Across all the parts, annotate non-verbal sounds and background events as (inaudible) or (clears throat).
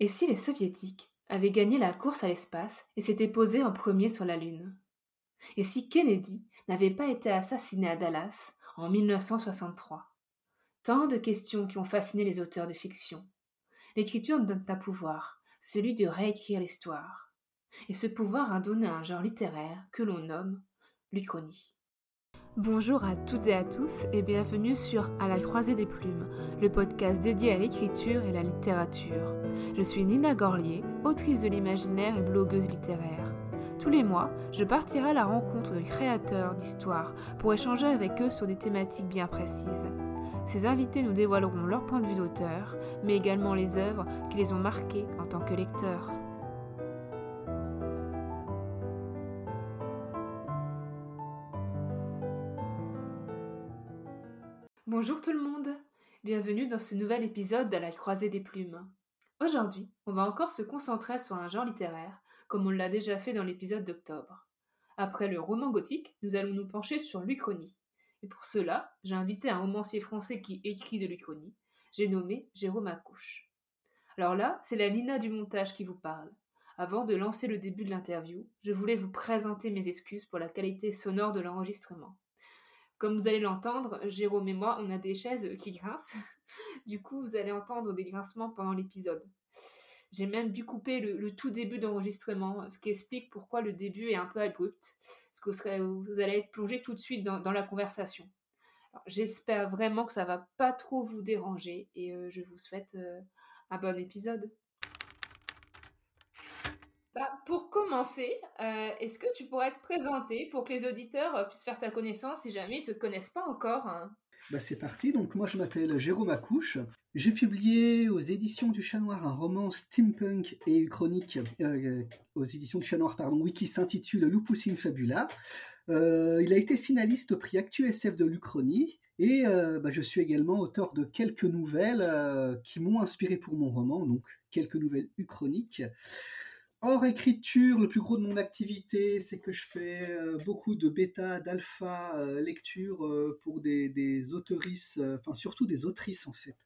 Et si les soviétiques avaient gagné la course à l'espace et s'étaient posés en premier sur la Lune? Et si Kennedy n'avait pas été assassiné à Dallas en 1963 Tant de questions qui ont fasciné les auteurs de fiction. L'écriture donne un pouvoir, celui de réécrire l'histoire. Et ce pouvoir a donné un genre littéraire que l'on nomme l'Uchronie. Bonjour à toutes et à tous et bienvenue sur À la croisée des plumes, le podcast dédié à l'écriture et la littérature. Je suis Nina Gorlier, autrice de l'imaginaire et blogueuse littéraire. Tous les mois, je partirai à la rencontre de créateurs d'histoires pour échanger avec eux sur des thématiques bien précises. Ces invités nous dévoileront leur point de vue d'auteur, mais également les œuvres qui les ont marqués en tant que lecteurs. Bonjour tout le monde, bienvenue dans ce nouvel épisode de la croisée des plumes. Aujourd'hui, on va encore se concentrer sur un genre littéraire, comme on l'a déjà fait dans l'épisode d'octobre. Après le roman gothique, nous allons nous pencher sur l'Uchronie. Et pour cela, j'ai invité un romancier français qui écrit de l'Uchronie. J'ai nommé Jérôme Accouche. Alors là, c'est la Nina du montage qui vous parle. Avant de lancer le début de l'interview, je voulais vous présenter mes excuses pour la qualité sonore de l'enregistrement. Comme vous allez l'entendre, Jérôme et moi, on a des chaises qui grincent. (laughs) du coup, vous allez entendre des grincements pendant l'épisode. J'ai même dû couper le, tout début d'enregistrement, ce qui explique pourquoi le début est un peu abrupt, parce que vous, allez être plongé tout de suite dans, la conversation. J'espère vraiment que ça va pas trop vous déranger et euh, je vous souhaite euh, un bon épisode. Bah, pour commencer, euh, est-ce que tu pourrais te présenter pour que les auditeurs euh, puissent faire ta connaissance si jamais ils ne te connaissent pas encore hein? Bah, C'est parti, donc moi je m'appelle Jérôme Accouche. J'ai publié aux éditions du Chat Noir un roman steampunk et chronique, euh, aux éditions du Chat Noir, pardon, oui, qui s'intitule Lupus in Fabula. il a été finaliste au prix Actu SF de l'Uchronie. Et bah, je suis également auteur de quelques nouvelles qui m'ont inspiré pour mon roman, donc quelques nouvelles uchroniques. Hors écriture, le plus gros de mon activité, c'est que je fais euh, beaucoup de bêta, d'alpha euh, lecture euh, pour des, des enfin surtout des autrices en fait,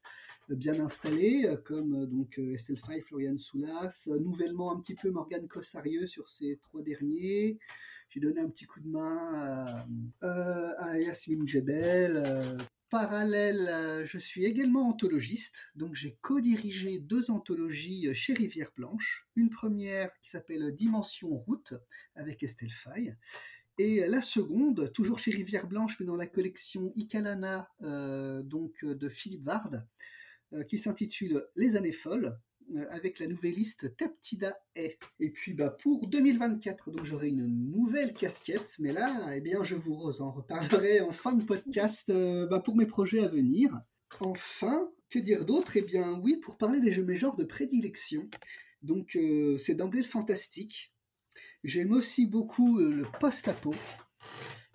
bien installées, comme donc Estelle Fay, Florian Soulas, nouvellement un petit peu Morgane Cossarieux sur ces trois derniers. J'ai donné un petit coup de main à, à Yasmine Jebel, parallèle, euh, je suis également anthologiste, donc j'ai co-dirigé deux anthologies euh, chez Rivière Blanche. Une première qui s'appelle Dimension Route avec Estelle Fay. Et la seconde, toujours chez Rivière Blanche, mais dans la collection Ikalana euh, donc de Philippe Vard, qui s'intitule Les années folles, euh, avec la nouvelle liste Taptida est. Et puis bah, pour 2024, donc j'aurai une nouvelle casquette, mais là, eh bien, je vous en reparlerai en fin de podcast euh, bah, pour mes projets à venir. Enfin, que dire d'autre? Eh bien oui, pour parler des jeux mes genres de prédilection. Donc euh, c'est d'emblée le fantastique. J'aime aussi beaucoup le post-apo.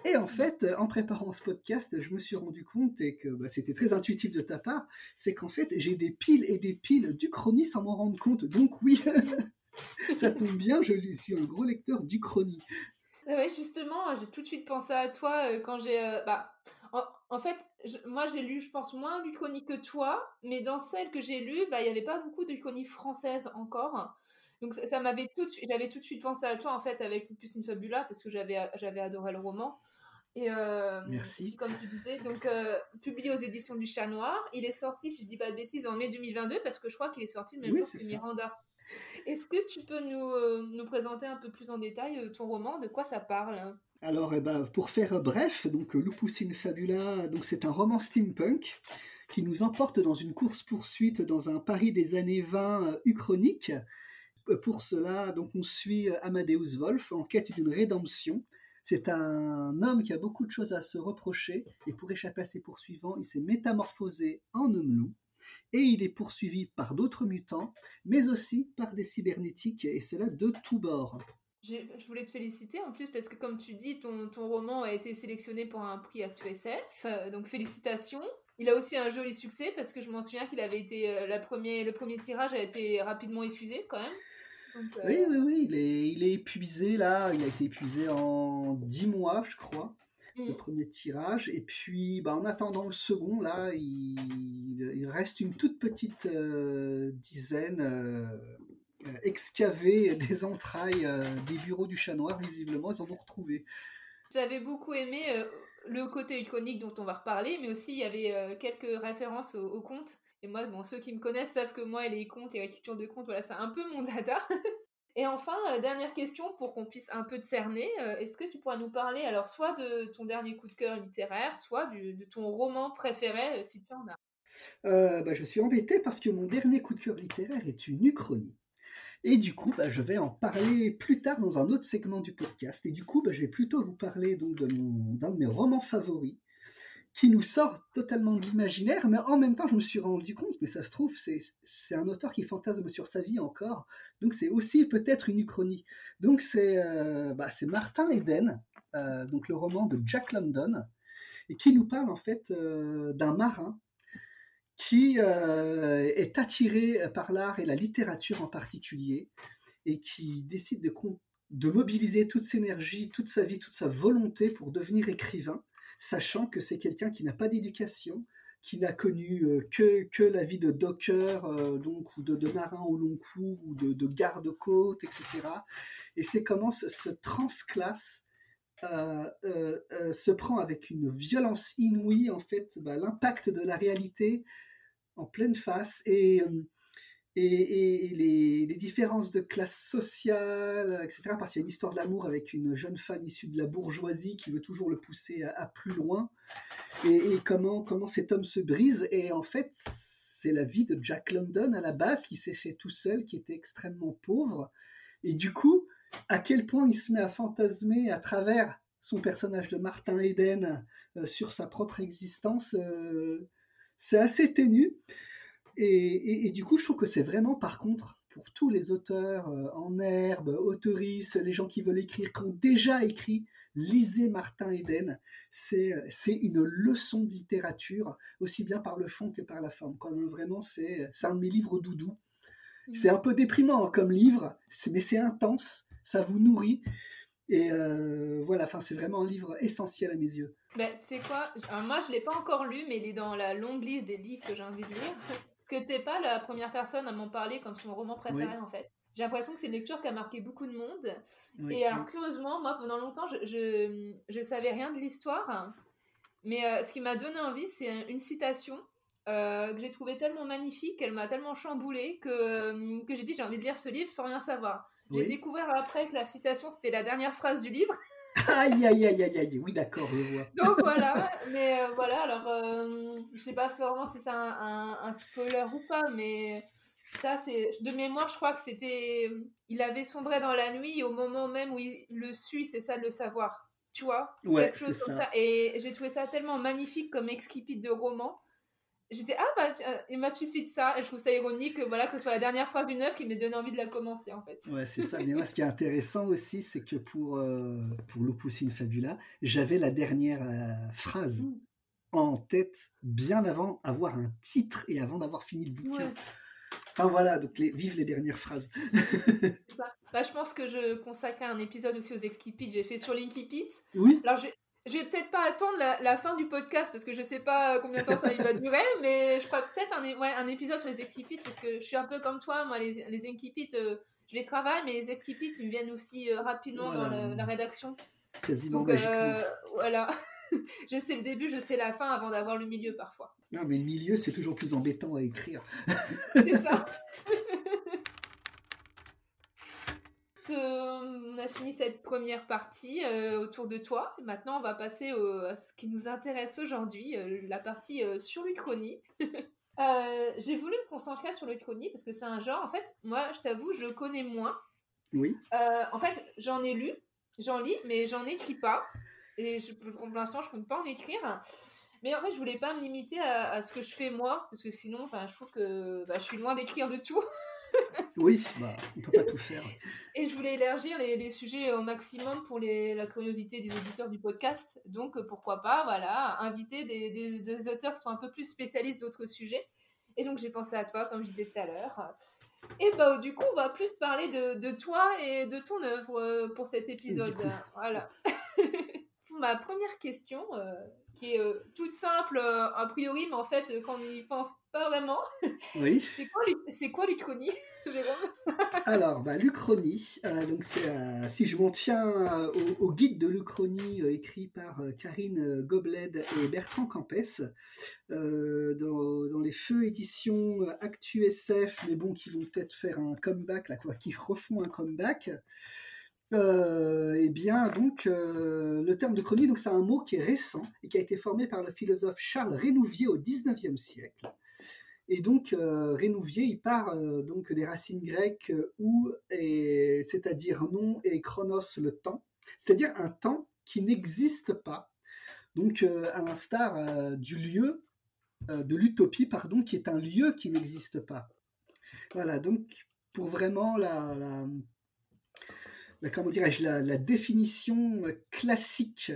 Et en fait, en préparant ce podcast, je me suis rendu compte, et que bah, c'était très intuitif de ta part, c'est qu'en fait, j'ai des piles et des piles d'Uchronie sans m'en rendre compte. Donc oui, (laughs) ça tombe bien, je suis un gros lecteur d'Uchronie. Ah oui, justement, j'ai tout de suite pensé à toi euh, quand j'ai... Euh, bah, en, fait, moi j'ai lu, je pense, moins d'Uchronie que toi, mais dans celles que j'ai lues, bah, il n'y avait pas beaucoup d'Uchronie française encore. Donc ça, m'avait tout de suite, j'avais tout de suite pensé à toi en fait avec Lupus in Fabula parce que j'avais j'avais adoré le roman. Et euh, Merci. comme tu disais, donc euh, publié aux éditions du Chat Noir, il est sorti, si je dis pas de bêtises, en mai 2022 parce que je crois qu'il est sorti le même jour que Miranda. Est-ce que tu peux nous, euh, nous, présenter un peu plus en détail ton roman, de quoi ça parle? Alors, eh ben, pour faire bref, donc Lupus in Fabula, donc c'est un roman steampunk qui nous emporte dans une course poursuite dans un Paris des années 20 uchronique pour cela, donc, on suit Amadeus Wolf en quête d'une rédemption. C'est un homme qui a beaucoup de choses à se reprocher et pour échapper à ses poursuivants, il s'est métamorphosé en homme loup et il est poursuivi par d'autres mutants, mais aussi par des cybernétiques et cela de tous bords. Je voulais te féliciter en plus parce que comme tu dis, ton, ton roman a été sélectionné pour un prix ActuSF, euh, donc félicitations. Il a aussi un joli succès parce que je m'en souviens qu'il avait été euh, la premier, le premier tirage a été rapidement effusé quand même. Euh, oui, oui, oui, il est, il est épuisé là, il a été épuisé en 10 mois, je crois. le premier tirage. Et puis, bah, en attendant le second, là, il, reste une toute petite dizaine excavée des entrailles des bureaux du chat noir. Visiblement, ils en ont retrouvé. J'avais beaucoup aimé le côté iconique dont on va reparler, mais aussi il y avait quelques références au, conte. Et moi, bon, ceux qui me connaissent savent que moi, les contes, les réécritures de contes, voilà, c'est un peu mon dada. (laughs) Et enfin, euh, dernière question pour qu'on puisse un peu te cerner. Euh, est-ce que tu pourras nous parler alors soit de ton dernier coup de cœur littéraire, soit de ton roman préféré, euh, si tu en as? Bah, Je suis embêté parce que mon dernier coup de cœur littéraire est une uchronie. Et du coup, bah, je vais en parler plus tard dans un autre segment du podcast. Et du coup, bah, je vais plutôt vous parler donc, d'un de mes romans favoris, qui nous sort totalement de l'imaginaire, mais en même temps, je me suis rendu compte, mais ça se trouve, c'est un auteur qui fantasme sur sa vie encore, donc c'est aussi peut-être une uchronie. Donc c'est euh, bah, Martin Eden, euh, donc le roman de Jack London, et qui nous parle en fait euh, d'un marin qui est attiré par l'art et la littérature en particulier, et qui décide de, de mobiliser toute son énergie, toute sa vie, toute sa volonté pour devenir écrivain sachant que c'est quelqu'un qui n'a pas d'éducation, qui n'a connu euh, que, que la vie de docker, euh, donc, ou de, marin au long cours, ou de, garde-côte, etc. Et c'est comment ce, transclasse euh, se prend avec une violence inouïe, en fait, bah, l'impact de la réalité en pleine face. Et et, les, différences de classe sociale, etc. Parce qu'il y a une histoire d'amour avec une jeune femme issue de la bourgeoisie qui veut toujours le pousser à, plus loin, et, comment, comment cet homme se brise. Et en fait, c'est la vie de Jack London à la base qui s'est fait tout seul, qui était extrêmement pauvre. Et du coup, à quel point il se met à fantasmer à travers son personnage de Martin Eden euh, sur sa propre existence, euh, c'est assez ténu. Et, du coup, je trouve que c'est vraiment, par contre, pour tous les auteurs euh, en herbe, autoristes, les gens qui veulent écrire, qui ont déjà écrit, lisez Martin Eden. C'est une leçon de littérature, aussi bien par le fond que par la forme. Vraiment, c'est un de mes livres doudou. C'est un peu déprimant hein, comme livre, mais c'est intense, ça vous nourrit. Et euh, voilà, enfin, c'est vraiment un livre essentiel à mes yeux. Ben, tu sais quoi? Moi, je ne l'ai pas encore lu, mais il est dans la longue liste des livres que j'ai envie de lire que t'es pas la première personne à m'en parler comme son roman préféré en fait. J'ai l'impression que c'est une lecture qui a marqué beaucoup de monde. et alors curieusement, moi pendant longtemps, je, je, je savais rien de l'histoire. Mais euh, ce qui m'a donné envie, c'est une citation euh, que j'ai trouvée tellement magnifique, qu'elle m'a tellement chamboulée que, euh, que j'ai dit j'ai envie de lire ce livre sans rien savoir. J'ai découvert après que la citation c'était la dernière phrase du livre. (laughs) aïe, aïe, aïe, aïe, aïe, oui, d'accord, je vois. Donc voilà, mais euh, voilà, alors, euh, je sais pas vraiment si c'est un, un, spoiler ou pas, mais ça, c'est. De mémoire, je crois que c'était. Il avait sombré dans la nuit au moment même où il le suit, c'est ça de le savoir. Tu vois? Ouais, quelque chose ça. Et j'ai trouvé ça tellement magnifique comme excipit de roman j'étais ah bah il m'a suffi de ça. Et je trouve ça ironique voilà que ce soit la dernière phrase d'une œuvre qui m'ait donné envie de la commencer en fait. Ouais c'est ça. Mais moi ce qui est intéressant aussi c'est que pour euh, pour Lupus in Fabula j'avais la dernière euh, phrase mmh. en tête bien avant avoir un titre et avant d'avoir fini le bouquin. Enfin voilà donc les, vive les dernières phrases. Bah, je pense que je consacrais un épisode aussi aux Exkipit j'ai fait sur l'Inkipit oui. Alors je je vais peut-être pas attendre la, fin du podcast parce que je sais pas combien de temps ça va durer, (laughs) mais je ferai peut-être un, ouais, un épisode sur les Exkipit parce que je suis un peu comme toi, moi les, les euh, je les travaille, mais les Exkipit ils me viennent aussi euh, rapidement dans la, rédaction. Quasiment Donc, euh, voilà. (laughs) je sais le début, je sais la fin avant d'avoir le milieu parfois. Non, mais le milieu c'est toujours plus embêtant à écrire. c'est ça. (laughs) on a fini cette première partie euh, autour de toi. Maintenant, on va passer à ce qui nous intéresse aujourd'hui, euh, la partie euh, sur l'Uchronie. (laughs) J'ai voulu me concentrer sur l'Uchronie parce que c'est un genre, en fait, moi, je t'avoue, je le connais moins. Oui. en fait, j'en ai lu, j'en lis, mais j'en écris pas. Et pour l'instant, je compte pas en écrire. Mais en fait, je voulais pas me limiter à, ce que je fais moi, parce que sinon, je trouve que bah, je suis loin d'écrire de tout. (laughs) (laughs) oui, bah, on peut pas tout faire. Et je voulais élargir les, sujets au maximum pour les, la curiosité des auditeurs du podcast. Donc, pourquoi pas, voilà, inviter des, des, auteurs qui sont un peu plus spécialistes d'autres sujets. Et donc, j'ai pensé à toi, comme je disais tout à l'heure. Et bah, du coup, on va plus parler de, de toi et de ton œuvre euh, pour cet épisode. (laughs) Voilà. Pour ma première question, qui est toute simple a priori, mais en fait, quand on n'y pense pas vraiment. Oui. (laughs) c'est quoi l'Uchronie, (laughs) Alors, bah, l'Uchronie, donc si je m'en tiens au, guide de l'Uchronie écrit par Karine Gobled et Bertrand Campès, dans, dans, les feux éditions Actu SF, mais bon, qui vont peut-être faire un comeback, là, quoi, qui refont un comeback. Euh, eh bien, donc, euh, le terme de chronie, donc, c'est un mot qui est récent et qui a été formé par le philosophe Charles Rénouvier au XIXe siècle. Et donc, euh, Rénouvier, il part donc des racines grecques ou, c'est-à-dire nom et chronos, le temps, c'est-à-dire un temps qui n'existe pas. Donc, à l'instar du lieu, de l'utopie, pardon, qui est un lieu qui n'existe pas. Voilà, donc, pour vraiment la, comment dirais-je, la, définition classique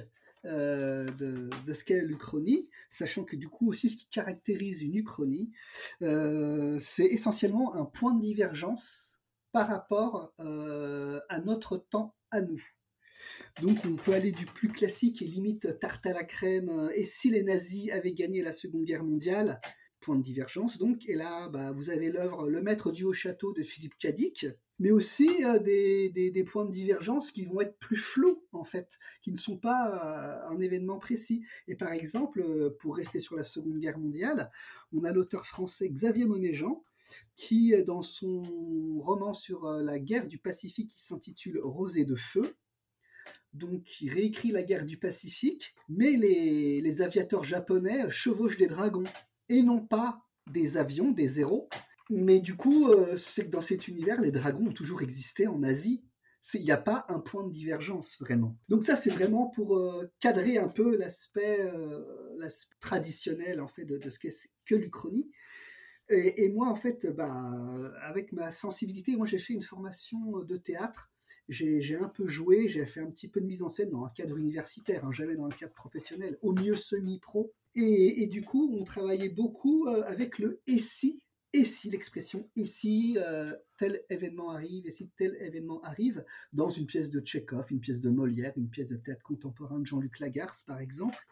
euh, de, ce qu'est l'Uchronie, sachant que du coup aussi ce qui caractérise une Uchronie, euh, c'est essentiellement un point de divergence par rapport euh, à notre temps à nous. Donc on peut aller du plus classique et limite tarte à la crème, et si les nazis avaient gagné la Seconde Guerre mondiale, point de divergence donc, et là bah, vous avez l'œuvre Le Maître du Haut Château de Philippe Cadic, mais aussi euh, des, points de divergence qui vont être plus flous, en fait, qui ne sont pas euh, un événement précis. Et par exemple, euh, pour rester sur la Seconde Guerre mondiale, on a l'auteur français Xavier Monéjean, qui, dans son roman sur la guerre du Pacifique qui s'intitule Rosée de feu, donc il réécrit la guerre du Pacifique, mais les, les aviateurs japonais chevauchent des dragons, et non pas des avions, des héros, mais du coup, euh, c'est que dans cet univers, les dragons ont toujours existé en Asie. Il n'y a pas un point de divergence vraiment. Donc ça, c'est vraiment pour euh, cadrer un peu l'aspect euh, traditionnel en fait de, ce qu'est que l'Uchronie. Et, moi, en fait, bah, avec ma sensibilité, moi j'ai fait une formation de théâtre. J'ai un peu joué, j'ai fait un petit peu de mise en scène dans un cadre universitaire, hein, jamais dans un cadre professionnel, au mieux semi-pro. Et, et, du coup, on travaillait beaucoup avec le « et si » et si l'expression ici, euh, tel événement arrive, et si tel événement arrive, dans une pièce de Tchekhov, une pièce de Molière, une pièce de théâtre contemporain de Jean-Luc Lagarce, par exemple.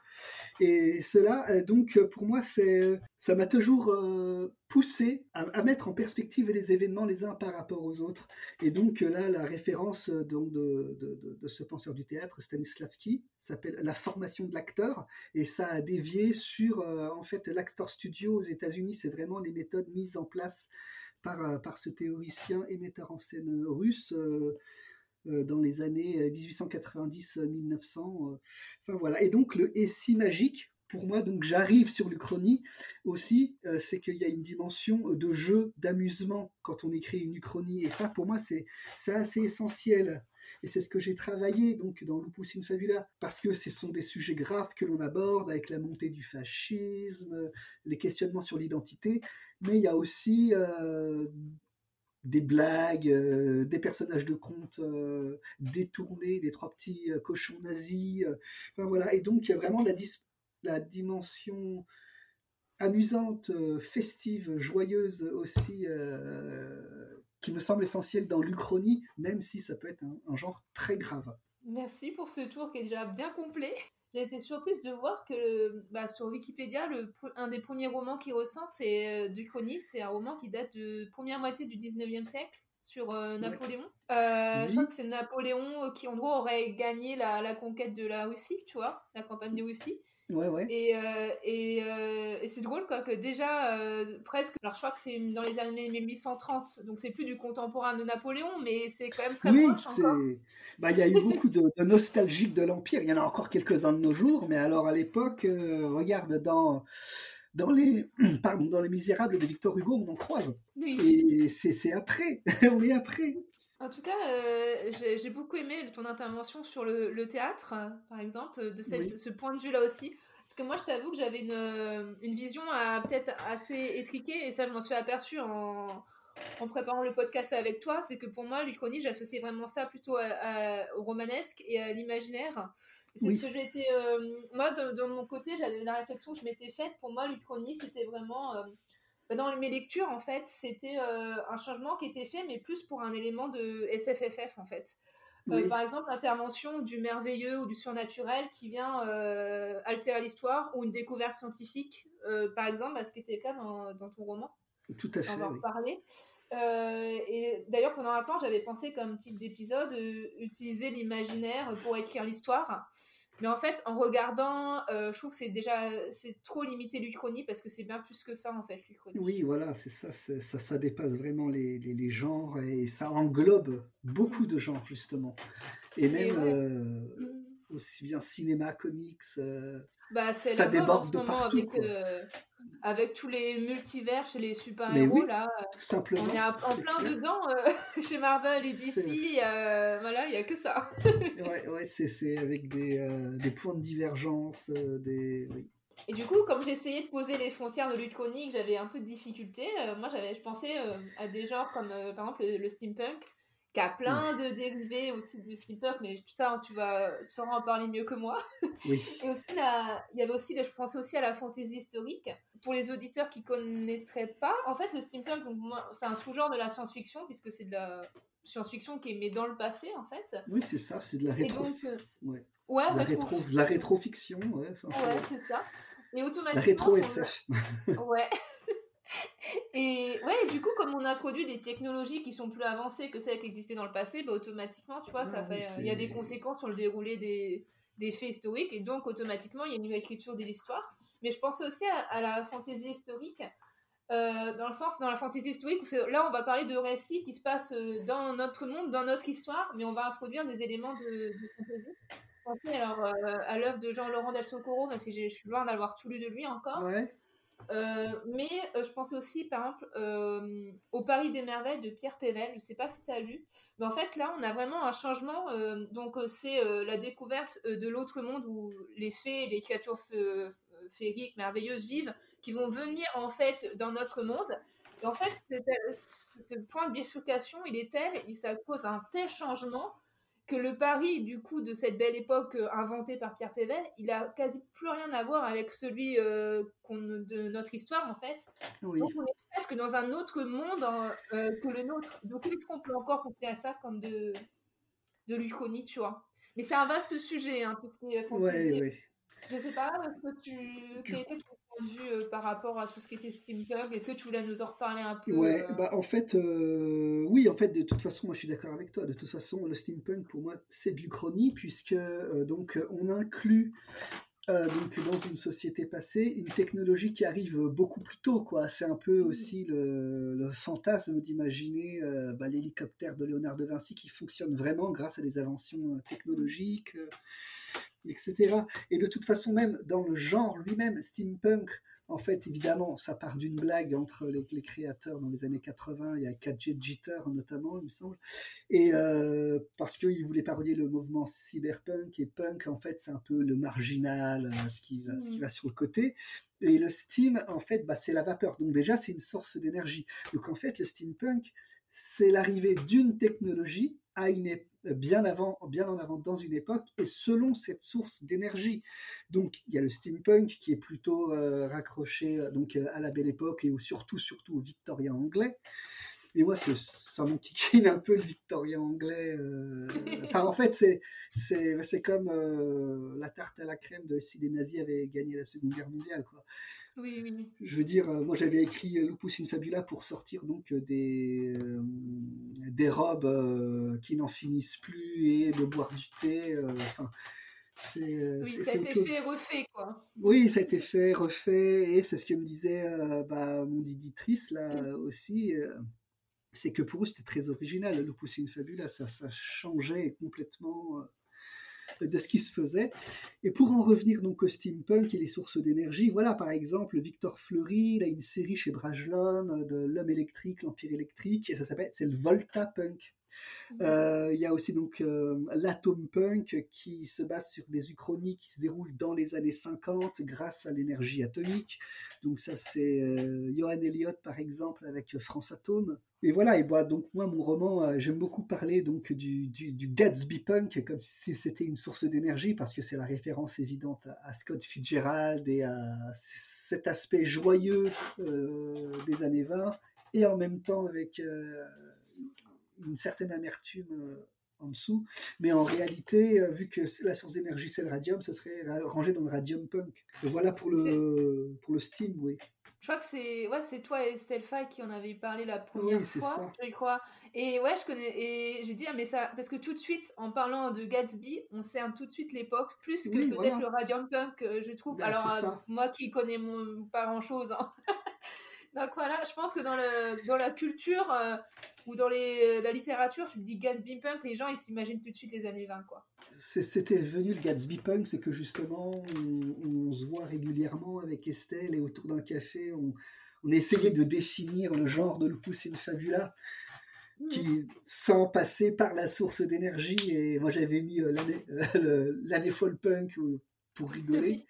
Et cela, euh, donc, pour moi, c'est, ça m'a toujours euh, poussé à, mettre en perspective les événements les uns par rapport aux autres. Et donc, là, la référence donc, de, ce penseur du théâtre, Stanislavski, s'appelle La formation de l'acteur. Et ça a dévié sur, en fait, l'Actor Studio aux États-Unis. C'est vraiment les méthodes mises en place par, par ce théoricien et metteur en scène russe. Euh, dans les années 1890-1900. Euh, euh, enfin voilà. Et donc le si magique, pour moi, donc j'arrive sur l'Uchronie aussi, c'est qu'il y a une dimension de jeu, d'amusement quand on écrit une Uchronie. Et ça, pour moi, c'est assez essentiel. Et c'est ce que j'ai travaillé donc dans Lupus Fabula, parce que ce sont des sujets graves que l'on aborde avec la montée du fascisme, les questionnements sur l'identité, mais il y a aussi des blagues, euh, des personnages de contes euh, détournés, des trois petits euh, cochons nazis. voilà. Et donc, il y a vraiment la, la dimension amusante, festive, joyeuse aussi, qui me semble essentielle dans l'Uchronie, même si ça peut être un genre très grave. Merci pour ce tour qui est déjà bien complet j'ai été surprise de voir que bah, sur Wikipédia, le, un des premiers romans qui ressent, c'est euh, c'est un roman qui date de première moitié du 19e siècle sur euh, Napoléon. Euh, je crois que c'est Napoléon qui en gros aurait gagné la, la, conquête de la Russie, tu vois, la campagne de Russie. Ouais, ouais. Et, et, et c'est drôle quoi, que déjà, presque, alors je crois que c'est dans les années 1830, donc c'est plus du contemporain de Napoléon, mais c'est quand même très oui, proche encore. Bah, il y a eu beaucoup de, de nostalgiques de l'Empire. Il y en a encore quelques-uns de nos jours, mais alors à l'époque, euh, regarde, dans, dans, les, (clears throat) pardon, dans Les Misérables de Victor Hugo, on en croise. Et c'est après. (laughs) on est après. En tout cas, euh, j'ai beaucoup aimé ton intervention sur le, théâtre, par exemple, de cette, ce point de vue-là aussi. Parce que moi, je t'avoue que j'avais une, une, vision euh, peut-être assez étriquée, et ça, je m'en suis aperçue en, en préparant le podcast avec toi, c'est que pour moi, l'Uchronie, j'associais vraiment ça plutôt au romanesque et à l'imaginaire. C'est ce que j'ai été. Euh, moi, de, mon côté, j'avais la réflexion que je m'étais faite. Pour moi, l'Uchronie, c'était vraiment. Euh, dans mes lectures, en fait, c'était euh, un changement qui était fait, mais plus pour un élément de SFFF, en fait. par exemple, l'intervention du merveilleux ou du surnaturel qui vient altérer l'histoire ou une découverte scientifique, par exemple, ce qui était le cas dans, dans ton roman. Tout à fait. On va en parler. et d'ailleurs, pendant un temps, j'avais pensé comme type d'épisode utiliser l'imaginaire pour écrire l'histoire. Mais en fait, en regardant, euh, je trouve que c'est déjà c'est trop limité l'Uchronie parce que c'est bien plus que ça en fait l'Uchronie. Oui, voilà, c'est ça, ça, ça, dépasse vraiment les, les, les, genres et ça englobe beaucoup de genres justement. Et même euh, aussi bien cinéma, comics. Euh, bah, ça déborde de partout. Avec, avec tous les multivers chez les super-héros, là, tout simplement, on est en plein dedans euh, (laughs) chez Marvel et DC. Euh, voilà, il n'y a que ça. (laughs) ouais, ouais c'est avec des, euh, des, points de divergence. des... Et du coup, comme j'essayais de poser les frontières de lutte chronique, j'avais un peu de difficulté. moi, j'avais, je pensais à des genres comme, par exemple, le, steampunk, qui a plein de dérivés aussi du steampunk, mais ça, tu vas sûrement en parler mieux que moi. (laughs) Oui. Et aussi, il y avait aussi, je pensais aussi à la fantaisie historique pour les auditeurs qui connaîtraient pas, en fait, le steampunk, c'est un sous-genre de la science-fiction, puisque c'est de la science-fiction qui est mais dans le passé, en fait. Oui, c'est ça, c'est de la rétro. Euh, ouais. Ouais, la, rétro... la rétrofiction, ouais. ouais, c'est ça. Et automatiquement. La rétro-SF. ouais. (laughs) Et ouais, du coup, comme on introduit des technologies qui sont plus avancées que celles qui existaient dans le passé, bah, automatiquement, tu vois, ça fait, il y a des conséquences sur le déroulé des, des faits historiques, et donc automatiquement, il y a une écriture de l'histoire. Mais je pensais aussi à, la fantaisie historique, euh, dans le sens, dans la fantaisie historique, où là, on va parler de récits qui se passent euh, dans notre monde, dans notre histoire, mais on va introduire des éléments de, de fantaisie. alors, euh, à l'œuvre de Jean-Laurent Del Socorro, même si je suis loin d'avoir tout lu de lui encore. Mais je pensais aussi, par exemple, au Paris des merveilles de Pierre Pével. Je ne sais pas si tu as lu. Mais en fait, là, on a vraiment un changement. donc, c'est la découverte de l'autre monde où les fées, les créatures féeriques, merveilleuses, vivent, qui vont venir en fait dans notre monde. Et en fait, ce point de bifurcation, il est tel, et ça cause un tel changement que le Paris, du coup, de cette belle époque euh, inventée par Pierre Pével, il a quasi plus rien à voir avec celui euh, de notre histoire, en fait. Donc, on est presque dans un autre monde euh, que le nôtre. Donc, est-ce qu'on peut encore penser à ça comme de, de l'Uchronie, tu vois? Mais c'est un vaste sujet, hein, tout ce qui est ouais, je sais pas, est-ce que tu, quel était ton point de vue euh, par rapport à tout ce qui était steampunk Est-ce que tu voulais nous en reparler un peu Ouais, euh? bah en fait, euh, oui, en fait, de toute façon, moi je suis d'accord avec toi. De toute façon, le steampunk pour moi c'est de l'Uchronie puisque donc on inclut donc dans une société passée, une technologie qui arrive beaucoup plus tôt, quoi. C'est un peu mmh. aussi le, fantasme d'imaginer bah, l'hélicoptère de Léonard de Vinci qui fonctionne vraiment grâce à des inventions technologiques etc. Et de toute façon, même dans le genre lui-même, steampunk, en fait, évidemment, ça part d'une blague entre les, créateurs dans les années 80. Il y a KJ Jeter notamment, il me semble. Et euh, parce qu'ils voulaient parodier le mouvement cyberpunk et punk, en fait, c'est un peu le marginal, euh, ce, qui va, ce qui mm. va sur le côté. Et le steam, en fait, bah, c'est la vapeur. Donc déjà, c'est une source d'énergie. Donc en fait, le steampunk, c'est l'arrivée d'une technologie à une bien avant, bien en avant dans une époque et selon cette source d'énergie. Donc il y a le steampunk qui est plutôt euh, raccroché euh, donc euh, à la belle époque et surtout surtout au victorien anglais. Et moi, ça m'enquiquine un peu le victorien anglais. En fait, c'est c'est comme la tarte à la crème de si les nazis avaient gagné la Seconde Guerre mondiale. Oui, oui, Je veux dire, moi j'avais écrit Lupus in Fabula pour sortir donc des, des robes qui n'en finissent plus et de boire du thé. Enfin, c'est, oui, ça a été fait, refait, quoi. Oui, ça a été fait, refait, et c'est ce que me disait bah, mon éditrice là aussi. c'est que pour eux c'était très original, Lupus in Fabula, ça, ça changeait complètement de ce qui se faisait. Et pour en revenir donc au steampunk et les sources d'énergie, voilà par exemple Victor Fleury, il a une série chez Brajlon de l'homme électrique, l'empire électrique, et ça s'appelle, c'est le Volta Punk. Euh, il y a aussi donc euh, l'Atom Punk qui se base sur des uchronies qui se déroulent dans les années 50 grâce à l'énergie atomique. Donc ça c'est euh, Johan Elliott par exemple avec France Atom et voilà, et bah, donc moi, mon roman, euh, j'aime beaucoup parler donc du, du, Gatsby Punk comme si c'était une source d'énergie, parce que c'est la référence évidente à, Scott Fitzgerald et à cet aspect joyeux euh, des années 20, et en même temps avec euh, une certaine amertume en dessous. Mais en réalité, vu que la source d'énergie c'est le radium, ça serait rangé dans le radium punk. voilà pour le, pour le steam, oui. Je crois que c'est ouais, c'est toi et Stelfa qui en avez parlé la première oui, fois, je crois. Et ouais, je connais et j'ai dit ah, mais ça parce que tout de suite en parlant de Gatsby, on sait tout de suite l'époque plus que peut-être le Radium Punk, euh, je trouve. Bah, Alors euh, moi qui connais mon pas grand chose. Hein. (laughs) Donc voilà, je pense que dans le dans la culture euh, ou dans les, la littérature, tu me dis Gatsby Punk, les gens ils s'imaginent tout de suite les années 20 quoi c'était venu le Gatsby Punk, c'est que justement, on, se voit régulièrement avec Estelle et autour d'un café, on, on essayait de définir le genre de Lupus in Fabula, qui, mmh. sans passer par la source d'énergie, et moi j'avais mis euh, euh, l'année folle punk pour rigoler,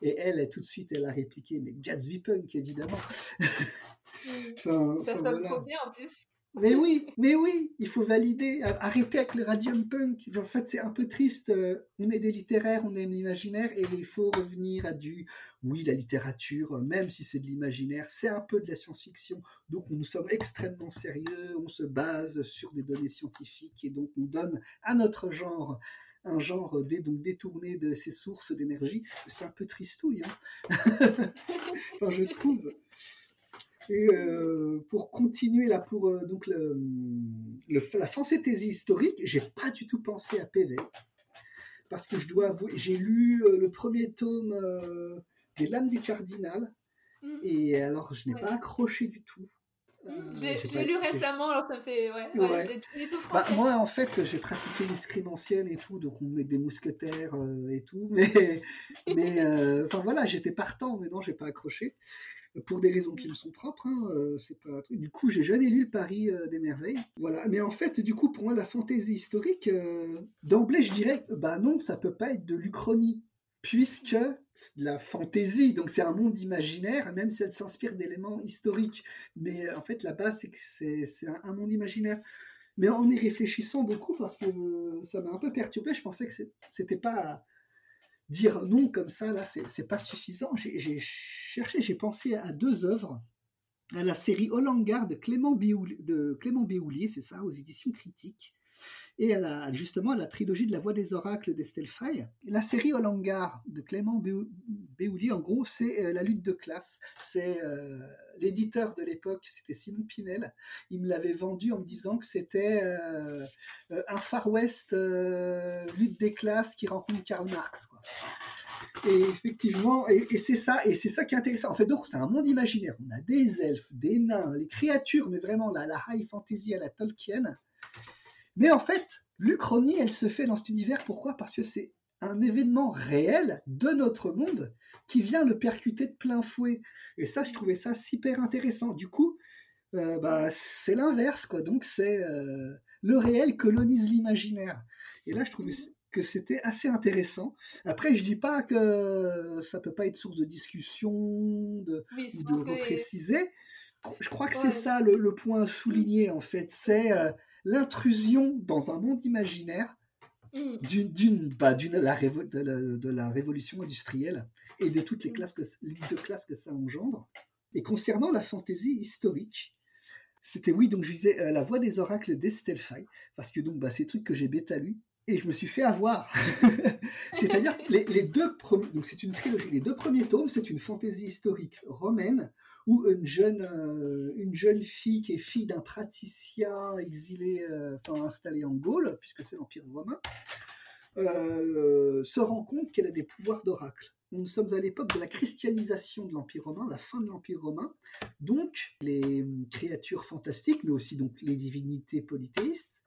et elle, tout de suite, elle a répliqué, mais Gatsby Punk, évidemment. (laughs) enfin, ça sonne trop bien en plus. Mais oui, mais oui, il faut valider. Arrêter avec le radium punk. En fait, c'est un peu triste. Euh, on est des littéraires, on aime l'imaginaire et il faut revenir à du. Oui, la littérature, euh, même si c'est de l'imaginaire, c'est un peu de la science-fiction. Donc, nous sommes extrêmement sérieux. On se base sur des données scientifiques et donc on donne à notre genre un genre détourné de ses sources d'énergie. C'est un peu tristouille. Hein (laughs) enfin, je trouve. Et euh, pour continuer là, pour euh, donc le, le, la fantasy historique, j'ai pas du tout pensé à PV. Parce que je dois avouer, j'ai lu euh, le premier tome des Lames du Cardinal. Mm. Et alors, je n'ai pas accroché du tout. Mm. j'ai lu récemment, alors ça fait. Ouais, ouais. Bah, moi, en fait, j'ai pratiqué l'escrime ancienne et tout, donc on met des mousquetaires et tout. (laughs) Mais, mais enfin voilà, j'étais partant, mais non, j'ai pas accroché pour des raisons qui me sont propres. Hein, euh, c'est pas Du coup, j'ai jamais lu le Paris euh, des merveilles. Voilà. Mais en fait, du coup, pour moi, la fantaisie historique, euh, d'emblée, je dirais, bah non, ça peut pas être de l'Uchronie, puisque c'est de la fantaisie, donc c'est un monde imaginaire, même si elle s'inspire d'éléments historiques. Mais en fait, la base, c'est que c'est un, monde imaginaire. Mais en y réfléchissant beaucoup, parce que ça m'a un peu perturbé, je pensais que c'était pas dire non comme ça, là, c'est pas suffisant. J'ai cherché, j'ai pensé à deux œuvres. À la série Hollangar de Clément, Béoulier, de Clément Béoulier, c'est ça, aux éditions critiques et à justement à la trilogie de la Voix des Oracles d'Estelle Fay. La série Olangar de Clément Béouli, en gros, c'est euh, la lutte de classe. C'est euh, l'éditeur de l'époque, c'était Simon Pinel. Il me l'avait vendu en me disant que c'était euh, un Far West lutte des classes qui rencontre Karl Marx. Et effectivement, et, c'est ça, et c'est ça qui est intéressant. En fait, donc c'est un monde imaginaire. On a des elfes, des nains, les créatures, mais vraiment la, la high fantasy à la Tolkien. Mais en fait, l'Uchronie, elle se fait dans cet univers. Pourquoi? Parce que c'est un événement réel de notre monde qui vient le percuter de plein fouet. Et ça, je trouvais ça super intéressant. Du coup, euh, bah, c'est l'inverse, quoi. Donc, c'est euh, le réel colonise l'imaginaire. Et là, je trouvais que c'était assez intéressant. Après, je dis pas que ça peut pas être source de discussion, de, ou de repréciser. Je crois que c'est ça le, point à souligner, en fait. C'est euh, l'intrusion dans un monde imaginaire mm. d'une bah, la de, la, révolution industrielle et de toutes les mm. classes que, de classes que ça engendre. Et concernant la fantaisie historique, c'était oui, donc je disais euh, La Voix des Oracles d'Estelle Fay, parce que donc bah, ces trucs que j'ai bêta lu, et je me suis fait avoir. (laughs) C'est-à-dire les, les, deux premiers, donc c'est une trilogie, les deux premiers tomes, c'est une fantaisie historique romaine où une jeune, euh, une jeune fille qui est fille d'un praticien exilé, euh, enfin installé en Gaule, puisque c'est l'Empire romain, euh, se rend compte qu'elle a des pouvoirs d'oracle. Nous sommes à l'époque de la christianisation de l'Empire romain, la fin de l'Empire romain. Donc, les créatures fantastiques, mais aussi donc les divinités polythéistes,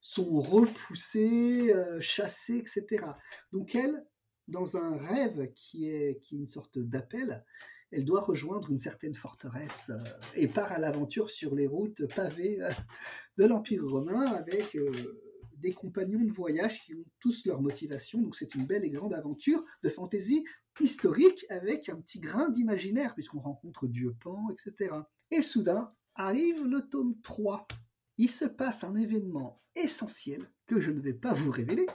sont repoussées, chassées, etc. Donc, elle, dans un rêve qui est, qui est une sorte d'appel, elle doit rejoindre une certaine forteresse euh, et part à l'aventure sur les routes pavées euh, de l'Empire romain avec euh, des compagnons de voyage qui ont tous leur motivation. Donc c'est une belle et grande aventure de fantaisie historique avec un petit grain d'imaginaire puisqu'on rencontre Dieu Pan, etc. Et soudain arrive le tome 3. Il se passe un événement essentiel que je ne vais pas vous révéler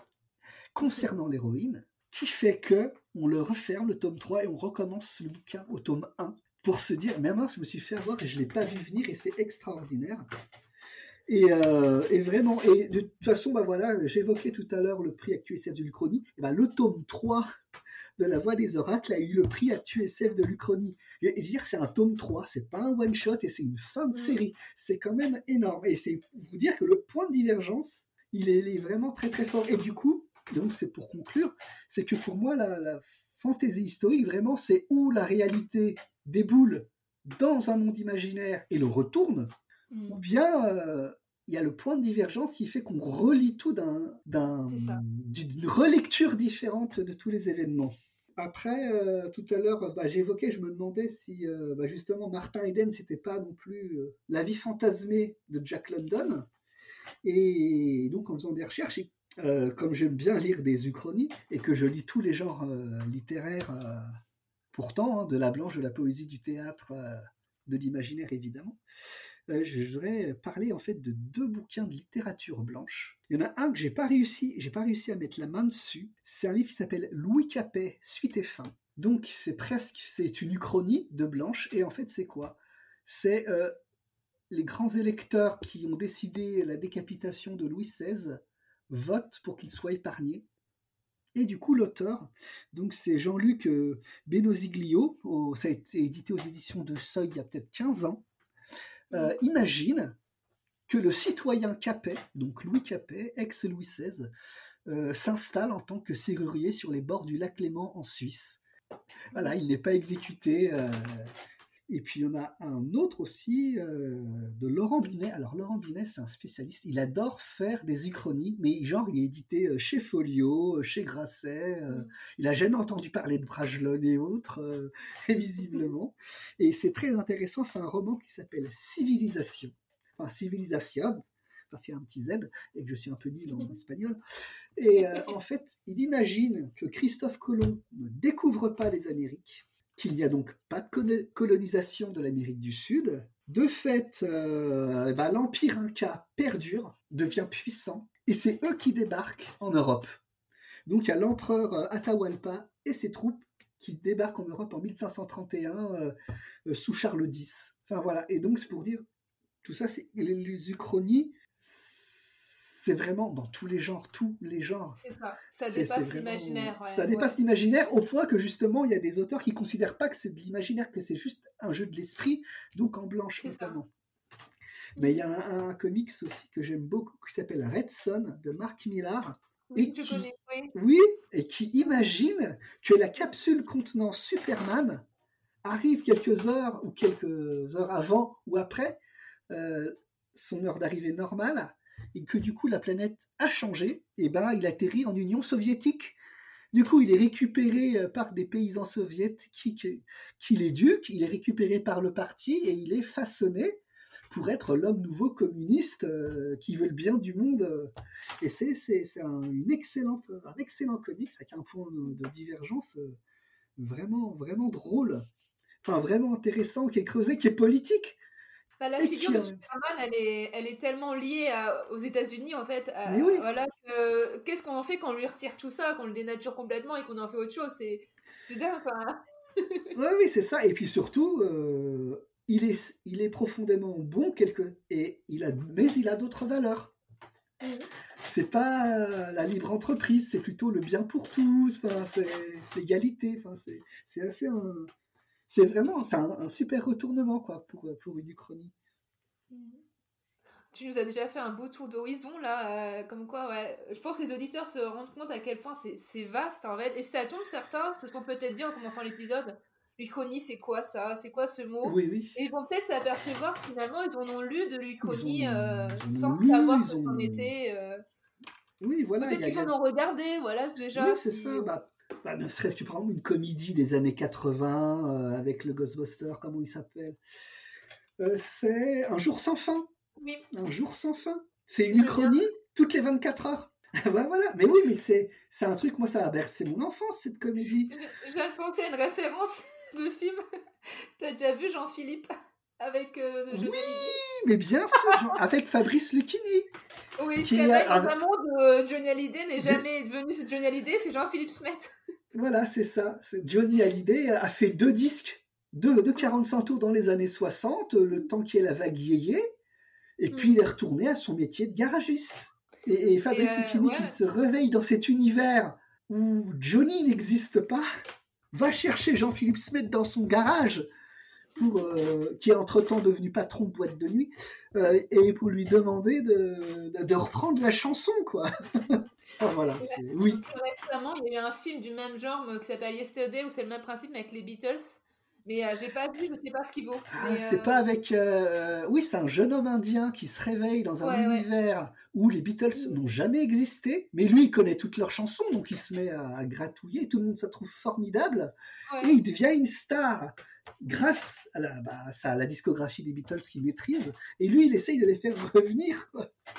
concernant l'héroïne qui fait que on le referme, le tome 3, et on recommence le bouquin au tome 1 pour se dire, mais mince, je me suis fait avoir et je ne l'ai pas vu venir et c'est extraordinaire. Et, euh, et, vraiment, et de toute façon, bah voilà, j'évoquais tout à l'heure le prix Actu SF de l'Uchronie. Et bah, le tome 3 de La Voix des Oracles a eu le prix Actu SF de l'Uchronie. Et dire c'est un tome 3, c'est pas un one-shot et c'est une fin de mm. série. C'est quand même énorme. Et c'est pour vous dire que le point de divergence, il est, il est vraiment très très fort. Et du coup, donc c'est pour conclure, c'est que pour moi, la, la fantaisie historique, vraiment, c'est où la réalité déboule dans un monde imaginaire et le retourne, mm. ou bien euh, il y a le point de divergence qui fait qu'on relit tout d'une relecture différente de tous les événements. Après, euh, tout à l'heure, bah, j'évoquais, je me demandais si euh, bah, justement Martin Eden, c'était pas non plus la vie fantasmée de Jack London. Et donc, en faisant des recherches, comme j'aime bien lire des uchronies et que je lis tous les genres littéraires pourtant, hein, de la blanche, de la poésie, du théâtre, euh, de l'imaginaire évidemment, euh, je voudrais parler en fait de deux bouquins de littérature blanche. Il y en a un que j'ai pas réussi, j'ai pas réussi à mettre la main dessus. C'est un livre qui s'appelle Louis Capet, suite et fin. Donc c'est presque, c'est une uchronie de blanche. Et en fait c'est quoi? C'est euh, les grands électeurs qui ont décidé la décapitation de Louis XVI votent pour qu'il soit épargné et du coup, l'auteur, donc c'est Jean-Luc euh, Benosiglio, ça a été édité aux éditions de Seuil il y a peut-être 15 ans, euh, imagine que le citoyen Capet, donc Louis Capet, ex-Louis XVI, euh, s'installe en tant que serrurier sur les bords du lac Léman en Suisse. Voilà, il n'est pas exécuté, et puis il y en a un autre aussi euh, de Laurent Binet. Alors Laurent Binet, c'est un spécialiste. Il adore faire des uchronies, mais genre il est édité euh, chez Folio, euh, chez Grasset. il a jamais entendu parler de Bragelonne et autres, (laughs) visiblement. Et c'est très intéressant. C'est un roman qui s'appelle Civilisation. Enfin Civilisation, parce qu'il y a un petit Z et que je suis un peu nul en (laughs) espagnol. Et en fait, il imagine que Christophe Colomb ne découvre pas les Amériques qu'il n'y a donc pas de colonisation de l'Amérique du Sud. De fait, euh, bah, l'Empire Inca perdure, devient puissant, et c'est eux qui débarquent en Europe. Donc il y a l'empereur euh, Atahualpa et ses troupes qui débarquent en Europe en 1531 euh, sous Charles X. Enfin voilà, et donc c'est pour dire, tout ça, c'est les uchronies, c'est vraiment dans tous les genres, tous les genres. C'est ça, ça dépasse l'imaginaire. ça dépasse l'imaginaire au point que justement, il y a des auteurs qui considèrent pas que c'est de l'imaginaire, que c'est juste un jeu de l'esprit, donc en blanche notamment. Mais il y a un, comics aussi que j'aime beaucoup qui s'appelle Red Son de Mark Millar. Oui, et qui, connais, oui. oui, et qui imagine que la capsule contenant Superman arrive quelques heures ou quelques heures avant ou après euh, son heure d'arrivée normale et que du coup la planète a changé, et ben il atterrit en Union soviétique. Du coup, il est récupéré euh, par des paysans soviétiques qui, l'éduquent, il est récupéré par le parti et il est façonné pour être l'homme nouveau communiste euh, qui veut le bien du monde. Et c'est, un, un excellent comics avec un point de, divergence euh, vraiment, vraiment drôle. Enfin, vraiment intéressant, qui est creusé, qui est politique. Bah, la figure de Superman, elle est, elle est tellement liée aux États-Unis, en fait. voilà, qu'est-ce qu'on en fait quand on lui retire tout ça, qu'on le dénature complètement et qu'on en fait autre chose? C'est, c'est dingue, quoi. (laughs) oui, oui, c'est ça. Et puis surtout, euh, il, est, il est profondément bon, quelque... et il a, mais il a d'autres valeurs. Mmh. C'est pas la libre entreprise, c'est plutôt le bien pour tous, c'est l'égalité, c'est assez c'est vraiment c'est un, super retournement quoi pour, pour une uchronie. Tu nous as déjà fait un beau tour d'horizon là, euh, comme quoi ouais, je pense que les auditeurs se rendent compte à quel point c'est vaste en fait. Et ça tombe, certains se sont peut-être dit en commençant l'épisode, l'Uchronie c'est quoi ça? C'est quoi ce mot? Oui, oui. Et ils vont peut-être s'apercevoir finalement ils en ont lu de l'Uchronie euh, sans savoir ce qu'on était. Euh. Oui, voilà. Peut-être qu'ils en ont regardé, voilà déjà. Oui, c'est ça. Bah, bah, ne serait-ce que par exemple une comédie des années 80 euh, avec le Ghostbuster, comment il s'appelle euh, C'est Un jour sans fin. Oui. Un jour sans fin. C'est une uchronie toutes les 24 heures. (laughs) voilà. Mais oui, mais c'est, un truc, moi, ça a bercé mon enfance, cette comédie. Je, viens de penser à une référence (laughs) de film. (laughs) T'as déjà vu Jean-Philippe avec euh, Oui, mais bien sûr, avec Fabrice Lucchini. Oui, c'est avec les amants de Johnny Hallyday n'est jamais devenu Johnny Hallyday, c'est Jean-Philippe Smet. Voilà, c'est ça. Johnny Hallyday a fait deux disques de, de 45 tours dans les années 60, le temps qu'il y ait la vague yéyé. Et puis il est retourné à son métier de garagiste. Et, Fabrice qui se réveille dans cet univers où Johnny n'existe pas, va chercher Jean-Philippe Smet dans son garage, pour, euh, qui est entre-temps devenu patron de boîte de nuit, euh, et pour lui demander de, de, reprendre la chanson, quoi. (laughs) voilà, oui. Récemment, il y a eu un film du même genre qui s'appelle Yesterday, où c'est le même principe, mais avec les Beatles. Mais euh, j'ai pas vu, je sais pas ce qu'il vaut. Ah, c'est pas avec. oui, c'est un jeune homme indien qui se réveille dans un univers où les Beatles n'ont jamais existé, mais lui, il connaît toutes leurs chansons, donc il se met à, gratouiller, tout le monde se trouve formidable, et il devient une star grâce à la, bah, à la discographie des Beatles qu'il maîtrise, et lui, il essaye de les faire revenir.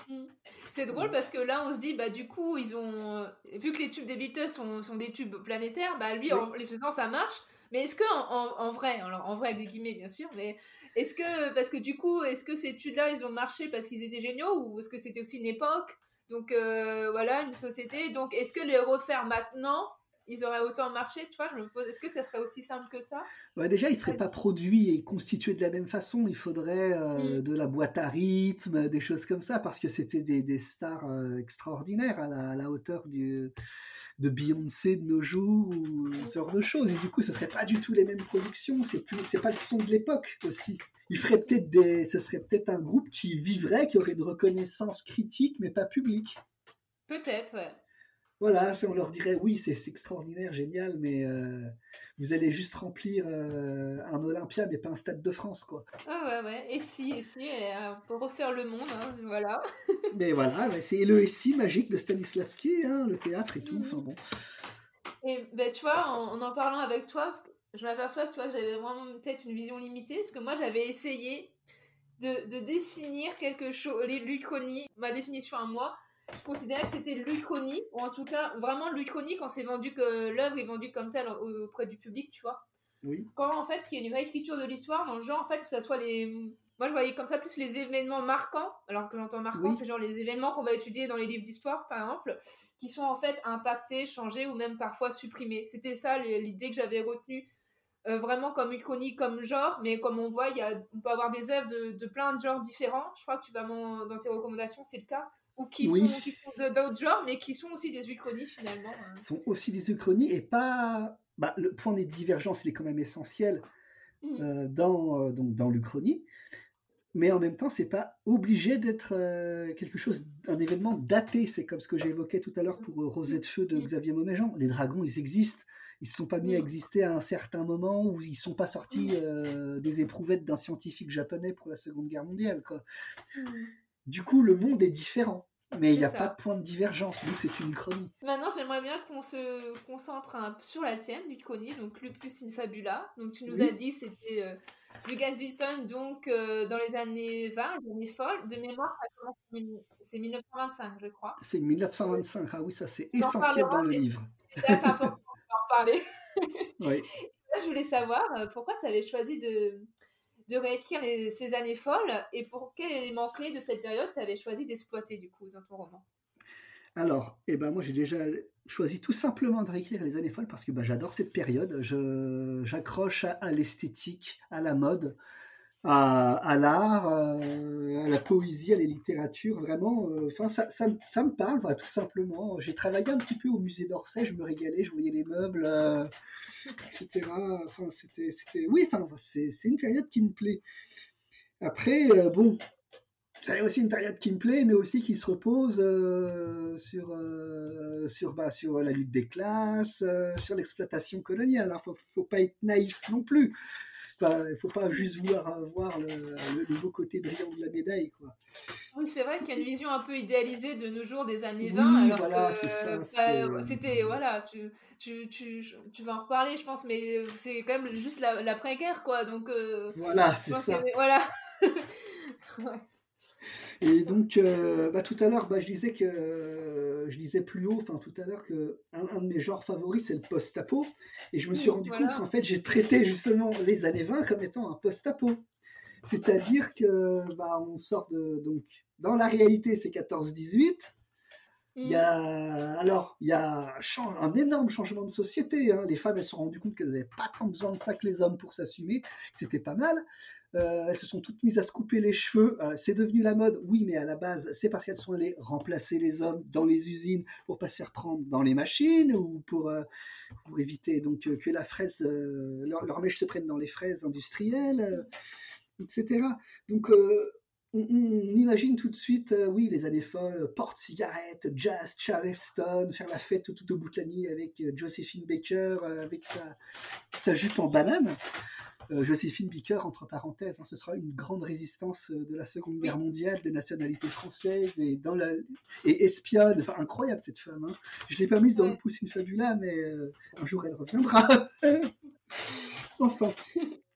Mm. C'est drôle parce que là, on se dit, bah du coup, ils ont vu que les tubes des Beatles sont, sont des tubes planétaires, bah lui, en les faisant, ça marche. Mais est-ce que en, en, vrai, alors en vrai avec des guillemets bien sûr, mais est-ce que, parce que du coup, est-ce que ces études-là, ils ont marché parce qu'ils étaient géniaux ou est-ce que c'était aussi une époque? Donc euh, voilà, une société. Donc est-ce que les refaire maintenant, ils auraient autant marché Tu vois, je me pose, est-ce que ça serait aussi simple que ça? Bah Déjà, ils ne seraient pas produits et constitués de la même façon. Il faudrait euh, mm. de la boîte à rythme, des choses comme ça, parce que c'était des, des, stars euh, extraordinaires à la, à la hauteur du de Beyoncé de nos jours ou ce genre de choses. Et du coup, ce serait pas du tout les mêmes productions. Plus, c'est pas le son de l'époque aussi. Il ferait peut-être des, ce serait peut-être un groupe qui vivrait, qui aurait une reconnaissance critique, mais pas publique. Peut-être, ouais. Voilà, on leur dirait oui, c'est extraordinaire, génial, mais euh, vous allez juste remplir euh, un Olympia, mais pas un Stade de France, quoi. Ah ouais, ouais. Et si, et si, euh, pour refaire le monde, hein, voilà. (laughs) mais voilà, c'est le et si magique de Stanislavski, hein, le théâtre et tout, enfin bon. Et ben, tu vois, en, en, parlant avec toi, je m'aperçois que, tu vois, j'avais vraiment peut-être une vision limitée, parce que moi, j'avais essayé de, de, définir quelque chose, l'Uchronie, ma définition à moi, je considérais que c'était l'Uchronie, ou en tout cas vraiment l'Uchronie quand c'est vendu que l'œuvre est vendue comme telle auprès du public, tu vois. Oui. Quand en fait il y a une vraie écriture de l'histoire dans le genre en fait que ça soit les moi je voyais comme ça plus les événements marquants alors que j'entends marquants c'est genre les événements qu'on va étudier dans les livres d'histoire par exemple qui sont en fait impactés, changés ou même parfois supprimés. C'était ça l'idée que j'avais retenue euh, vraiment comme uchronie comme genre mais comme on voit y a, on peut avoir des œuvres de, de plein de genres différents. Je crois que tu vas dans tes recommandations c'est le cas ou qui, sont, qui sont d'autres genres, mais qui sont aussi des uchronies finalement. Hein. sont aussi des uchronies et pas. Bah, le point des divergences, il est quand même essentiel mmh. euh, dans, euh, donc dans l'uchronie, mais en même temps, c'est pas obligé d'être euh, quelque chose, un événement daté. C'est comme ce que j'évoquais tout à l'heure pour Rosette Feu de mmh. Xavier Mauméjean. Les dragons, ils existent. Ils ne sont pas mis à mmh. exister à un certain moment où ils ne sont pas sortis des éprouvettes d'un scientifique japonais pour la Seconde Guerre mondiale. Quoi. Du coup, le monde est différent. Mais il n'y a pas de point de divergence, donc c'est une chronique. Maintenant, j'aimerais bien qu'on se concentre sur la scène du chronique, donc Lupus in Fabula. Donc tu nous as dit c'était euh, Lucas donc euh, dans les années 20, les années folles. De mémoire, c'est 1925, je crois. C'est 1925, ah oui, ça c'est essentiel dans le livre. C'est important d'en parler. (laughs) oui. Là, je voulais savoir euh, pourquoi tu avais choisi de de réécrire ces années folles et pour quel élément clé de cette période tu avais choisi d'exploiter du coup dans ton roman? Alors, eh ben moi j'ai déjà choisi tout simplement de réécrire les années folles parce que bah, j'adore cette période. j'accroche à l'esthétique, à la mode, à, l'art, euh, à la poésie, à la littérature, vraiment. Euh, enfin, ça, me parle, tout simplement. J'ai travaillé un petit peu au musée d'Orsay, je me régalais, je voyais les meubles, euh, etc. Enfin, c'était, oui, enfin, c'est, une période qui me plaît. Après, bon, c'est aussi une période qui me plaît, mais aussi qui se repose sur, sur, bah, sur la lutte des classes, sur l'exploitation coloniale. Il ne faut, faut, pas être naïf non plus il ne faut pas juste voir, voir le, le, beau côté brillant de la médaille. Quoi. Oui, c'est vrai qu'il y a une vision un peu idéalisée de nos jours des années 20. alors voilà, c'est ça. C'était, voilà, tu, tu, tu, tu, vas en reparler, je pense, mais c'est quand même juste l'après-guerre, quoi. Donc, euh, voilà, c'est ça. voilà. (laughs) ouais. Et donc, euh, bah, tout à l'heure, bah, je disais que je disais plus haut, enfin tout à l'heure, que un, de mes genres favoris c'est le post-apo, et je me suis rendu compte qu'en fait j'ai traité justement les années 20 comme étant un post-apo. C'est-à-dire que bah, on sort de donc dans la réalité c'est 14-18, Il y a, alors, il y a un énorme changement de société. Hein. Les femmes, elles se sont rendues compte qu'elles n'avaient pas tant besoin de ça que les hommes pour s'assumer. C'était pas mal. Euh, elles se sont toutes mises à se couper les cheveux. Euh, c'est devenu la mode, oui, mais à la base, c'est parce qu'elles sont allées remplacer les hommes dans les usines pour pas se faire prendre dans les machines ou pour, euh, pour éviter donc que la fraise, leur, leur, mèche se prenne dans les fraises industrielles, etc. Donc on, imagine tout de suite, euh, oui, les années folles, porte-cigarette, jazz, charleston, faire la fête tout au bout de la nuit avec euh, Josephine Baker, euh, avec sa, sa, jupe en banane. Josephine Baker, entre parenthèses, hein, ce sera une grande résistance de la Seconde Guerre mondiale, de nationalité française et, dans la, et espionne. Enfin, incroyable cette femme. Hein. Je ne l'ai pas mise dans le Poussine Fabula, mais un jour elle reviendra. (laughs) enfin,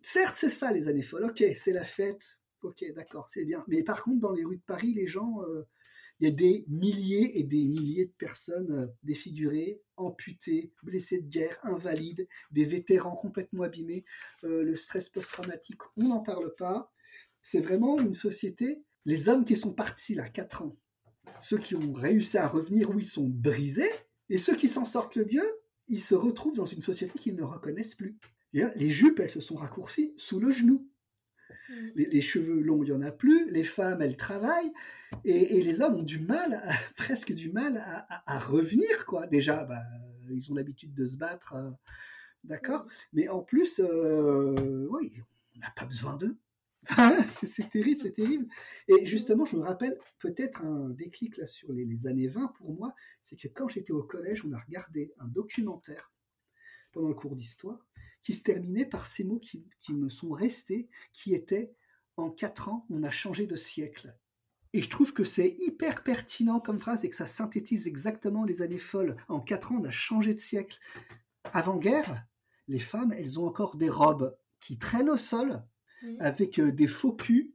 certes, c'est ça les années folles. Ok, c'est la fête, Ok, d'accord, c'est bien. Mais par contre, dans les rues de Paris, les gens, euh, il y a des milliers et des milliers de personnes euh, défigurées, amputées, blessées de guerre, invalides, des vétérans complètement abîmés. Euh, le stress post-traumatique, on n'en parle pas. C'est vraiment une société. Les hommes qui sont partis là, 4 ans, ceux qui ont réussi à revenir, ils sont brisés, et ceux qui s'en sortent le mieux, ils se retrouvent dans une société qu'ils ne reconnaissent plus. Les jupes, elles se sont raccourcies sous le genou. Mm. Les, cheveux longs, il n'y en a plus. Les femmes, elles travaillent. Et, les hommes ont du mal, (laughs) presque du mal à, revenir, quoi. Déjà, bah, ils ont l'habitude de se battre, euh, d'accord. Mm. Mais en plus, euh, oui, on n'a pas besoin d'eux. (laughs) c'est terrible, c'est terrible. Et justement, je me rappelle peut-être un déclic là sur les, années 20 pour moi, c'est que quand j'étais au collège, on a regardé un documentaire pendant le cours d'histoire qui se terminait par ces mots qui, me sont restés, qui étaient en quatre ans, on a changé de siècle. Et je trouve que c'est hyper pertinent comme phrase et que ça synthétise exactement les années folles. En quatre ans, on a changé de siècle. Avant-guerre, les femmes, elles ont encore des robes qui traînent au sol avec euh, des faux culs.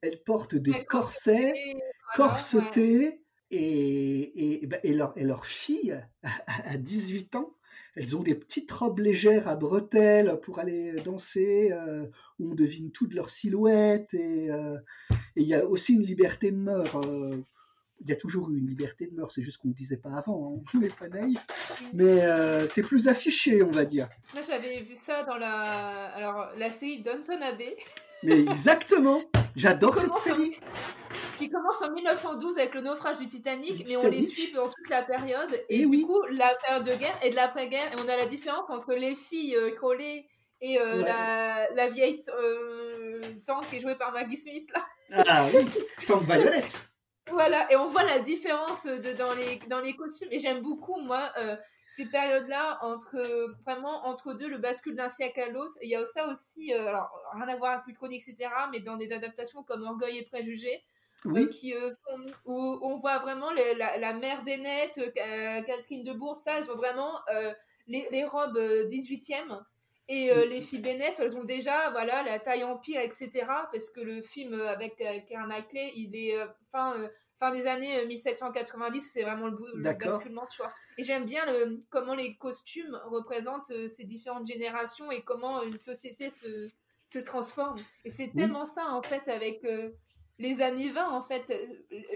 Elles portent des corsets, corsetés, et, et, ben, et, leur, et leur fille, à 18 ans, elles ont des petites robes légères à bretelles pour aller danser, euh, où on devine toute leur silhouette. Euh, et il y a aussi une liberté de mœurs. Euh, il y a toujours eu une liberté de mœurs, c'est juste qu'on ne disait pas avant, hein, on n'est pas naïf. Mais c'est plus affiché, on va dire. Moi, j'avais vu ça dans la, Alors, la série Downton Abbey. Mais exactement J'adore cette série qui commence en 1912 avec le naufrage du Titanic, mais on les suit pendant toute la période. Et, eh du coup, la période de guerre et de l'après-guerre, et on a la différence entre les filles euh, et euh, la, la, vieille euh, qui est jouée par Maggie Smith. Là. Ah oui, Tank Violet. (laughs) voilà, et on voit la différence de, dans, les, dans les costumes. Et j'aime beaucoup, moi, euh, ces périodes-là, entre vraiment entre deux, le bascule d'un siècle à l'autre. Il y a ça aussi, alors rien à voir avec Lucroni, etc., mais dans des adaptations comme Orgueil et Préjugés, oui. qui, euh, où on voit vraiment la, mère Bennett, euh, Catherine de Bourg, ça, elles ont vraiment euh, les, robes 18e. Et les filles Bennett, elles ont déjà voilà, la taille empire, etc. Parce que le film avec Karen Knightley, il est fin, fin des années 1790, c'est vraiment le, basculement, tu vois. Et j'aime bien le, comment les costumes représentent ces différentes générations et comment une société se, se transforme. Et c'est tellement ça, en fait, avec les années 20, en fait, euh,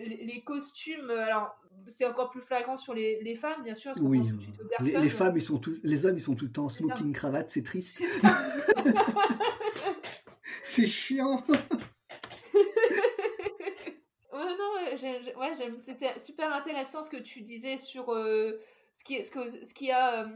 les costumes, euh, alors c'est encore plus flagrant sur les, femmes, bien sûr. oui, les, femmes, ils sont tout, les hommes, ils sont tout le temps en smoking cravate, c'est triste. C'est (laughs) chiant. (laughs) ouais, non, ouais, j'aime. C'était super intéressant ce que tu disais sur euh, ce qui, ce que, ce qui a,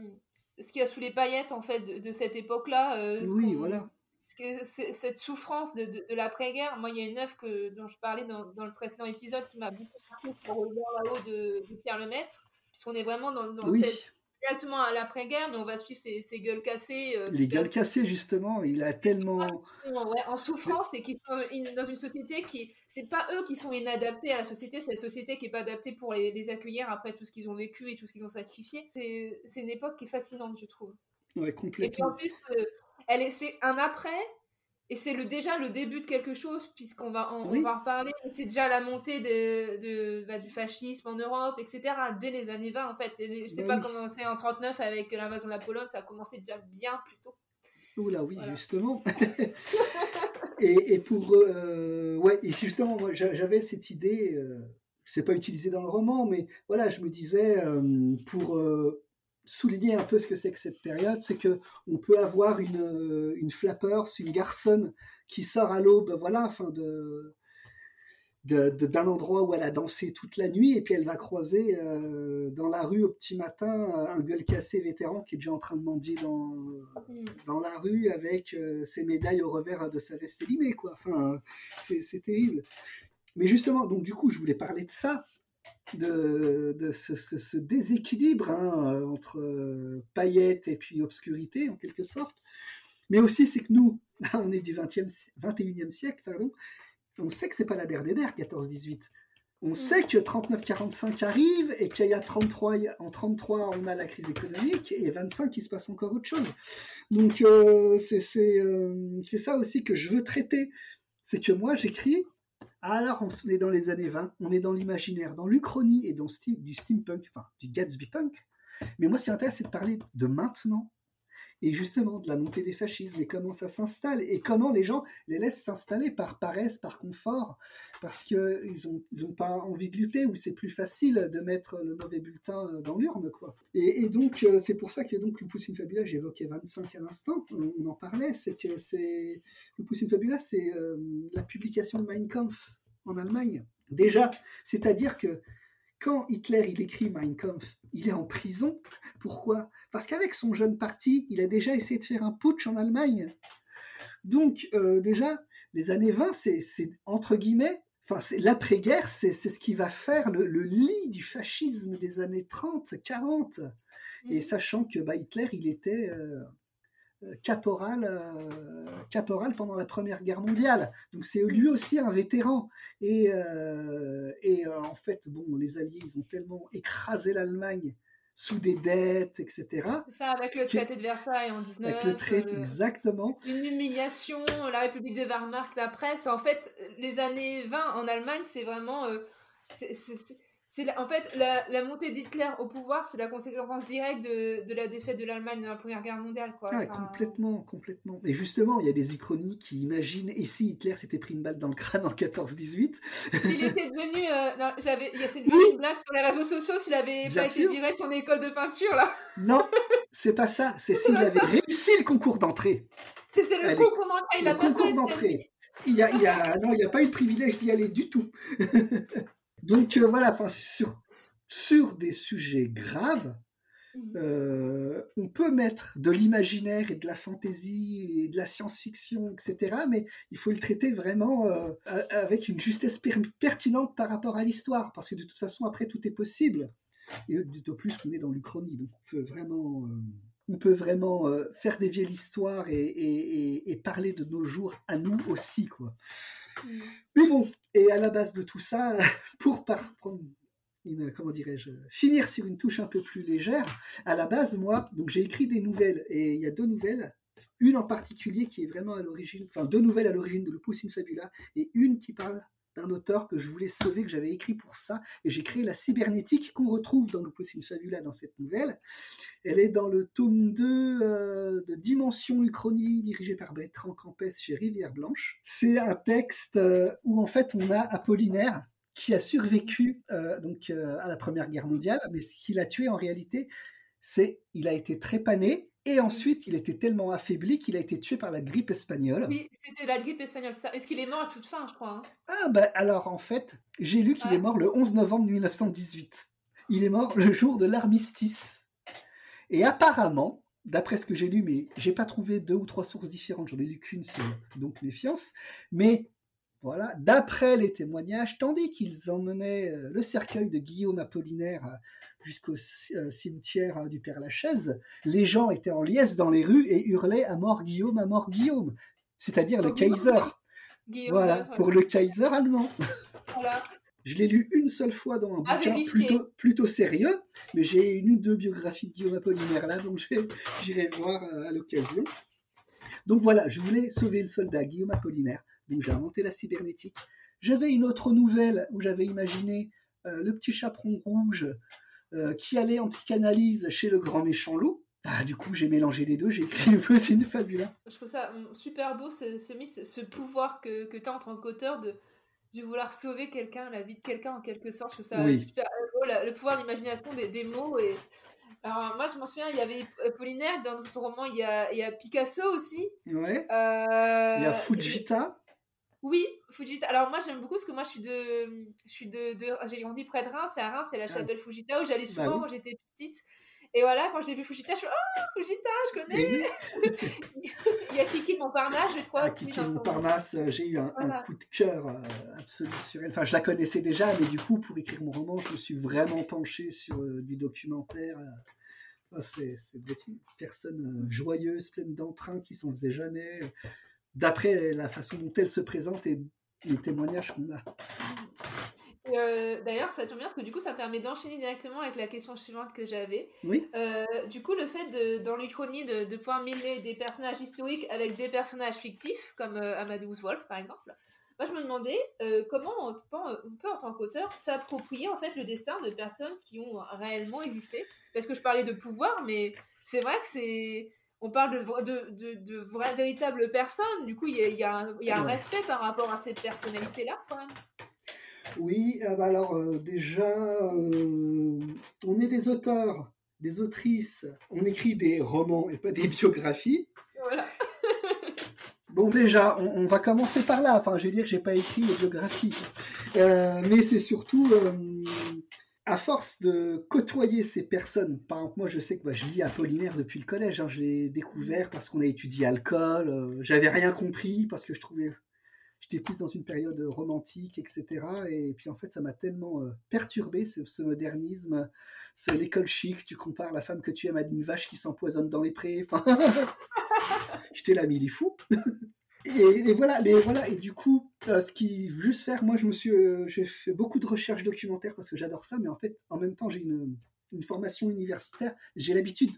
ce qui a sous les paillettes en fait de, cette époque-là. oui, voilà cette souffrance de, de, l'après-guerre, moi, il y a une œuvre que, dont je parlais dans, dans le précédent épisode qui m'a beaucoup marqué pour le là-haut de, de, Pierre Lemaître, puisqu'on est vraiment dans, dans cette directement à l'après-guerre, mais on va suivre ces, ces gueules cassées. Euh, les gueules cassées, justement, il a tellement. Ouais, en souffrance et qui sont dans une société qui. C'est pas eux qui sont inadaptés à la société, c'est la société qui est pas adaptée pour les, les accueillir après tout ce qu'ils ont vécu et tout ce qu'ils ont sacrifié. C'est une époque qui est fascinante, je trouve. Ouais, complètement. Et puis en plus, euh, elle c'est un après et c'est le, déjà le début de quelque chose puisqu'on va en, on va en reparler. C'est déjà la montée de, de bah, du fascisme en Europe, etc. Dès les années 20 en fait. Je sais bah pas commencé en 39 avec l'invasion de la Pologne, ça a commencé déjà bien plus tôt. Oula oui, justement. (laughs) (laughs) et, et, pour euh, ouais, et justement, moi j'avais cette idée. Euh, c'est pas utilisé dans le roman, mais voilà, je me disais, pour souligner un peu ce que c'est que cette période, c'est que on peut avoir une, une flappers, une garçonne qui sort à l'aube, voilà, enfin de d'un endroit où elle a dansé toute la nuit et puis elle va croiser euh, dans la rue au petit matin euh, un gueule cassé vétéran qui est déjà en train de mendier dans, mm. dans la rue avec euh, ses médailles au revers de sa veste élimée quoi. Enfin, c'est terrible. Mais justement, donc du coup, je voulais parler de ça, de, de ce, déséquilibre hein, entre paillettes et puis obscurité en quelque sorte. Mais aussi, c'est que nous, (laughs) on est du 20e, 21e siècle, pardon, on sait que c'est pas la der 14-18. On mm. sait que 39-45 arrive et qu'il y a 33, en 33, on a la crise économique et 25, il se passe encore autre chose. Donc, euh, euh, c'est ça aussi que je veux traiter. C'est que moi, j'écris, alors on est dans les années 20, on est dans l'imaginaire, dans l'Uchronie et dans du steampunk, enfin, du Gatsby punk. Mais moi, ce qui m'intéresse, c'est de parler de maintenant, et justement de la montée des fascismes et comment ça s'installe et comment les gens les laissent s'installer par paresse, par confort, parce n'ont ils pas envie de lutter ou c'est plus facile de mettre le mauvais bulletin euh, dans l'urne. quoi. Et, donc euh, c'est pour ça que donc, le Poussine Fabula, j'évoquais 25 à l'instant, on, en parlait, c'est que c'est le Poussine Fabula, c'est euh, la publication de Mein Kampf en Allemagne. Déjà, c'est-à-dire que quand Hitler il écrit Mein Kampf, il est en prison. Pourquoi? Parce qu'avec son jeune parti, il a déjà essayé de faire un putsch en Allemagne. Donc euh, déjà, les années 20, c'est entre guillemets, enfin c'est l'après-guerre, c'est ce qui va faire le, lit du fascisme des années 30, 40. Et mmh. sachant que bah, Hitler, il était euh, euh, caporal, euh, caporal pendant la Première Guerre mondiale. Donc c'est lui aussi un vétéran. Et, euh, et en fait, bon, les Alliés, ils ont tellement écrasé l'Allemagne sous des dettes, etc. C'est ça, avec le traité de Versailles en 19. Avec le traité, exactement. Une humiliation, la République de Weimar, la presse. En fait, les années 20 en Allemagne, c'est vraiment en fait la, montée d'Hitler au pouvoir, c'est la conséquence directe de, la défaite de l'Allemagne dans la Première Guerre mondiale. Quoi. complètement, complètement. Et justement, il y a des uchronies qui imaginent et si Hitler s'était pris une balle dans le crâne en 14-18 S'il était devenu, euh, j'avais, il y a cette oui blague sur les réseaux sociaux, s'il avait pas été viré sur l'école de peinture là. Non, c'est pas ça. C'est s'il avait réussi le concours d'entrée. C'était le concours d'entrée. Le concours d'entrée. Il y a, il y a, non, il n'y a pas eu le privilège d'y aller du tout. (laughs) Donc euh, voilà, sur, sur des sujets graves, mmh. euh, on peut mettre de l'imaginaire et de la fantaisie et de la science-fiction, etc. Mais il faut le traiter vraiment euh, avec une justesse pertinente par rapport à l'histoire, parce que de toute façon, après, tout est possible. Et d'autant plus qu'on est dans l'Uchronie, donc on peut vraiment, on peut vraiment faire dévier l'histoire et, parler de nos jours à nous aussi, quoi. Mm. Mais bon, et à la base de tout ça, (laughs) pour par, une, comment dirais-je, finir sur une touche un peu plus légère, à la base, moi, donc j'ai écrit des nouvelles, et il y a deux nouvelles, une en particulier qui est vraiment à l'origine, enfin deux nouvelles à l'origine de Le Pouce in Fabula, et une qui parle d'un auteur que je voulais sauver, que j'avais écrit pour ça, et j'ai créé la cybernétique qu'on retrouve dans le in Fabula dans cette nouvelle. Elle est dans le tome 2 euh, de Dimension Uchronie, dirigé par Bertrand Campès chez Rivière Blanche. C'est un texte euh, où en fait on a Apollinaire qui a survécu euh, donc à la Première Guerre mondiale, mais ce qui l'a tué en réalité, c'est il a été trépané et ensuite, il était tellement affaibli qu'il a été tué par la grippe espagnole. Oui, c'était la grippe espagnole. Est-ce qu'il est mort à toute fin, je crois hein? Ah, bah alors en fait, j'ai lu qu'il est mort le 11 novembre 1918. Il est mort le jour de l'armistice. Et apparemment, d'après ce que j'ai lu, mais j'ai pas trouvé deux ou trois sources différentes, j'en ai lu qu'une, c'est donc méfiance, mais voilà, d'après les témoignages, tandis qu'ils emmenaient euh, le cercueil de Guillaume Apollinaire jusqu'au euh, cimetière hein, du Père Lachaise, les gens étaient en liesse dans les rues et hurlaient à mort Guillaume, à mort Guillaume, c'est-à-dire le Kaiser. voilà, pour le Kaiser allemand. Je l'ai lu une seule fois dans un bouquin plutôt, plutôt, sérieux, mais j'ai une ou deux biographies de Guillaume Apollinaire là, donc j'irai voir euh, à l'occasion. Donc voilà, je voulais sauver le soldat Guillaume Apollinaire, donc j'ai inventé la cybernétique. J'avais une autre nouvelle où j'avais imaginé euh, le petit chaperon rouge euh, qui allait en psychanalyse chez le grand méchant loup. Ah, du coup, j'ai mélangé les deux, j'ai écrit le peu, c'est Je trouve ça super beau, ce, ce, ce pouvoir que, que tu as en tant qu'auteur de, de vouloir sauver quelqu'un, la vie de quelqu'un en quelque sorte. Je trouve ça super beau, le pouvoir d'imagination des, des, mots. Et... Alors, moi, je m'en souviens, il y avait Apollinaire, dans notre roman, il y a, il y a Picasso aussi. Ouais. il y a Fujita. Oui, Fujita. Alors moi j'aime beaucoup parce que moi je suis de, je suis de, de j'ai grandi près de Reims, c'est à Reims, c'est la ah. chapelle Fujita où j'allais bah souvent quand j'étais petite. Et voilà, quand j'ai vu Fujita, je suis oh Fujita, je connais. (laughs) Il y a Kiki Montparnasse, je crois. Ah, Kiki Montparnasse, euh, j'ai eu un, coup de cœur euh, absolu sur elle. Enfin, je la connaissais déjà, mais du coup, pour écrire mon roman, je me suis vraiment penché sur euh, du documentaire. c'est des personnes joyeuses, pleines d'entrain, qui s'en faisaient jamais d'après la façon dont elle se présente et les témoignages qu'on a. Euh, d'ailleurs, ça tombe bien parce que du coup, ça permet d'enchaîner directement avec la question suivante que j'avais. Oui. Euh, du coup, le fait de, dans l'Uchronie de, de, pouvoir mêler des personnages historiques avec des personnages fictifs, comme euh, Amadeus Wolf par exemple, moi je me demandais comment on peut, on peut, en tant qu'auteur, s'approprier en fait le destin de personnes qui ont réellement existé? Parce que je parlais de pouvoir, mais c'est vrai que c'est on parle de, de, de, de vraies, véritables personnes. Du coup, il y a, un, respect par rapport à ces personnalités-là, quand même. Oui, euh, bah alors euh, déjà, euh, on est des auteurs, des autrices, on écrit des romans et pas des biographies. Voilà. (laughs) bon, déjà, on, va commencer par là. Enfin, je vais dire que j'ai pas écrit les biographies, mais c'est surtout à force de côtoyer ces personnes, par exemple, moi je sais que bah, je lis Apollinaire depuis le collège, hein, je l'ai découvert parce qu'on a étudié alcool, euh, j'avais rien compris parce que je trouvais, j'étais plus dans une période romantique, etc. Et puis en fait, ça m'a tellement euh, perturbé ce, modernisme, c'est l'école chic, tu compares la femme que tu aimes à une vache qui s'empoisonne dans les prés, enfin, (laughs) j'étais là, mais il fou et, voilà, mais voilà, et du coup, euh, ce qui juste faire, moi, je me suis, euh, j'ai fait beaucoup de recherches documentaires parce que j'adore ça, mais en fait, en même temps, j'ai une, une formation universitaire, j'ai l'habitude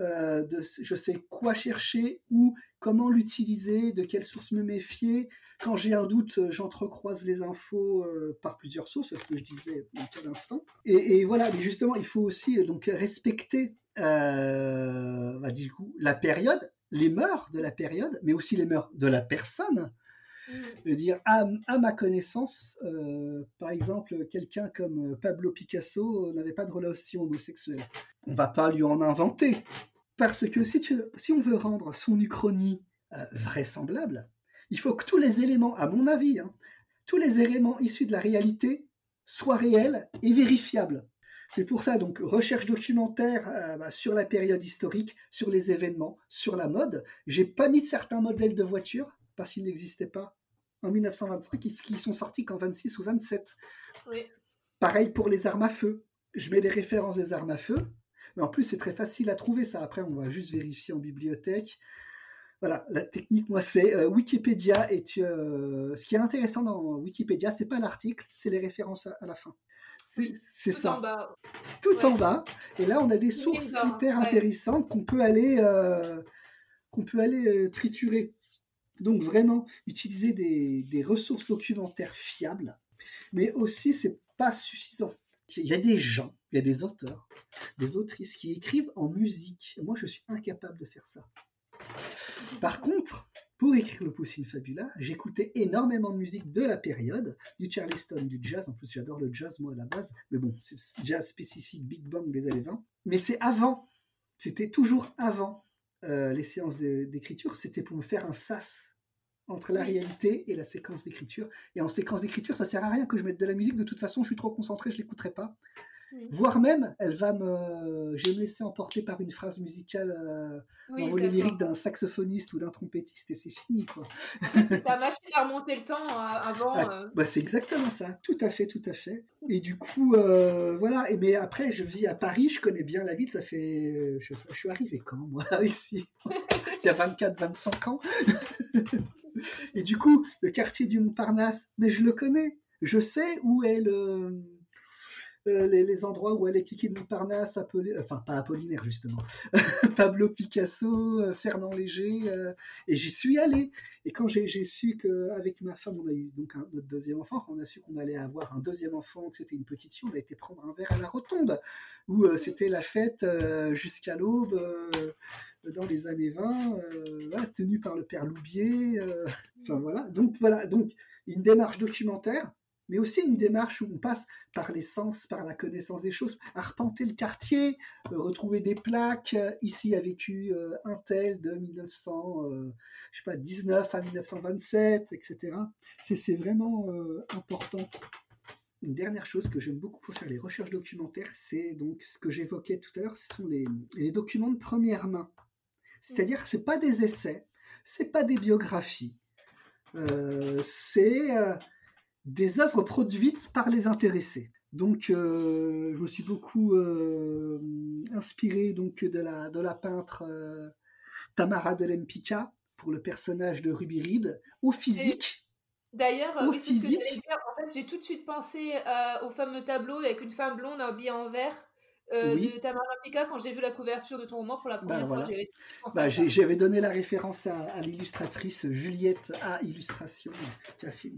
euh, de, je sais quoi chercher, ou comment l'utiliser, de quelles sources me méfier. Quand j'ai un doute, j'entrecroise les infos par plusieurs sources, c'est ce que je disais dans quel instant. Et, et, voilà, mais justement, il faut aussi donc respecter bah, du coup la période les mœurs de la période, mais aussi les mœurs de la personne. Mm. Je veux dire, à, ma connaissance, euh, par exemple, quelqu'un comme euh, Pablo Picasso n'avait pas de relation homosexuelle. On va pas lui en inventer. Parce que si, si on veut rendre son uchronie euh, vraisemblable, il faut que tous les éléments, à mon avis, hein, tous les éléments issus de la réalité soient réels et vérifiables. C'est pour ça, donc, recherche documentaire euh, bah, sur la période historique, sur les événements, sur la mode. J'ai pas mis certains modèles de voitures parce qu'ils n'existaient pas en 1925, qui, sont sortis qu'en 26 ou 27. Pareil pour les armes à feu. Je mets les références des armes à feu, mais en plus, c'est très facile à trouver ça. Après, on va juste vérifier en bibliothèque. Voilà, la technique, moi, c'est euh, Wikipédia. Et euh, ce qui est intéressant dans Wikipédia, c'est pas l'article, c'est les références à la fin. C'est ça. Tout en bas. Et là, on a des sources hyper intéressantes qu'on peut aller, euh, qu'on peut aller euh, triturer. Donc vraiment, utiliser des, ressources documentaires fiables, mais aussi c'est pas suffisant. Il y a des gens, il y a des auteurs, des autrices qui écrivent en musique. Moi, je suis incapable de faire ça. Par contre, pour écrire le Poussine Fabula, j'écoutais énormément de musique de la période, du Charleston, du jazz. En plus, j'adore le jazz, moi, à la base. Mais bon, c'est jazz spécifique Big Bang des années 20. Mais c'est avant. C'était toujours avant euh, les séances d'écriture. C'était pour me faire un sas entre la réalité et la séquence d'écriture. Et en séquence d'écriture, ça sert à rien que je mette de la musique. De toute façon, je suis trop concentré, je l'écouterai pas. Voire même, elle va me, je vais me laisser emporter par une phrase musicale, euh, les lyriques d'un saxophoniste ou d'un trompettiste et c'est fini quoi. c'est ta machine à remonter le temps euh, avant. Ah, euh. bah, c'est exactement ça, tout à fait, tout à fait. Et du coup, euh, voilà. Et mais après, je vis à Paris, je connais bien la ville. Ça fait, je, je suis arrivé quand moi (laughs) ici, il y a 24, 25 ans. (laughs) et du coup, le quartier du Montparnasse, mais je le connais. Je sais où est le euh, les, endroits où est cliquée de Montparnasse, enfin pas Apollinaire justement, (laughs) Pablo Picasso, euh, Fernand Léger, euh, et j'y suis allé. Et quand j'ai su qu'avec ma femme, on a eu donc notre deuxième enfant, quand on a su qu'on allait avoir un deuxième enfant, que c'était une petite fille, on a été prendre un verre à la rotonde, où c'était la fête jusqu'à l'aube, dans les années 20, tenue par le père Loubier. (laughs) enfin voilà, donc voilà, donc une démarche documentaire, mais aussi une démarche où on passe par les sens, par la connaissance des choses, arpenter le quartier, euh, retrouver des plaques. Euh, ici a vécu euh, un tel de 1919 à 1927, etc. C'est vraiment important. Une dernière chose que j'aime beaucoup pour faire les recherches documentaires, c'est donc ce que j'évoquais tout à l'heure, ce sont les, les, documents de première main. C'est-à-dire que ce pas des essais, c'est pas des biographies, c'est des œuvres produites par les intéressés. Donc, euh, je me suis beaucoup euh, inspiré donc de la, de la peintre euh, Tamara de Lempicka pour le personnage de Ruby Reed, au physique. D'ailleurs, oui, physique. En fait, j'ai tout de suite pensé au fameux tableau avec une femme blonde habillée en vert euh, de Tamara Pika quand j'ai vu la couverture de ton roman pour la bah, première fois. Bah, j'avais donné la référence à, l'illustratrice Juliette A Illustration qui a fait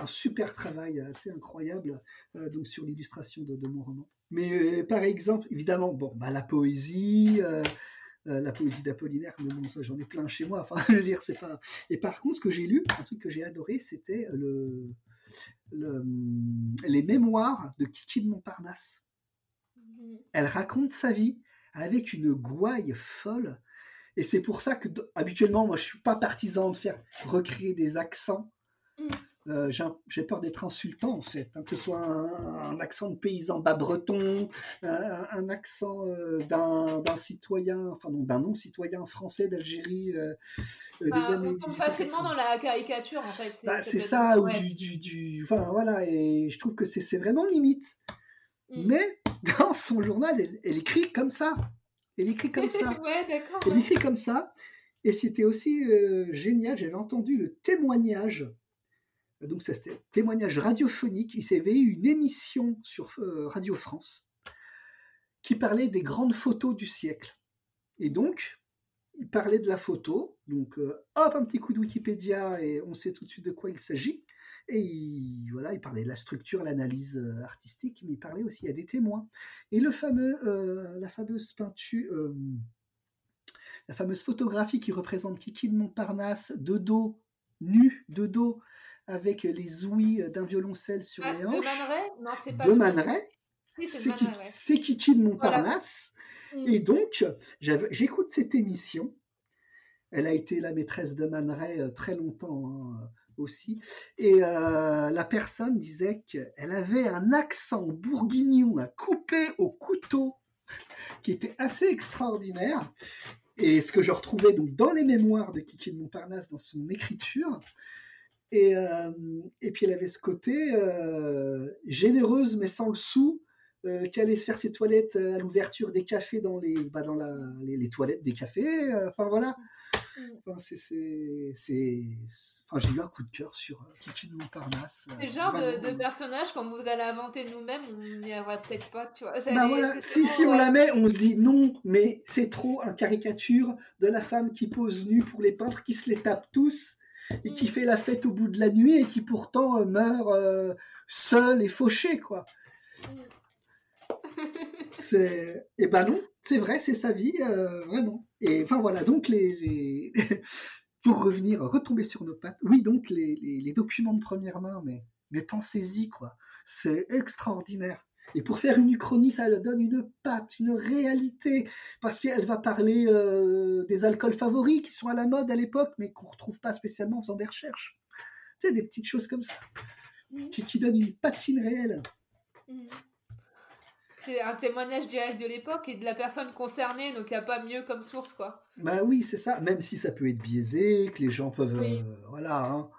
un super travail assez incroyable euh, donc sur l'illustration de, mon roman. Mais euh, par exemple, évidemment, bon, bah, la poésie. la poésie d'Apollinaire, j'en ai plein chez moi. Enfin, (laughs) je veux dire, c'est pas. Et par contre, ce que j'ai lu, un truc que j'ai adoré, c'était le, le, les mémoires de Kiki de Montparnasse. Elle raconte sa vie avec une gouaille folle. Et c'est pour ça que habituellement, moi, je suis pas partisan de faire recréer des accents. Mm. Euh, j'ai peur d'être insultant en fait, hein, que ce soit un, accent de paysan bas breton, un, accent euh, d'un citoyen, enfin non, d'un non-citoyen français d'Algérie euh, des bah, années. On tombe facilement dans la caricature en fait. C'est bah, ça, ou du, du, du, enfin voilà, et je trouve que c'est vraiment limite. Mm. Mais dans son journal, elle, écrit comme ça. Elle écrit comme ça. (laughs) Elle écrit comme ça. Et c'était aussi euh, génial, j'avais entendu le témoignage. Donc ça c'est témoignage radiophonique. Il s'est eu une émission sur euh, Radio France qui parlait des grandes photos du siècle. Et donc, il parlait de la photo. Donc, euh, hop, un petit coup de Wikipédia et on sait tout de suite de quoi il s'agit. Et il, voilà, il parlait de la structure, l'analyse euh, artistique, mais il parlait aussi, a des témoins. Et le fameux, euh, la fameuse peinture, euh, la fameuse photographie qui représente Kiki de Montparnasse, de dos, nu, de dos, avec les ouïes d'un violoncelle sur ah, les hanches. De Manet Non, c'est pas de Man c'est Kiki de Montparnasse. Mm. Et donc, j'écoute cette émission. Elle a été la maîtresse de Man très longtemps. Hein, aussi. Et euh, la personne disait qu'elle avait un accent bourguignon à couper au couteau (laughs) qui était assez extraordinaire. Et ce que je retrouvais donc dans les mémoires de Kiki de Montparnasse, dans son écriture. Et, euh, et puis elle avait ce côté euh, généreuse mais sans le sou, qui allait se faire ses toilettes à l'ouverture des cafés dans les, bah, dans la, les, toilettes des cafés. Enfin voilà. Mm. Enfin, j'ai eu un coup de cœur sur euh, Kiki de Montparnasse. C'est le genre de, de, personnage qu'on voudrait l'inventer nous-mêmes, on n'y arriverait peut-être pas, tu vois. Bah voilà, si, si on la met, on se dit non, mais c'est trop un caricature de la femme qui pose nue pour les peintres, qui se les tape tous et qui mm. fait la fête au bout de la nuit et qui pourtant euh, meurt euh, seule et fauchée, quoi. Mm. C'est... Et eh ben non, c'est vrai, c'est sa vie, vraiment. Et enfin voilà, donc les, (laughs) pour revenir, retomber sur nos pattes, oui, donc les, documents de première main, mais, mais pensez-y, quoi. C'est extraordinaire. Et pour faire une uchronie, ça donne une patte, une réalité, parce qu'elle va parler euh, des alcools favoris qui sont à la mode à l'époque, mais qu'on ne retrouve pas spécialement en faisant des recherches. Tu sais, des petites choses comme ça, mmh. qui, qui, donnent une patine réelle. Mmh c'est un témoignage direct de l'époque et de la personne concernée, donc il n'y a pas mieux comme source, quoi. Bah oui, c'est ça, même si ça peut être biaisé, que les gens peuvent... Euh, voilà, hein.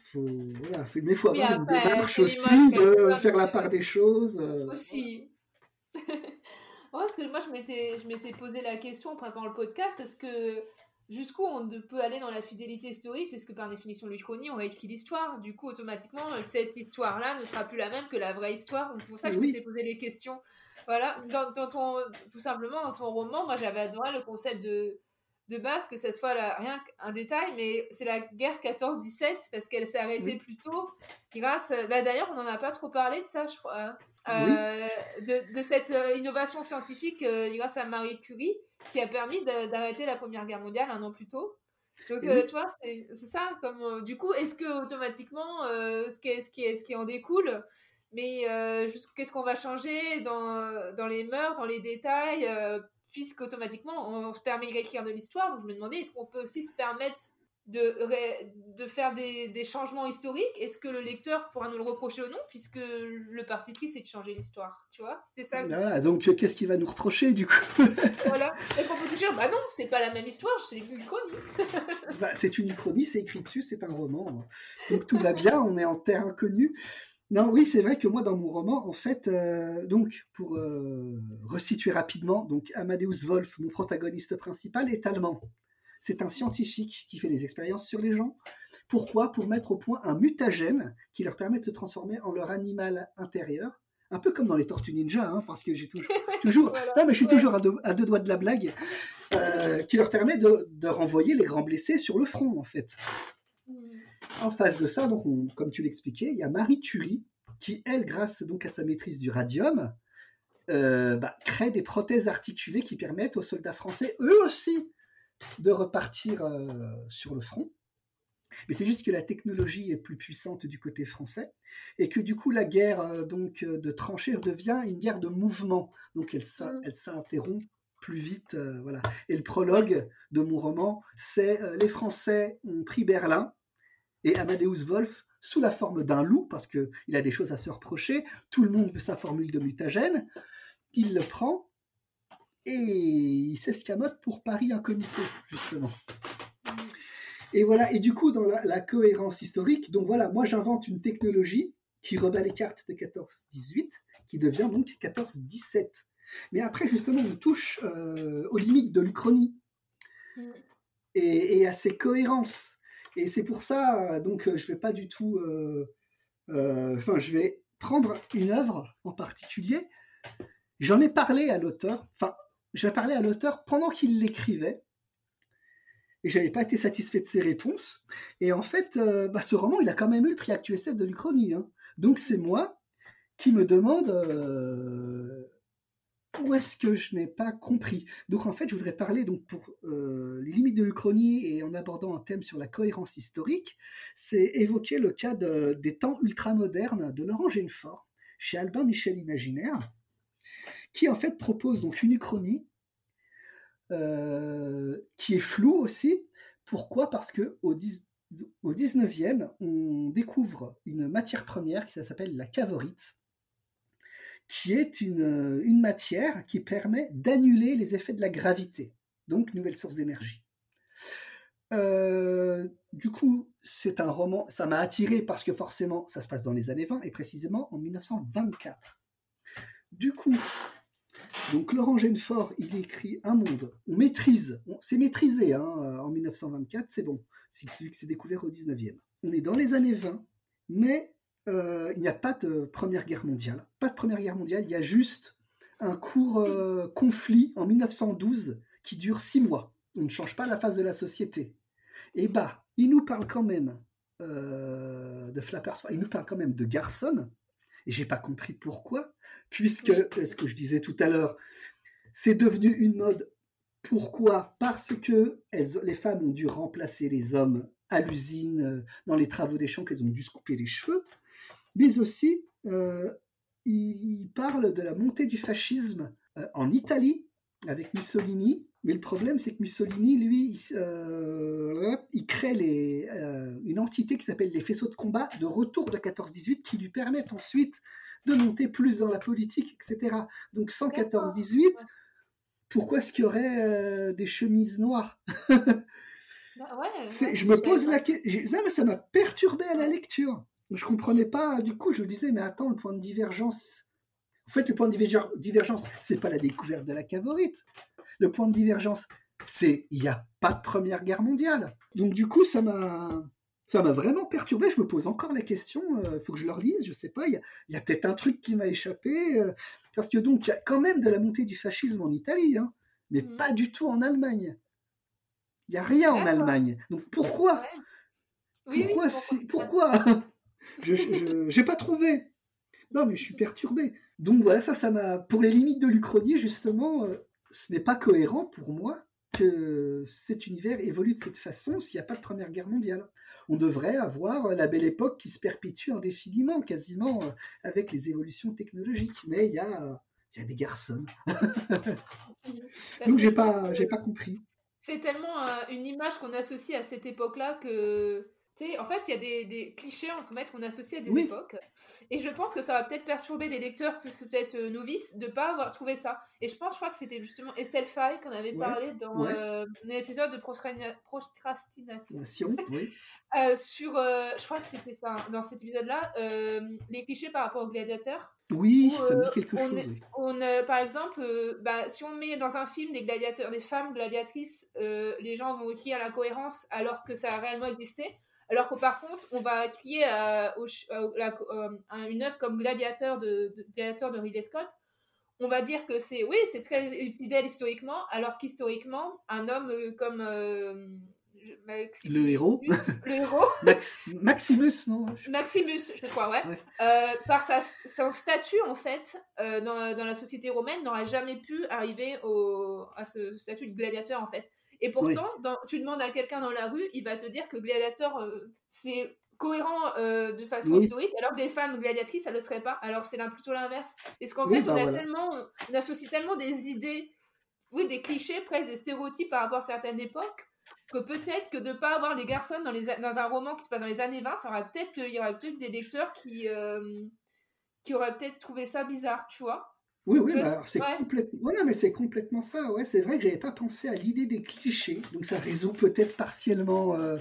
faut, voilà, mais il faut avoir une démarche aussi de faire la part des choses. Euh. Aussi. (laughs) parce que moi, je m'étais, je m'étais posé la question en préparant le podcast, est-ce que jusqu'où on peut aller dans la fidélité historique, puisque par définition, l'Uchronie, on a écrit l'histoire. Du coup, automatiquement, cette histoire-là ne sera plus la même que la vraie histoire. c'est pour ça que je m'étais posé les questions voilà, dans, ton, tout simplement, dans ton roman, moi j'avais adoré le concept de, de base, que ce soit là, rien qu'un détail, mais c'est la guerre 14-17, parce qu'elle s'est arrêtée plus tôt. Grâce, bah, d'ailleurs, on n'en a pas trop parlé de ça, je crois. Hein. Euh, de, de, cette euh, innovation scientifique euh, grâce à Marie Curie, qui a permis d'arrêter la Première Guerre mondiale un an plus tôt. Donc, euh, tu vois, c'est ça. Comme, euh, du coup, est-ce que automatiquement, euh, ce, qui ce, qui ce qui en découle, mais qu'est-ce qu'on va changer dans, dans les mœurs, dans les détails, puisqu'automatiquement, on se permet d'écrire de l'histoire. Donc, je me demandais, est-ce qu'on peut aussi se permettre de, de faire des, des changements historiques, est-ce que le lecteur pourra nous le reprocher ou non, puisque le parti pris, c'est de changer l'histoire, tu vois? C'est ça. Voilà, donc euh, qu'est-ce qu'il va nous reprocher, du coup? (laughs) Voilà. Est-ce qu'on peut tout dire Bah non, c'est pas la même histoire, c'est une uchronie. bah, c'est une uchronie, c'est écrit dessus, c'est un roman. Donc tout va bien, on est en terre inconnue. Non, oui, c'est vrai que moi, dans mon roman, en fait, euh, donc, pour euh, resituer rapidement, donc Amadeus Wolf, mon protagoniste principal, est allemand. C'est un scientifique qui fait des expériences sur les gens. Pourquoi? Pour mettre au point un mutagène qui leur permet de se transformer en leur animal intérieur. Un peu comme dans les Tortues Ninja, hein, parce que j'ai (laughs) toujours, toujours non mais je suis toujours à deux, doigts de la blague, euh, qui leur permet de, renvoyer les grands blessés sur le front en fait. En face de ça, donc comme tu l'expliquais, il y a Marie Curie qui, elle, grâce donc à sa maîtrise du radium, euh, bah, crée des prothèses articulées qui permettent aux soldats français, eux aussi, de repartir euh, sur le front. Mais c'est juste que la technologie est plus puissante du côté français et que du coup la guerre euh, donc de tranchées devient une guerre de mouvement. Donc elle, mm. s'interrompt plus vite. voilà. Et le prologue de mon roman, c'est les Français ont pris Berlin et Amadeus Wolf, sous la forme d'un loup, parce qu'il a des choses à se reprocher, tout le monde veut sa formule de mutagène, il le prend et il s'escamote pour Paris Incognito, justement. Et voilà, et du coup, dans la, cohérence historique, donc voilà, moi j'invente une technologie qui rebat les cartes de 14-18, qui devient donc 14-17. Mais après, justement, on touche euh, aux limites de l'Uchronie mm. et, à ses cohérences. Et c'est pour ça, donc, je vais pas du tout. Euh, euh, enfin, je vais prendre une œuvre en particulier. J'en ai parlé à l'auteur. Enfin, j'ai parlé à l'auteur pendant qu'il l'écrivait et j'avais pas été satisfait de ses réponses. Et en fait, euh, bah, ce roman, il a quand même eu le prix Actuel de l'Uchronie. Hein. Donc c'est moi qui me demande euh, où est-ce que je n'ai pas compris? Donc en fait, je voudrais parler donc pour euh, les limites de l'Uchronie et en abordant un thème sur la cohérence historique, c'est évoquer le cas des temps ultramodernes de Laurent Genefort chez Albin Michel Imaginaire qui en fait propose donc une uchronie euh, qui est floue aussi. Pourquoi? Parce que au, 19e, on découvre une matière première qui s'appelle la cavorite, qui est une, une matière qui permet d'annuler les effets de la gravité, donc nouvelle source d'énergie. Euh, du coup, c'est un roman, ça m'a attiré parce que forcément, ça se passe dans les années 20 et précisément en 1924. Du coup, donc Laurent Genefort, il écrit Un monde. On maîtrise, c'est maîtrisé hein, en 1924, c'est bon. C'est qui s'est découvert au 19e. On est dans les années 20, mais euh, il n'y a pas de Première Guerre mondiale. Pas de Première Guerre mondiale, il y a juste un court euh, conflit en 1912 qui dure six mois. On ne change pas la face de la société. Et bah, il nous parle quand même euh, de Flappers, il nous parle quand même de Garçon, et j'ai pas compris pourquoi, puisque, ce que je disais tout à l'heure, c'est devenu une mode. Pourquoi? Parce que les femmes ont dû remplacer les hommes à l'usine, euh, dans les travaux des champs, qu'elles ont dû se couper les cheveux, mais aussi, euh, il parle de la montée du fascisme euh, en Italie, avec Mussolini, mais le problème, c'est que Mussolini, lui, il, euh, crée les, une entité qui s'appelle les faisceaux de combat de retour de 14-18 qui lui permettent ensuite de monter plus dans la politique, etc. Donc sans 14-18, pourquoi est-ce qu'il y aurait des chemises noires? Bah ouais, Je me pose la question. Ça m'a perturbé à la lecture. Je comprenais pas. Du coup, je me disais, mais attends, le point de divergence. En fait, le point de divergence, c'est pas la découverte de la cavorite le point de divergence, c'est il n'y a pas de Première Guerre mondiale. Donc du coup, ça m'a ça m'a vraiment perturbé. Je me pose encore la question. Il euh, faut que je le relise. Je sais pas. Il y a, peut-être un truc qui m'a échappé euh, parce que donc il y a quand même de la montée du fascisme en Italie, hein, mais mm. pas du tout en Allemagne. Il y a rien en Allemagne. Donc pourquoi? Pourquoi Pourquoi? Je n'ai pas trouvé. Non, mais je suis perturbé. Donc voilà, ça, ça m'a. Pour les limites de l'Uchronie, justement, euh, ce n'est pas cohérent pour moi que cet univers évolue de cette façon s'il n'y a pas de Première Guerre mondiale. On devrait avoir la belle époque qui se perpétue indéfiniment, quasiment euh, avec les évolutions technologiques. Mais il y a, y a des garçons. (laughs) Donc j'ai pas, j'ai pas compris. C'est tellement euh, une image qu'on associe à cette époque-là que en fait, il y a des, des clichés qu'on associe à des époques. Et je pense que ça va peut-être perturber des lecteurs plus peut-être euh, novices de ne pas avoir trouvé ça. Et je pense, je crois que c'était justement Estelle Faye qu'on avait parlé dans euh, un épisode de procrastination. Oui. (laughs) Euh, sur, je crois que c'était ça, dans cet épisode-là, les clichés par rapport aux gladiateurs. Oui, ça me dit quelque on, chose. On, par exemple, bah, si on met dans un film des gladiateurs, des femmes gladiatrices, les gens vont crier à l'incohérence alors que ça a réellement existé. Alors que par contre, on va crier à, une œuvre comme Gladiateur de, de, Gladiateur de Ridley Scott. On va dire que c'est oui, c'est très fidèle historiquement, alors qu'historiquement, un homme euh, comme euh, le héros, le héros, (laughs) Maximus, non Maximus, je crois, ouais, euh, par sa, son statut en fait dans, dans, la société romaine, n'aurait jamais pu arriver au, à ce statut de gladiateur en fait. Et pourtant, tu demandes à quelqu'un dans la rue, il va te dire que gladiateur, euh, c'est cohérent euh, de façon historique, alors que des femmes gladiatrices, ça ne le serait pas. Alors c'est plutôt l'inverse. Parce qu'en fait, bah on, a tellement, on associe tellement des idées, oui, des clichés, presque des stéréotypes par rapport à certaines époques, que peut-être que de ne pas avoir les garçons dans, les, dans un roman qui se passe dans les années 20, ça aura peut-être, il y aurait peut-être des lecteurs qui, euh, qui auraient peut-être trouvé ça bizarre, tu vois. Oui, oui, bah, c'est complètement. mais c'est complètement ça. Ouais, c'est vrai que j'avais pas pensé à l'idée des clichés, donc ça résout peut-être partiellement, euh,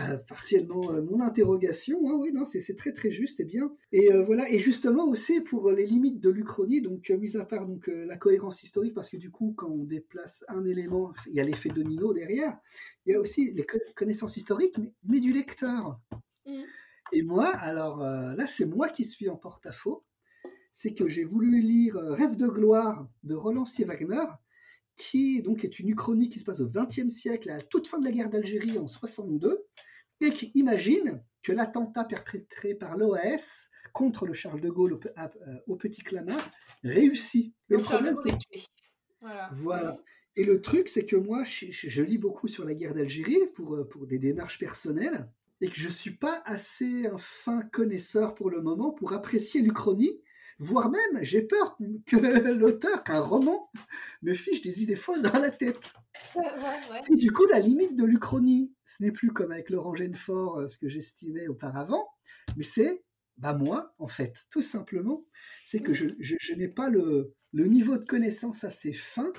euh, partiellement euh, mon interrogation. Hein, oui, non, c'est très très juste et bien. Et voilà. Et justement aussi pour les limites de l'Uchronie, donc mis à part donc la cohérence historique, parce que du coup, quand on déplace un élément, il y a l'effet domino derrière. Il y a aussi les connaissances historiques, mais, du lecteur. Mmh. Et moi, alors là, c'est moi qui suis en porte-à-faux c'est que j'ai voulu lire euh, Rêve de gloire de Roland-Sier Wagner, qui donc est une uchronie qui se passe au XXe siècle, à la toute fin de la guerre d'Algérie en 62, et qui imagine que l'attentat perpétré par l'OAS contre le Charles de Gaulle au, euh, Petit Clamart réussit. Le, problème, c'est voilà. voilà. Et le truc, c'est que moi, je, lis beaucoup sur la guerre d'Algérie pour, euh, pour des démarches personnelles, et que je ne suis pas assez un fin connaisseur pour le moment pour apprécier l'Uchronie, voire même j'ai peur que (laughs) l'auteur, qu'un roman, me fiche des idées fausses dans la tête. (laughs) Et du coup, la limite de l'Uchronie, ce n'est plus comme avec Laurent Genefort, euh, ce que j'estimais auparavant, mais c'est, bah moi, en fait, tout simplement, c'est que je, n'ai pas le, niveau de connaissance assez fin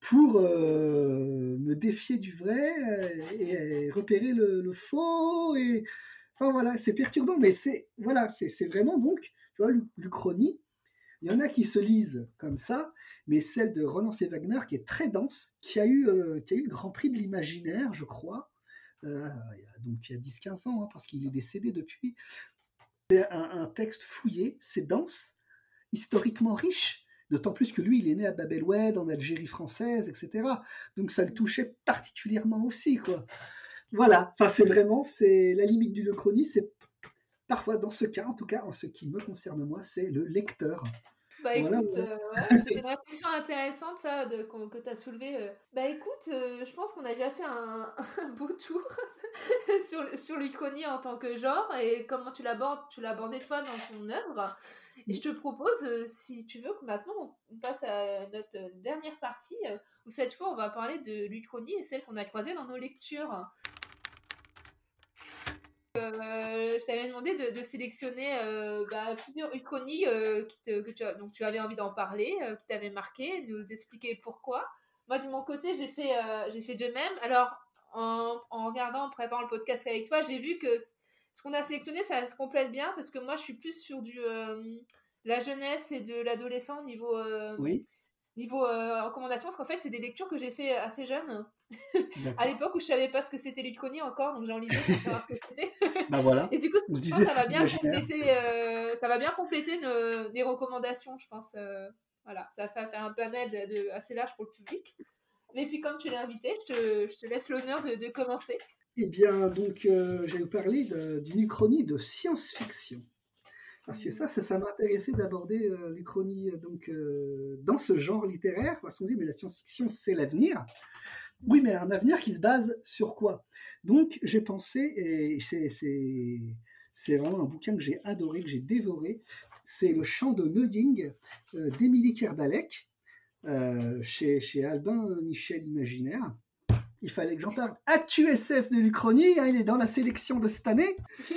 pour euh, me défier du vrai euh, et, repérer le, faux. Et, enfin voilà, c'est perturbant, mais c'est voilà, c'est vraiment donc tu vois, l'Uchronie, il y en a qui se lisent comme ça, mais celle de Roland C. Wagner, qui est très dense, qui a eu, euh, le Grand Prix de l'imaginaire, je crois, euh, donc il y a 10-15 ans, hein, parce qu'il est décédé depuis. C'est un, texte fouillé, c'est dense, historiquement riche, d'autant plus que lui, il est né à Bab el-Oued, en Algérie française, etc. Donc ça le touchait particulièrement aussi, quoi. Voilà, c'est vraiment, c'est la limite du Uchronie, c'est parfois, dans ce cas, en tout cas, en ce qui me concerne moi, c'est le lecteur. Bah écoute, euh, (laughs) c'est une réflexion intéressante ça de, que tu as soulevée. Euh. Bah écoute, euh, je pense qu'on a déjà fait un, (laughs) beau tour (laughs) sur, sur l'Uchronie en tant que genre et comment tu l'abordes, tu abordé toi dans ton œuvre. Et je te propose, si tu veux, que maintenant on passe à notre dernière partie où cette fois on va parler de l'Uchronie et celle qu'on a croisée dans nos lectures. Euh, je t'avais demandé de, sélectionner euh, bah, plusieurs uchronies euh, que tu, avais envie d'en parler, qui t'avaient marqué, nous expliquer pourquoi. Moi, de mon côté, j'ai fait, fait de même. Alors, en, regardant, en préparant le podcast avec toi, j'ai vu que ce qu'on a sélectionné, ça se complète bien parce que moi, je suis plus sur du, la jeunesse et de l'adolescent niveau, oui. Niveau recommandation, parce qu'en fait, c'est des lectures que j'ai fait assez jeune. (laughs) à l'époque où je savais pas ce que c'était l'Uchronie encore, donc j'en lisais sans savoir ce que c'était. (laughs) bah voilà. Et du coup, ça, va bien compléter, euh, ça va bien compléter nos, les recommandations, je pense. Euh, voilà, ça va faire un panel de, assez large pour le public. Mais puis, comme tu l'as invité, je te, je te laisse l'honneur de, de, commencer. Eh bien, donc, euh, je vais vous parler d'une Uchronie de science-fiction. Parce que ça, ça, m'intéressait d'aborder l'Uchronie donc, dans ce genre littéraire, parce qu'on dit, mais la science-fiction, c'est l'avenir. Oui, mais un avenir qui se base sur quoi? Donc, j'ai pensé, et c'est vraiment un bouquin que j'ai adoré, que j'ai dévoré, c'est Le chant de Neuding d'Émilie Kerbalek, chez, chez Albin Michel Imaginaire il fallait que j'en parle. Actu SF de l'Uchronie, hein, il est dans la sélection de cette année.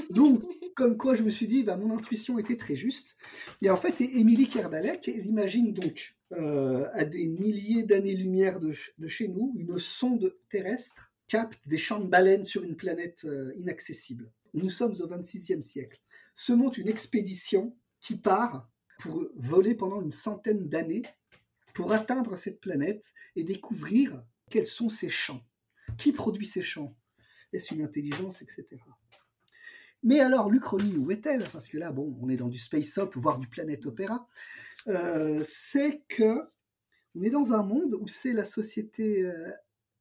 Donc, comme quoi je me suis dit, bah, mon intuition était très juste. Et en fait, Émilie Kerbalek, elle imagine donc euh, à des milliers d'années-lumière de, chez nous, une sonde terrestre capte des champs de baleines sur une planète euh, inaccessible. Nous sommes au 26e siècle. Se monte une expédition qui part pour voler pendant une centaine d'années pour atteindre cette planète et découvrir quels sont ces champs. Qui produit ces champs? Est-ce une intelligence, etc. Mais alors, l'Uchronie, où est-elle? Parce que là, bon, on est dans du space op, voire du planète opéra. Euh, c'est que on est dans un monde où c'est la société euh,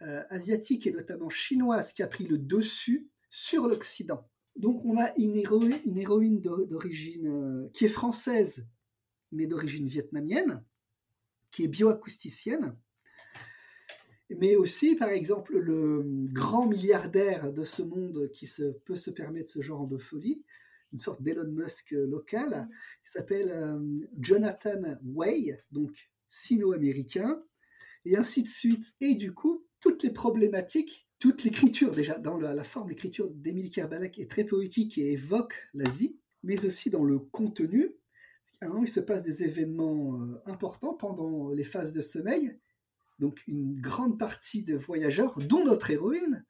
euh, asiatique et notamment chinoise qui a pris le dessus sur l'Occident. Donc on a une une héroïne d'origine qui est française, mais d'origine vietnamienne, qui est bioacousticienne, mais aussi, par exemple, le grand milliardaire de ce monde qui se, peut se permettre ce genre de folie, une sorte d'Elon Musk local, qui s'appelle euh, Jonathan Way, donc sino-américain, et ainsi de suite. Et du coup, toutes les problématiques, toute l'écriture, déjà dans la, forme, l'écriture d'Émilie Kerbalek est très poétique et évoque l'Asie, mais aussi dans le contenu. Moment, il se passe des événements euh, importants pendant les phases de sommeil, donc une grande partie de voyageurs, dont notre héroïne,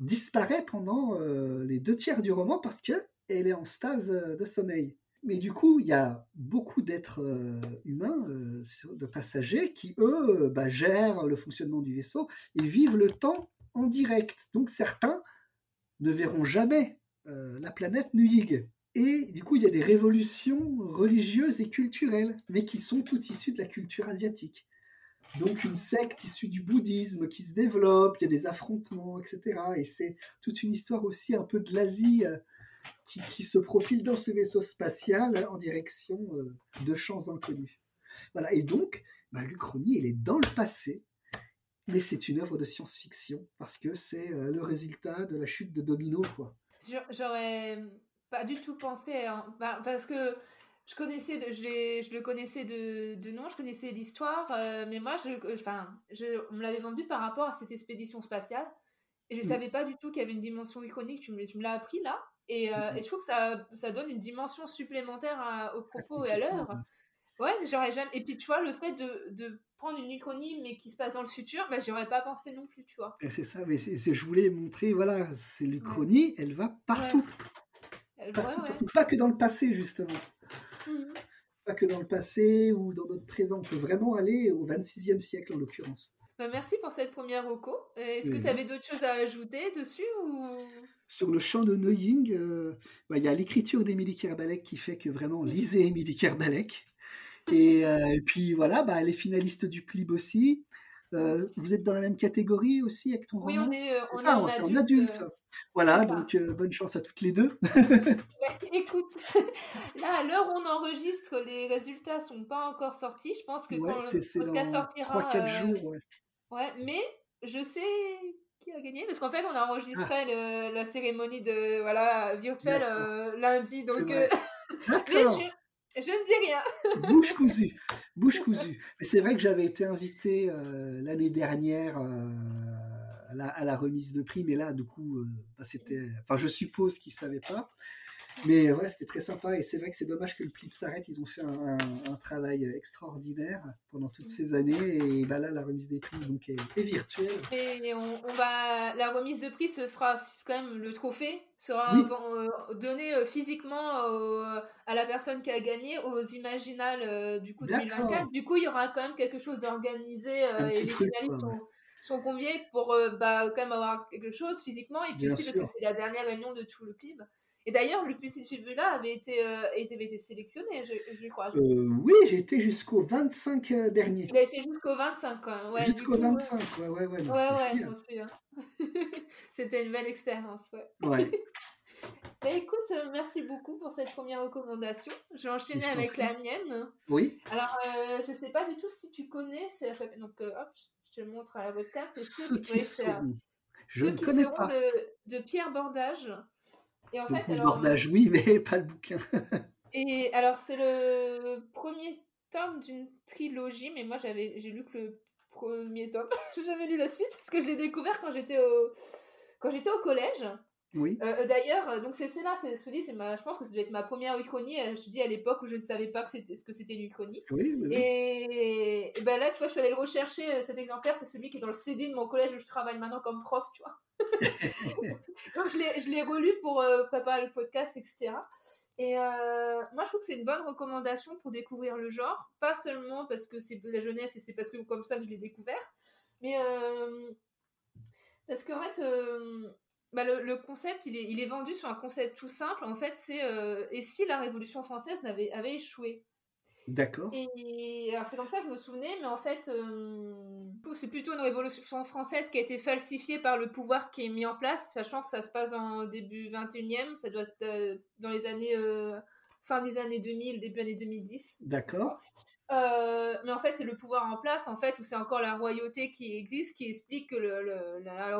disparaît pendant euh, les deux tiers du roman parce qu'elle est en stase euh, de sommeil. Mais du coup, il y a beaucoup d'êtres euh, humains, de passagers, qui, eux, bah, gèrent le fonctionnement du vaisseau et vivent le temps en direct. Donc certains ne verront jamais la planète Nuyig. Et du coup, il y a des révolutions religieuses et culturelles, mais qui sont toutes issues de la culture asiatique donc une secte issue du bouddhisme qui se développe, il y a des affrontements, etc. Et c'est toute une histoire aussi un peu de l'Asie euh, qui, se profile dans ce vaisseau spatial en direction euh, de champs inconnus. Voilà, et donc, bah, l'Uchronie, elle est dans le passé, mais c'est une œuvre de science-fiction, parce que c'est euh, le résultat de la chute de Domino, quoi. J'aurais pas du tout pensé, hein, bah, parce que je connaissais, de, je, je, le connaissais de, de nom, je connaissais l'histoire, euh, mais moi, je, enfin, je, on me l'avait vendu par rapport à cette expédition spatiale, et je ne mm. savais pas du tout qu'il y avait une dimension iconique. Tu me, tu me l'as appris là, et, euh, et, je trouve que ça, ça donne une dimension supplémentaire au propos et à l'heure. Ouais, j'aurais jamais. Et puis tu vois, le fait de, de prendre une uchronie mais qui se passe dans le futur, bah, j'aurais pas pensé non plus, tu vois. Et c'est ça, mais c'est, je voulais montrer, voilà, c'est l'Uchronie, elle va partout. Elle, partout. Pas que dans le passé, justement. Mhm. Pas que dans le passé ou dans notre présent. On peut vraiment aller au 26e siècle en l'occurrence. Bah, merci pour cette première reco. Est-ce que tu avais d'autres choses à ajouter dessus ou... Sur le champ de Neuing, euh, bah, il y a l'écriture d'Émilie Kerbalek qui fait que vraiment, lisez Émilie Kerbalek. Et, euh, et, puis voilà, bah, elle est finaliste du PLIB aussi. Euh, vous êtes dans la même catégorie aussi avec ton oui, roman on est, on ça, est en adulte. Euh, voilà, donc euh, bonne chance à toutes les deux. (laughs) écoute, (laughs) là, à l'heure où on enregistre, les résultats sont pas encore sortis. Je pense que quand le podcast sortira... 3-4 jours, ouais. Ouais, mais je sais qui a gagné parce qu'en fait, on a enregistré ah. la cérémonie de, voilà, virtuelle lundi, donc... mais (laughs) je ne dis rien. (laughs) Bouche cousue. Bouche cousue. C'est vrai que j'avais été invité euh, l'année dernière euh, à, la, remise de prix, mais là, du coup, euh, bah, c'était. Enfin, je suppose qu'ils ne savaient pas. Mais ouais, c'était très sympa et c'est vrai que c'est dommage que le clip s'arrête. Ils ont fait un, travail extraordinaire pendant toutes ces années et bah là, la remise des prix donc est, virtuelle. Et on, va, la remise de prix se fera quand même, le trophée sera euh, donné euh, physiquement à la personne qui a gagné aux Imaginales euh, du coup 2024. Du coup, il y aura quand même quelque chose d'organisé et les finalistes sont, sont, conviés pour bah, quand même avoir quelque chose physiquement et puis aussi parce que c'est la dernière réunion de tout le clip. Et d'ailleurs, Lupus Fibula avait été, euh, été, été sélectionné, je, je crois. Euh, oui, été jusqu'au 25 euh, dernier. Il a été jusqu'au 25, quand Ouais, jusqu'au 25, ouais, ouais, ouais. ouais, ouais, ouais (laughs) C'était une belle expérience, ouais. ouais. (laughs) Bah, écoute, euh, merci beaucoup pour cette première recommandation. Je vais enchaîner avec la mienne. Oui. Alors, je sais pas du tout si tu connais. Donc, hop, je te le montre à la webcam. C'est ceux qui sont... Je ne connais pas. De, de, Pierre Bordage. Et en fait, alors, Bordage, oui, (laughs) mais pas le bouquin. et alors, c'est le premier tome d'une trilogie, mais moi, j'avais, j'ai lu que le premier tome. (laughs) j'avais lu la suite parce que je l'ai découvert quand j'étais au, quand j'étais au collège. Oui. Euh, euh, d'ailleurs, euh, donc c'est là, c'est je pense que ça doit être ma première uchronie. Je dis à l'époque où je ne savais pas que c'était ce que c'était une uchronie. Oui, Et, ben là, tu vois, je suis allée le rechercher. Cet exemplaire, c'est celui qui est dans le CD de mon collège où je travaille maintenant comme prof, tu vois. (laughs) donc je l'ai relu pour préparer le podcast, etc. Et moi, je trouve que c'est une bonne recommandation pour découvrir le genre, pas seulement parce que c'est de la jeunesse et c'est parce que comme ça que je l'ai découvert, mais parce qu'en fait bah, le, concept, il est, il est, vendu sur un concept tout simple. En fait, c'est euh, et si la Révolution française avait, avait échoué? D'accord. Et, alors c'est comme ça que je me souvenais, mais en fait, euh, c'est plutôt une révolution française qui a été falsifiée par le pouvoir qui est mis en place, sachant que ça se passe en début 21e, ça doit être euh, dans les années fin des années 2000, début années 2010. D'accord. Euh, mais en fait, c'est le pouvoir en place, en fait, où c'est encore la royauté qui existe, qui explique que le, la,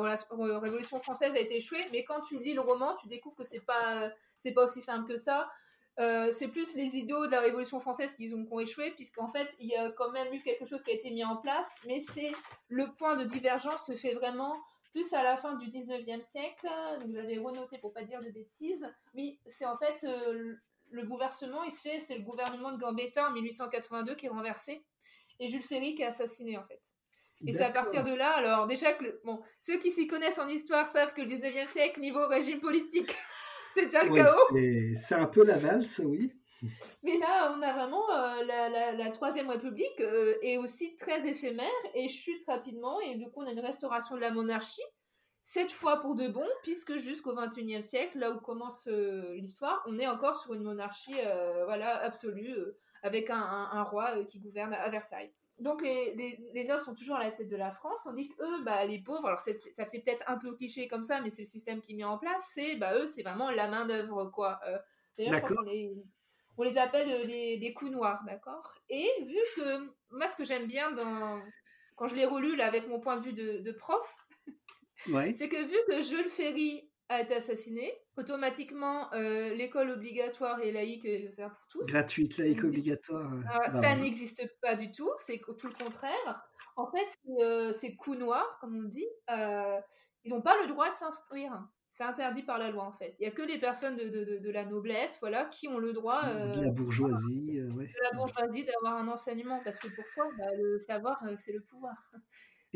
Révolution française a été échouée. Mais quand tu lis le roman, tu découvres que c'est pas, c'est pas aussi simple que ça. Euh, c'est plus les idéaux de la Révolution française qui ont, qui ont échoué, puisqu'en fait, il y a quand même eu quelque chose qui a été mis en place, mais c'est le point de divergence se fait vraiment plus à la fin du 19e siècle, donc j'avais renoté pour pas dire de bêtises, mais c'est en fait euh, le bouleversement, il se fait, c'est le gouvernement de Gambetta en 1882 qui est renversé et Jules Ferry qui est assassiné en fait. Et c'est à partir de là, alors déjà que bon, ceux qui s'y connaissent en histoire savent que le 19e siècle, niveau régime politique, (laughs) c'est déjà le chaos. C'est un peu la valse, oui. Mais là, on a vraiment euh, la, Troisième République euh, est aussi très éphémère et chute rapidement et du coup on a une restauration de la monarchie cette fois pour de bon, puisque jusqu'au XXIe siècle, là où commence euh, l'histoire, on est encore sur une monarchie euh, voilà, absolue, euh, avec un, roi qui gouverne à Versailles. Donc les, les, nobles sont toujours à la tête de la France, on dit qu'eux, bah, les pauvres, alors ça fait peut-être un peu cliché comme ça, mais c'est le système qui est mis en place, c'est bah, eux, c'est vraiment la main d'œuvre, quoi. D'ailleurs, je crois qu'on les, on les appelle les, les coups noirs, d'accord Et vu que, moi, ce que j'aime bien dans, quand je l'ai relu là, avec mon point de vue de, de prof, (laughs) c'est que vu que Jules Ferry a été assassiné, automatiquement, euh, l'école obligatoire et laïque, euh, c'est pour tous. Gratuite, laïque, obligatoire. Ah, ça n'existe pas du tout, c'est tout le contraire. En fait, c'est euh, coups noirs, comme on dit. ils n'ont pas le droit de s'instruire. C'est interdit par la loi, en fait. Il n'y a que les personnes de, de, de, la noblesse, voilà, qui ont le droit. de la bourgeoisie, De la bourgeoisie d'avoir un enseignement. Parce que pourquoi? Bah, Le savoir, c'est le pouvoir.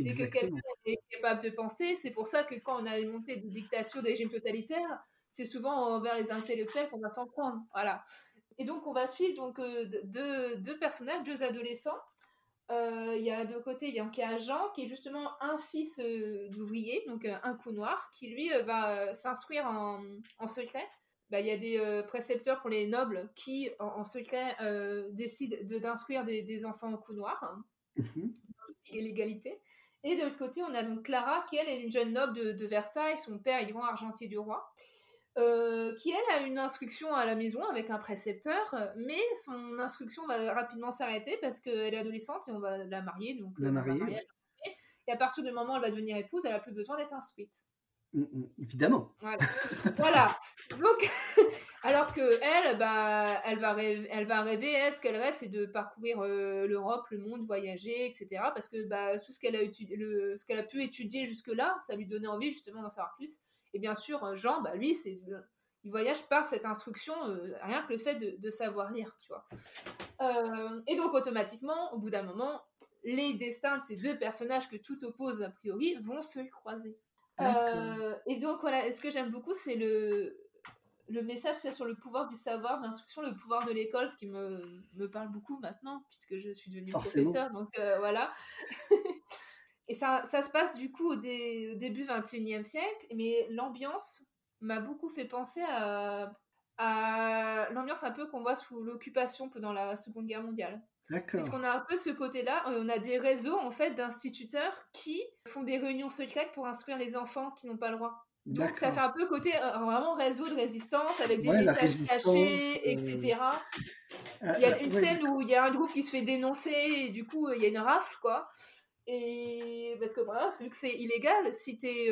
Dès que quelqu'un est capable de penser, c'est pour ça que quand on a monté des dictatures, des régimes totalitaires, c'est souvent envers les intellectuels qu'on va s'en prendre. Voilà. Et donc, on va suivre donc, euh, deux, deux personnages, deux adolescents. Euh, il y a de côté, il y a Jean, qui est justement un fils euh, d'ouvrier, donc un coup noir, qui lui va s'instruire en, en, secret. Bah, il y a des précepteurs pour les nobles qui, en, secret, décident d'instruire des, des, enfants en coup noir. Mmh et l'égalité. Et de l'autre côté, on a donc Clara, qui elle est une jeune noble de, Versailles, son père est grand argentier du roi, euh, qui elle a une instruction à la maison avec un précepteur, mais son instruction va rapidement s'arrêter parce qu'elle est adolescente et on va la marier. Donc, la marier. et à partir du moment où elle va devenir épouse, elle a plus besoin d'être instruite. Mm, mm, évidemment. Voilà. Donc, (laughs) alors que elle, bah, elle va rêver, elle va rêver. Elle, ce qu'elle rêve, c'est de parcourir euh, l'Europe, le monde, voyager, etc. Parce que bah, tout ce qu'elle a le, ce qu'elle a pu étudier jusque-là, ça lui donnait envie justement d'en savoir plus. Et bien sûr, Jean, bah, lui, c'est il voyage par cette instruction, euh, rien que le fait de, savoir lire, tu vois. Euh, et donc automatiquement, au bout d'un moment, les destins de ces deux personnages que tout oppose a priori vont se croiser. Et donc voilà, ce que j'aime beaucoup, c'est le le message sur le pouvoir du savoir, l'instruction, le pouvoir de l'école, ce qui me, me, parle beaucoup maintenant, puisque je suis devenue professeur. Donc euh, voilà. (laughs) et ça, ça, se passe du coup au, début 21e siècle, mais l'ambiance m'a beaucoup fait penser à, à l'ambiance un peu qu'on voit sous l'occupation pendant la Seconde Guerre mondiale. Parce qu'on a un peu ce côté-là, on a des réseaux en fait d'instituteurs qui font des réunions secrètes pour instruire les enfants qui n'ont pas le droit. Donc ça fait un peu côté euh, vraiment réseau de résistance avec des Ouais, messages cachés, résistance, etc. Ah, Il y a ah, une ouais, scène où il y a un groupe qui se fait dénoncer et du coup il y a une rafle quoi. Et parce que voilà, vu que c'est illégal, si tu es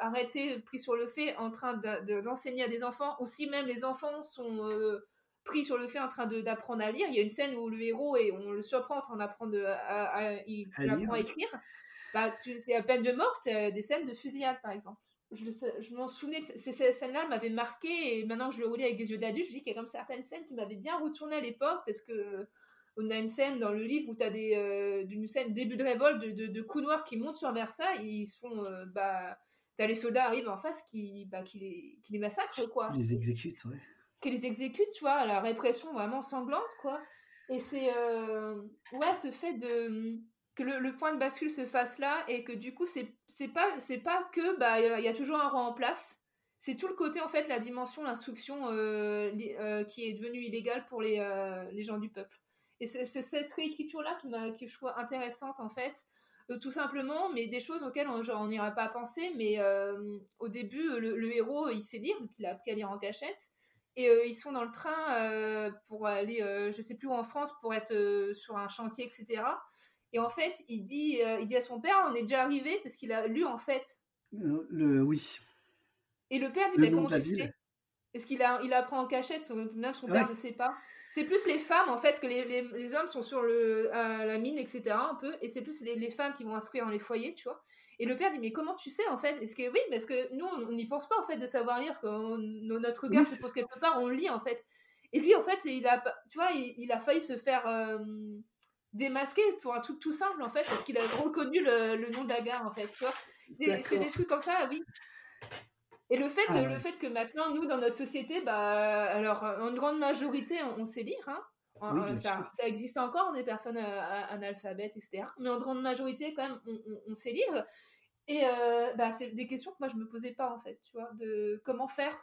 arrêté, pris sur le fait en train de- de- d'enseigner à des enfants, ou si même les enfants sont euh, pris sur le fait en train d'apprendre à lire, il y a une scène où le héros et on le surprend en train d'apprendre à, à- il À apprend à écrire. Bah, c'est à peine de mort, t'as des scènes de fusillade par exemple. Je, je m'en souvenais, ces, ces scènes-là m'avaient marqué et maintenant que je le relis avec des yeux d'adulte, je dis qu'il y a comme certaines scènes qui m'avaient bien retourné à l'époque parce que on a une scène dans le livre où tu as des, euh, d'une scène début de révolte de, de, de coups noirs qui montent sur Versailles et ils se font. euh, bah, T'as les soldats arrivent en face qui, bah, qui, les, qui les massacrent, quoi. ils les exécutent, ouais. Qui les exécutent, tu vois, la répression vraiment sanglante, quoi. Et c'est. euh, ouais, ce fait de. Que le, point de bascule se fasse là et que du coup, c'est pas, c'est pas que. Bah, il y a- toujours un roi en place. C'est tout le côté, en fait, la dimension, l'instruction euh, euh, qui est devenue illégale pour les, les gens du peuple. Et c'est cette réécriture-là qui m'a, que je trouve intéressante, en fait. Tout simplement, mais des choses auxquelles on n'ira pas penser. Mais au début, le, le héros, il sait lire, il a appris à lire en cachette. Et euh, ils sont dans le train euh, pour aller, euh, je sais plus où en France, pour être euh, sur un chantier, etc. Et en fait, il dit, il dit à son père, on est déjà arrivé, parce qu'il a lu en fait. Le, oui. Et le père dit, mais comment tu sais? Est-ce qu'il a, il apprend en cachette, son, même son Ouais. père ne sait pas. C'est plus les femmes, en fait, parce que les, les, les hommes sont sur le, la mine, etc. un peu, et c'est plus les, les femmes qui vont instruire dans les foyers, tu vois. Et le père dit, mais comment tu sais, en fait? Est-ce que oui, parce que nous, on n'y pense pas, en fait, de savoir lire, parce que on- notre regard Oui, se pose quelque part, on lit, en fait. Et lui, en fait, il a, tu vois, il, il a failli se faire euh, démasquer pour un truc tout simple, en fait, parce qu'il a reconnu le, le nom d'Agar, en fait, tu vois. C'est des trucs comme ça, oui. Et le fait, Ah ouais. le fait que maintenant, nous, dans notre société, bah, alors, en grande majorité, on, on sait lire, hein. Oui, Euh, ça, ça existe encore, des personnes euh, analphabètes, etc. Mais en grande majorité, quand même, on, on- on sait lire. Et euh, bah, c'est des questions que moi, je me posais pas, en fait, tu vois, de comment faire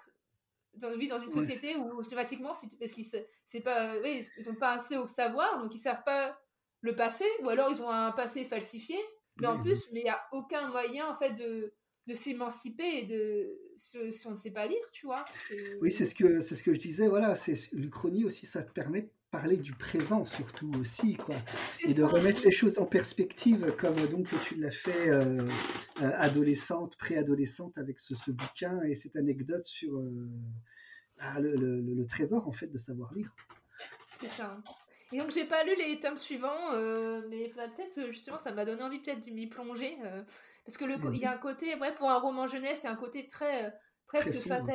dans, dans une société où, automatiquement, si, parce qu'ils c'est pas, oui, ils ont pas assez au savoir, donc ils savent pas le passé, ou alors ils ont un passé falsifié. Mais en plus, mais il n'y a aucun moyen, en fait, de, de s'émanciper et de si, on ne sait pas lire, tu vois. Oui, c'est ce que c'est ce que je disais. Voilà, c'est l'Uchronie aussi, ça te permet de parler du présent surtout aussi, quoi, c'est et de ça. remettre les choses en perspective, comme donc tu l'as fait euh, euh, adolescente, préadolescente avec ce, ce bouquin et cette anecdote sur euh, ah, le, le- le- le trésor en fait de savoir lire. C'est ça. Et donc j'ai pas lu les tomes suivants, euh, mais peut-être euh, justement ça m'a donné envie peut-être de m'y plonger euh, parce que le co- il y a un côté ouais pour un roman jeunesse il y a un côté très euh, presque Très sombre.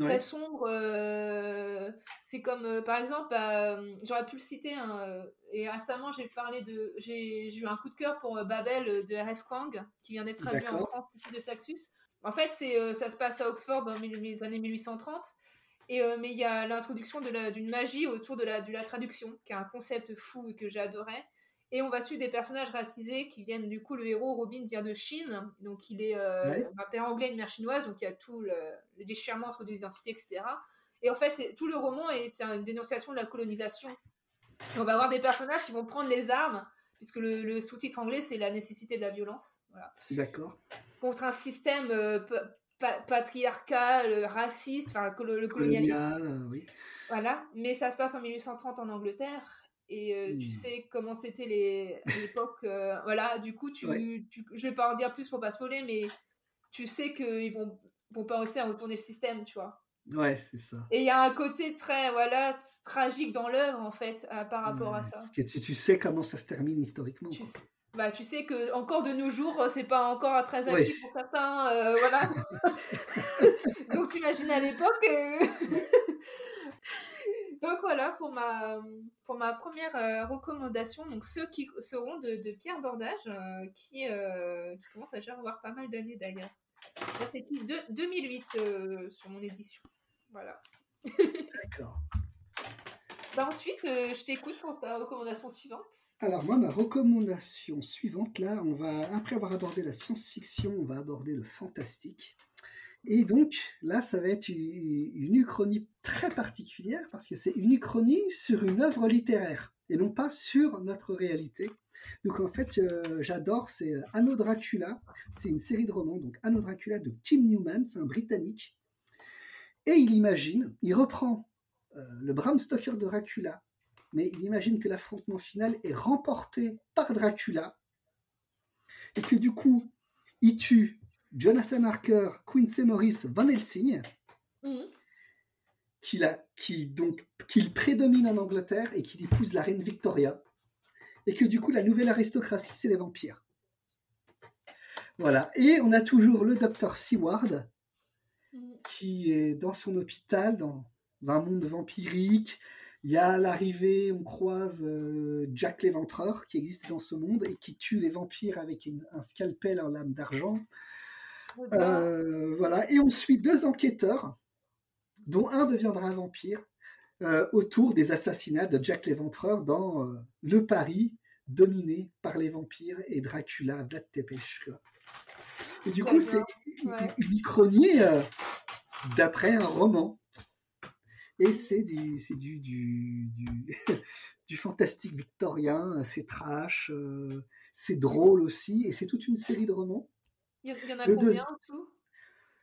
Ouais. très sombre. euh, c'est comme euh, par exemple bah, j'aurais pu le citer hein, euh, et récemment j'ai parlé de j'ai eu un coup de cœur pour euh, Babel euh, de R.F. Kang qui vient d'être traduit en. France de Saxus. En fait c'est euh, ça se passe à Oxford dans les années 1830 et, euh, mais il y a l'introduction d'une magie autour de la, de la traduction, qui est un concept fou et que j'adorais. Et on va suivre des personnages racisés qui viennent, du coup, le héros Robin vient de Chine, donc il est euh, Ouais. un père anglais et une mère chinoise, donc il y a tout le, le déchirement entre deux identités, etc. Et en fait, tout le roman est une dénonciation de la colonisation. Et on va avoir des personnages qui vont prendre les armes, puisque le, le sous-titre anglais, c'est la nécessité de la violence. Voilà D'accord. contre un système euh, pa- pa- patriarcal, raciste, enfin le colonialisme. Colonial, euh, oui. Voilà, mais ça se passe en 1830 en Angleterre. Et euh, tu Hmm. sais comment c'était les à l'époque. euh, voilà, du coup, tu, Ouais. tu- je vais pas en dire plus pour pas spoiler, mais tu sais qu'ils vont, vont pas réussir à retourner le système, tu vois. Ouais, c'est ça. Et il y a un côté très, voilà, tragique dans l'œuvre, en fait, euh, par rapport à Ouais, ça. Parce que tu, tu sais comment ça se termine historiquement. Tu sais, bah, tu sais que encore de nos jours, c'est pas encore très acquis Ouais. pour certains, euh, voilà. (laughs) Donc t'imagines à l'époque. (laughs) Donc voilà pour ma, pour ma première euh, recommandation. Donc ceux qui seront de, de Pierre Bordage, euh, qui, euh, qui commence à déjà avoir pas mal d'années d'ailleurs. Là, de- 2008 euh, sur mon édition. Voilà. D'accord. Bah, ensuite, je t'écoute pour ta recommandation suivante. Alors moi, ma recommandation suivante, là, on va, après avoir abordé la science-fiction, on va aborder le fantastique. Et donc, là, ça va être une, uchronie très particulière, parce que c'est une uchronie sur une œuvre littéraire, et non pas sur notre réalité. Donc en fait, euh, j'adore, c'est euh, Anno Dracula, c'est une série de romans, donc Anno Dracula de Kim Newman, c'est un Britannique. Et il imagine, il reprend euh, le Bram Stoker de Dracula, mais il imagine que l'affrontement final est remporté par Dracula, et que du coup, il tue Jonathan Harker, Quincy Morris, Van Helsing, Mhm. qu'il a, qui donc qu'il prédomine en Angleterre et qu'il épouse la reine Victoria, et que du coup la nouvelle aristocratie c'est les vampires. Voilà. Et on a toujours le docteur Seward Mhm. qui est dans son hôpital, dans un monde vampirique. Il y a l'arrivée, on croise euh, Jack l'Éventreur qui existe dans ce monde et qui tue les vampires avec une- un scalpel en lame d'argent. Euh, voilà. Et on suit deux enquêteurs, dont un deviendra vampire, euh, autour des assassinats de Jack l'Éventreur dans euh, le Paris dominé par les vampires et Dracula, Vlad Tepes. quoi. Et du coup, c'est ouais. une euh, d'après un roman. Et c'est du, c'est du, du, du, (laughs) du fantastique victorien, c'est trash, euh, c'est drôle aussi, et c'est toute une série de romans. Il y en- a Le combien en tout?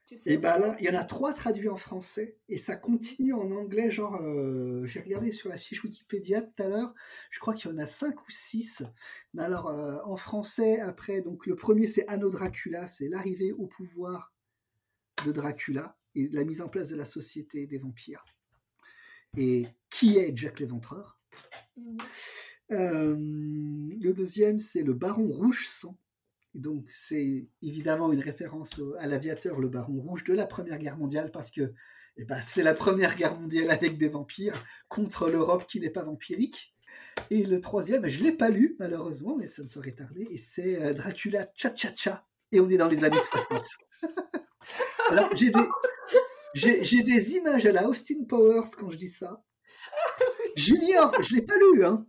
Tu sais? Et ben là, il y en a trois traduits en français et ça continue en anglais. Genre, euh, j'ai regardé sur la fiche Wikipédia tout à l'heure, je crois qu'il y en a cinq ou six. Mais alors, euh, en français, après, donc le premier c'est Anno Dracula, c'est l'arrivée au pouvoir de Dracula et la mise en place de la société des vampires. Et qui est Jack l'Éventreur? Euh, Le deuxième c'est le Baron Rouge Sang. Et Donc c'est évidemment une référence à l'aviateur, le Baron Rouge de la Première Guerre mondiale, parce que eh ben, c'est la Première Guerre mondiale avec des vampires contre l'Europe qui n'est pas vampirique. Et le troisième, je ne l'ai pas lu malheureusement, mais ça ne saurait tarder, et c'est euh, Dracula Cha-Cha-Cha. Et on est dans les années (laughs) 60. (laughs) Alors j'ai des, j'ai, j'ai des images à la Austin Powers quand je dis ça. Junior, je ne l'ai pas lu, hein.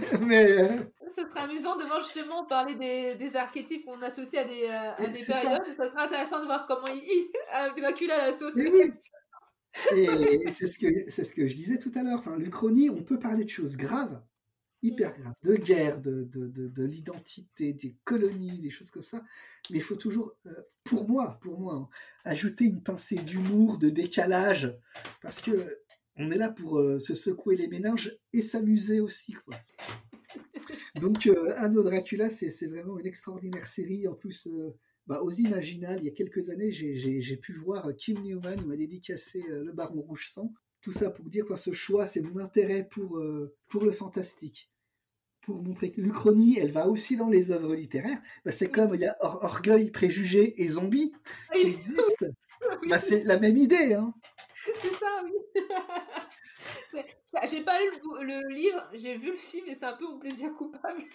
(laughs) mais euh, Ça serait amusant de voir justement parler des, des archétypes qu'on associe à des, euh, à des ça. périodes. Ça. serait intéressant de voir comment il, (laughs) il à Dracula la sauce. Oui. Et, et c'est ce que ce que je disais tout à l'heure. Enfin, l'Uchronie, on peut parler de choses graves, hyper graves, de guerre, de, de, de, de l'identité, des colonies, des choses comme ça. Mais il faut toujours, euh, pour moi, pour moi, hein, ajouter une pincée d'humour, de décalage, parce que on est là pour euh, se secouer les méninges et s'amuser aussi, quoi. (laughs) Donc, euh, Anno Dracula, c'est vraiment une extraordinaire série. En plus, euh, bah, aux Imaginales, il y a quelques années, j'ai- pu voir euh, Kim Newman m'a dédicacé Le Baron Rouge Sang. Tout ça pour dire que ce choix, c'est mon intérêt pour, pour le fantastique. Pour montrer que l'Uchronie, elle va aussi dans les œuvres littéraires. Bah, c'est comme il y a Or- Orgueil, Préjugés et Zombies qui existent. (laughs) Bah, c'est la même idée. Hein. (laughs) J'ai pas lu le, livre, j'ai vu le film et c'est un peu mon plaisir coupable. (laughs)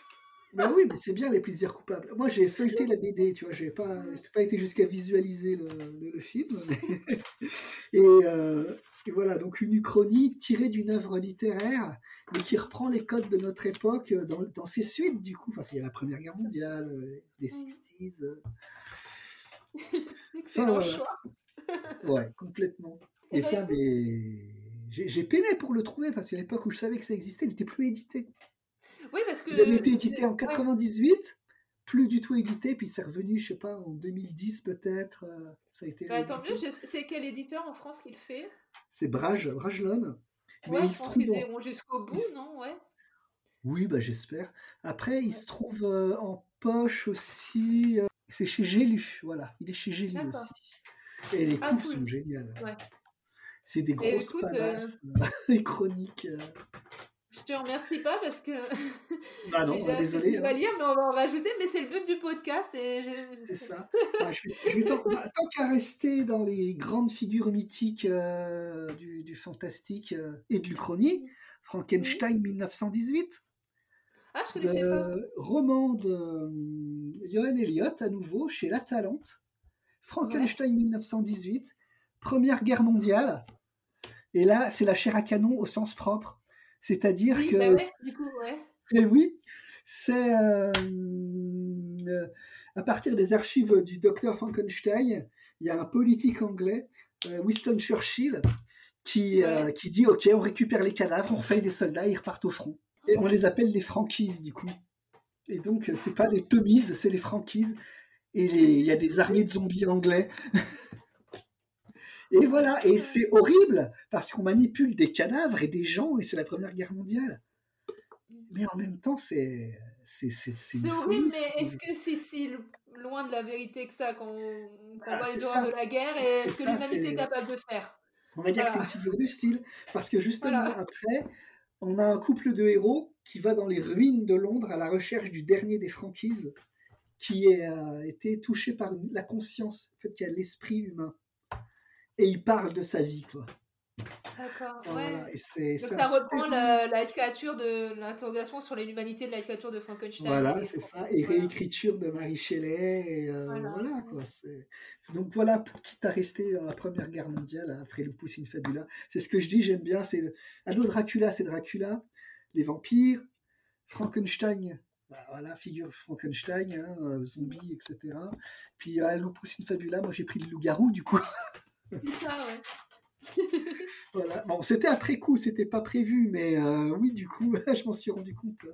Bah oui, mais c'est bien les plaisirs coupables. Moi, j'ai feuilleté la BD, tu vois, j'ai pas, pas été jusqu'à visualiser le, le- le film. mais- (laughs) et, euh, et voilà, donc une uchronie tirée d'une œuvre littéraire, mais qui reprend les codes de notre époque euh, dans, dans ses suites, du coup. Enfin, il y a la Première Guerre mondiale, euh, les 60s. euh, Excellent voilà. choix. ouais, complètement. Eh Et ben, ça, mais. J'ai peiné pour le trouver, parce qu'à l'époque où je savais que ça existait, il n'était plus édité. Oui, parce que. Il été édité en ouais. 98, plus du tout édité, puis c'est revenu, je sais pas, en 2010 peut-être. euh, ça a été. Bah, tant mieux, je- c'est quel éditeur en France qui le fait? C'est Brage, Bragelonne. Mais Ouais, il je se pense qu'ils iront jusqu'au bout, il non? Ouais. Oui, bah, j'espère. Après, il se trouve euh, en poche aussi. euh, C'est chez J'ai lu, voilà. Il est chez J'ai lu D'accord. aussi. Et les Ah, couves cool. sont géniales. Ouais. C'est des grosses écoute, euh, palasses, les (laughs) chroniques. euh. Je te remercie pas parce que (laughs) (laughs) Ah non, bah, désolé. hein. à lire, mais on va en rajouter. Mais c'est le but du podcast. C'est ça. Ah, je vais, je tant, bah, tant qu'à rester dans les grandes figures mythiques euh, du, du fantastique euh, et de l'Uchronie, Frankenstein 1918, Ah, je connaissais pas. roman de euh, Johan Elliott, à nouveau, chez La Talente. Frankenstein 1918, Première Guerre mondiale. Et là, c'est la chair à canon au sens propre. C'est-à-dire Oui, que bah ouais, du coup, ouais. et oui, c'est euh, euh, à partir des archives du docteur Frankenstein, il y a un politique anglais, euh, Winston Churchill, qui, Ouais. qui dit Ok, on récupère les cadavres, on refait des soldats, ils repartent au front. Et on les appelle les Frankies, du coup. Et donc, c'est pas les Tommies, c'est les Frankies. Et il y a des armées de zombies anglais. (laughs) et voilà, et c'est horrible parce qu'on manipule des cadavres et des gens et c'est la Première Guerre mondiale. Mais en même temps, c'est c'est horrible, mais est-ce que c'est si loin de la vérité que ça quand on, ah, voit les horreurs de la guerre et ce que l'humanité est capable de faire? On va dire que c'est une figure du style parce que justement après, on a un couple de héros qui va dans les ruines de Londres à la recherche du dernier des Frankies qui a été touché par la conscience, en fait, qui a l'esprit humain. Et il parle de sa vie, quoi. D'accord, ouais. Donc ça reprend la, la, de l'interrogation sur l'humanité de la de Frankenstein. Voilà, c'est ça. Et réécriture de Marie Shelley. Euh, voilà. quoi. Donc voilà pour qui t'a resté dans la Première Guerre mondiale après le in Fabula. C'est ce que je dis, j'aime bien. C'est Dracula, c'est Dracula. Les vampires. Frankenstein, bah, voilà, figure Frankenstein, hein, euh, zombie, etc. Puis à Lupus in Fabula, moi j'ai pris le loup-garou du coup. (laughs) C'est ça, ouais. (laughs) voilà. Bon, c'était après coup, c'était pas prévu, mais euh, oui, du coup, (laughs) je m'en suis rendu compte.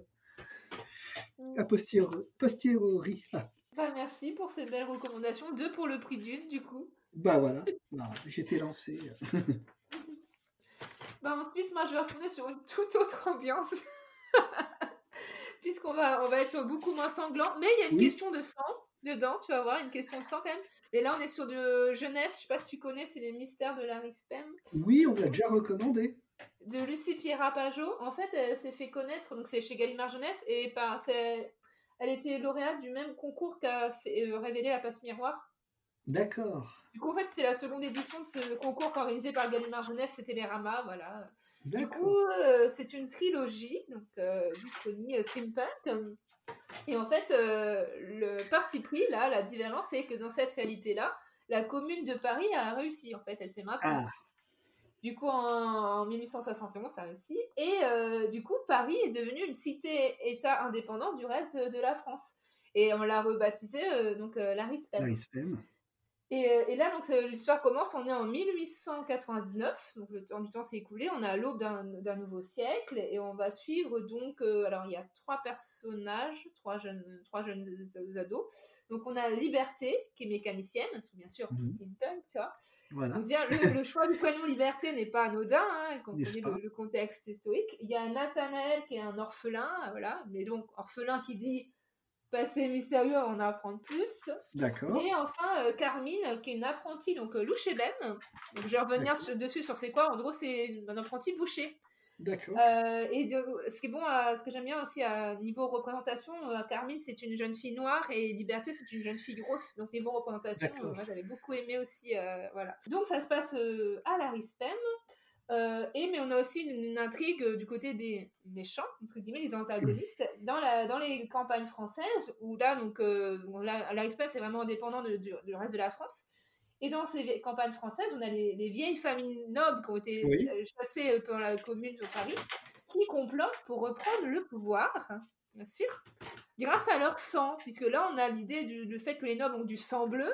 Euh, a posteriori. Ah. (laughs) Bah, merci pour ces belles recommandations. Deux pour le prix d'une, du coup. Bah voilà, bah, j'étais lancé. bah ensuite, moi, je vais retourner sur une toute autre ambiance. Puisqu'on va, on va être sur beaucoup moins sanglant. Mais il y a une question de sang dedans, tu vas voir, une question de sang quand même. Et là, on est sur de jeunesse. Je sais pas si tu connais, c'est les mystères de Larry Spem. Oui, on l'a déjà recommandé. De Lucie Pierre Pajot. En fait, elle s'est fait connaître, donc c'est chez Gallimard Jeunesse, et par, elle était lauréate du même concours qu'a euh, révélé la passe miroir. D'accord. Du coup, en fait, c'était la seconde édition de ce concours organisé par Gallimard Jeunesse, c'était les Ramas, voilà. Du coup, euh, c'est une trilogie, donc euh, du Steampunk, et en fait, euh, le parti pris, là, la différence, c'est que dans cette réalité-là, la commune de Paris a réussi, en fait, elle s'est maintenue. Ah. Du coup, en, 1871, ça a réussi. Et euh, du coup, Paris est devenue une cité-État indépendante du reste de la France. Et on l'a rebaptisé euh, donc la. Euh, et, là, donc, l'histoire commence, on est en 1899, donc le temps du temps s'est écoulé, on est à l'aube d'un nouveau siècle, et on va suivre donc, euh, alors il y a trois personnages, trois jeunes, trois jeunes ados. Donc on a Liberté, qui est mécanicienne, bien sûr, mmh. steampunk, tu vois. Voilà. Donc, le, choix du prénom Liberté n'est pas anodin, hein, quand on le, le, contexte historique. Il y a Nathanaël qui est un orphelin, voilà, mais donc orphelin qui dit passé mystérieux, on en apprendre plus. D'accord. Et enfin, euh, Carmine, qui est une apprentie, donc euh, louchébem. Donc, je vais revenir dessus sur c'est quoi. En gros, c'est un apprenti boucher. D'accord. Euh, et ce qui est bon, ce que j'aime bien aussi à niveau représentation, Carmine, c'est une jeune fille noire et Liberté, c'est une jeune fille grosse. Donc, niveau représentation, moi, j'avais beaucoup aimé aussi. voilà. Donc, ça se passe à la RISPEM. Euh, et mais on a aussi une, intrigue euh, du côté des méchants, entre guillemets, des antagonistes, (laughs) dans, la, dans les campagnes françaises, où là, donc, euh, c'est vraiment indépendant du, reste de la France. Et dans ces campagnes françaises, on a les, vieilles familles nobles qui ont été chassées dans la commune de Paris, qui complotent pour reprendre le pouvoir, bien sûr, grâce à leur sang, puisque là, on a l'idée du, fait que les nobles ont du sang bleu,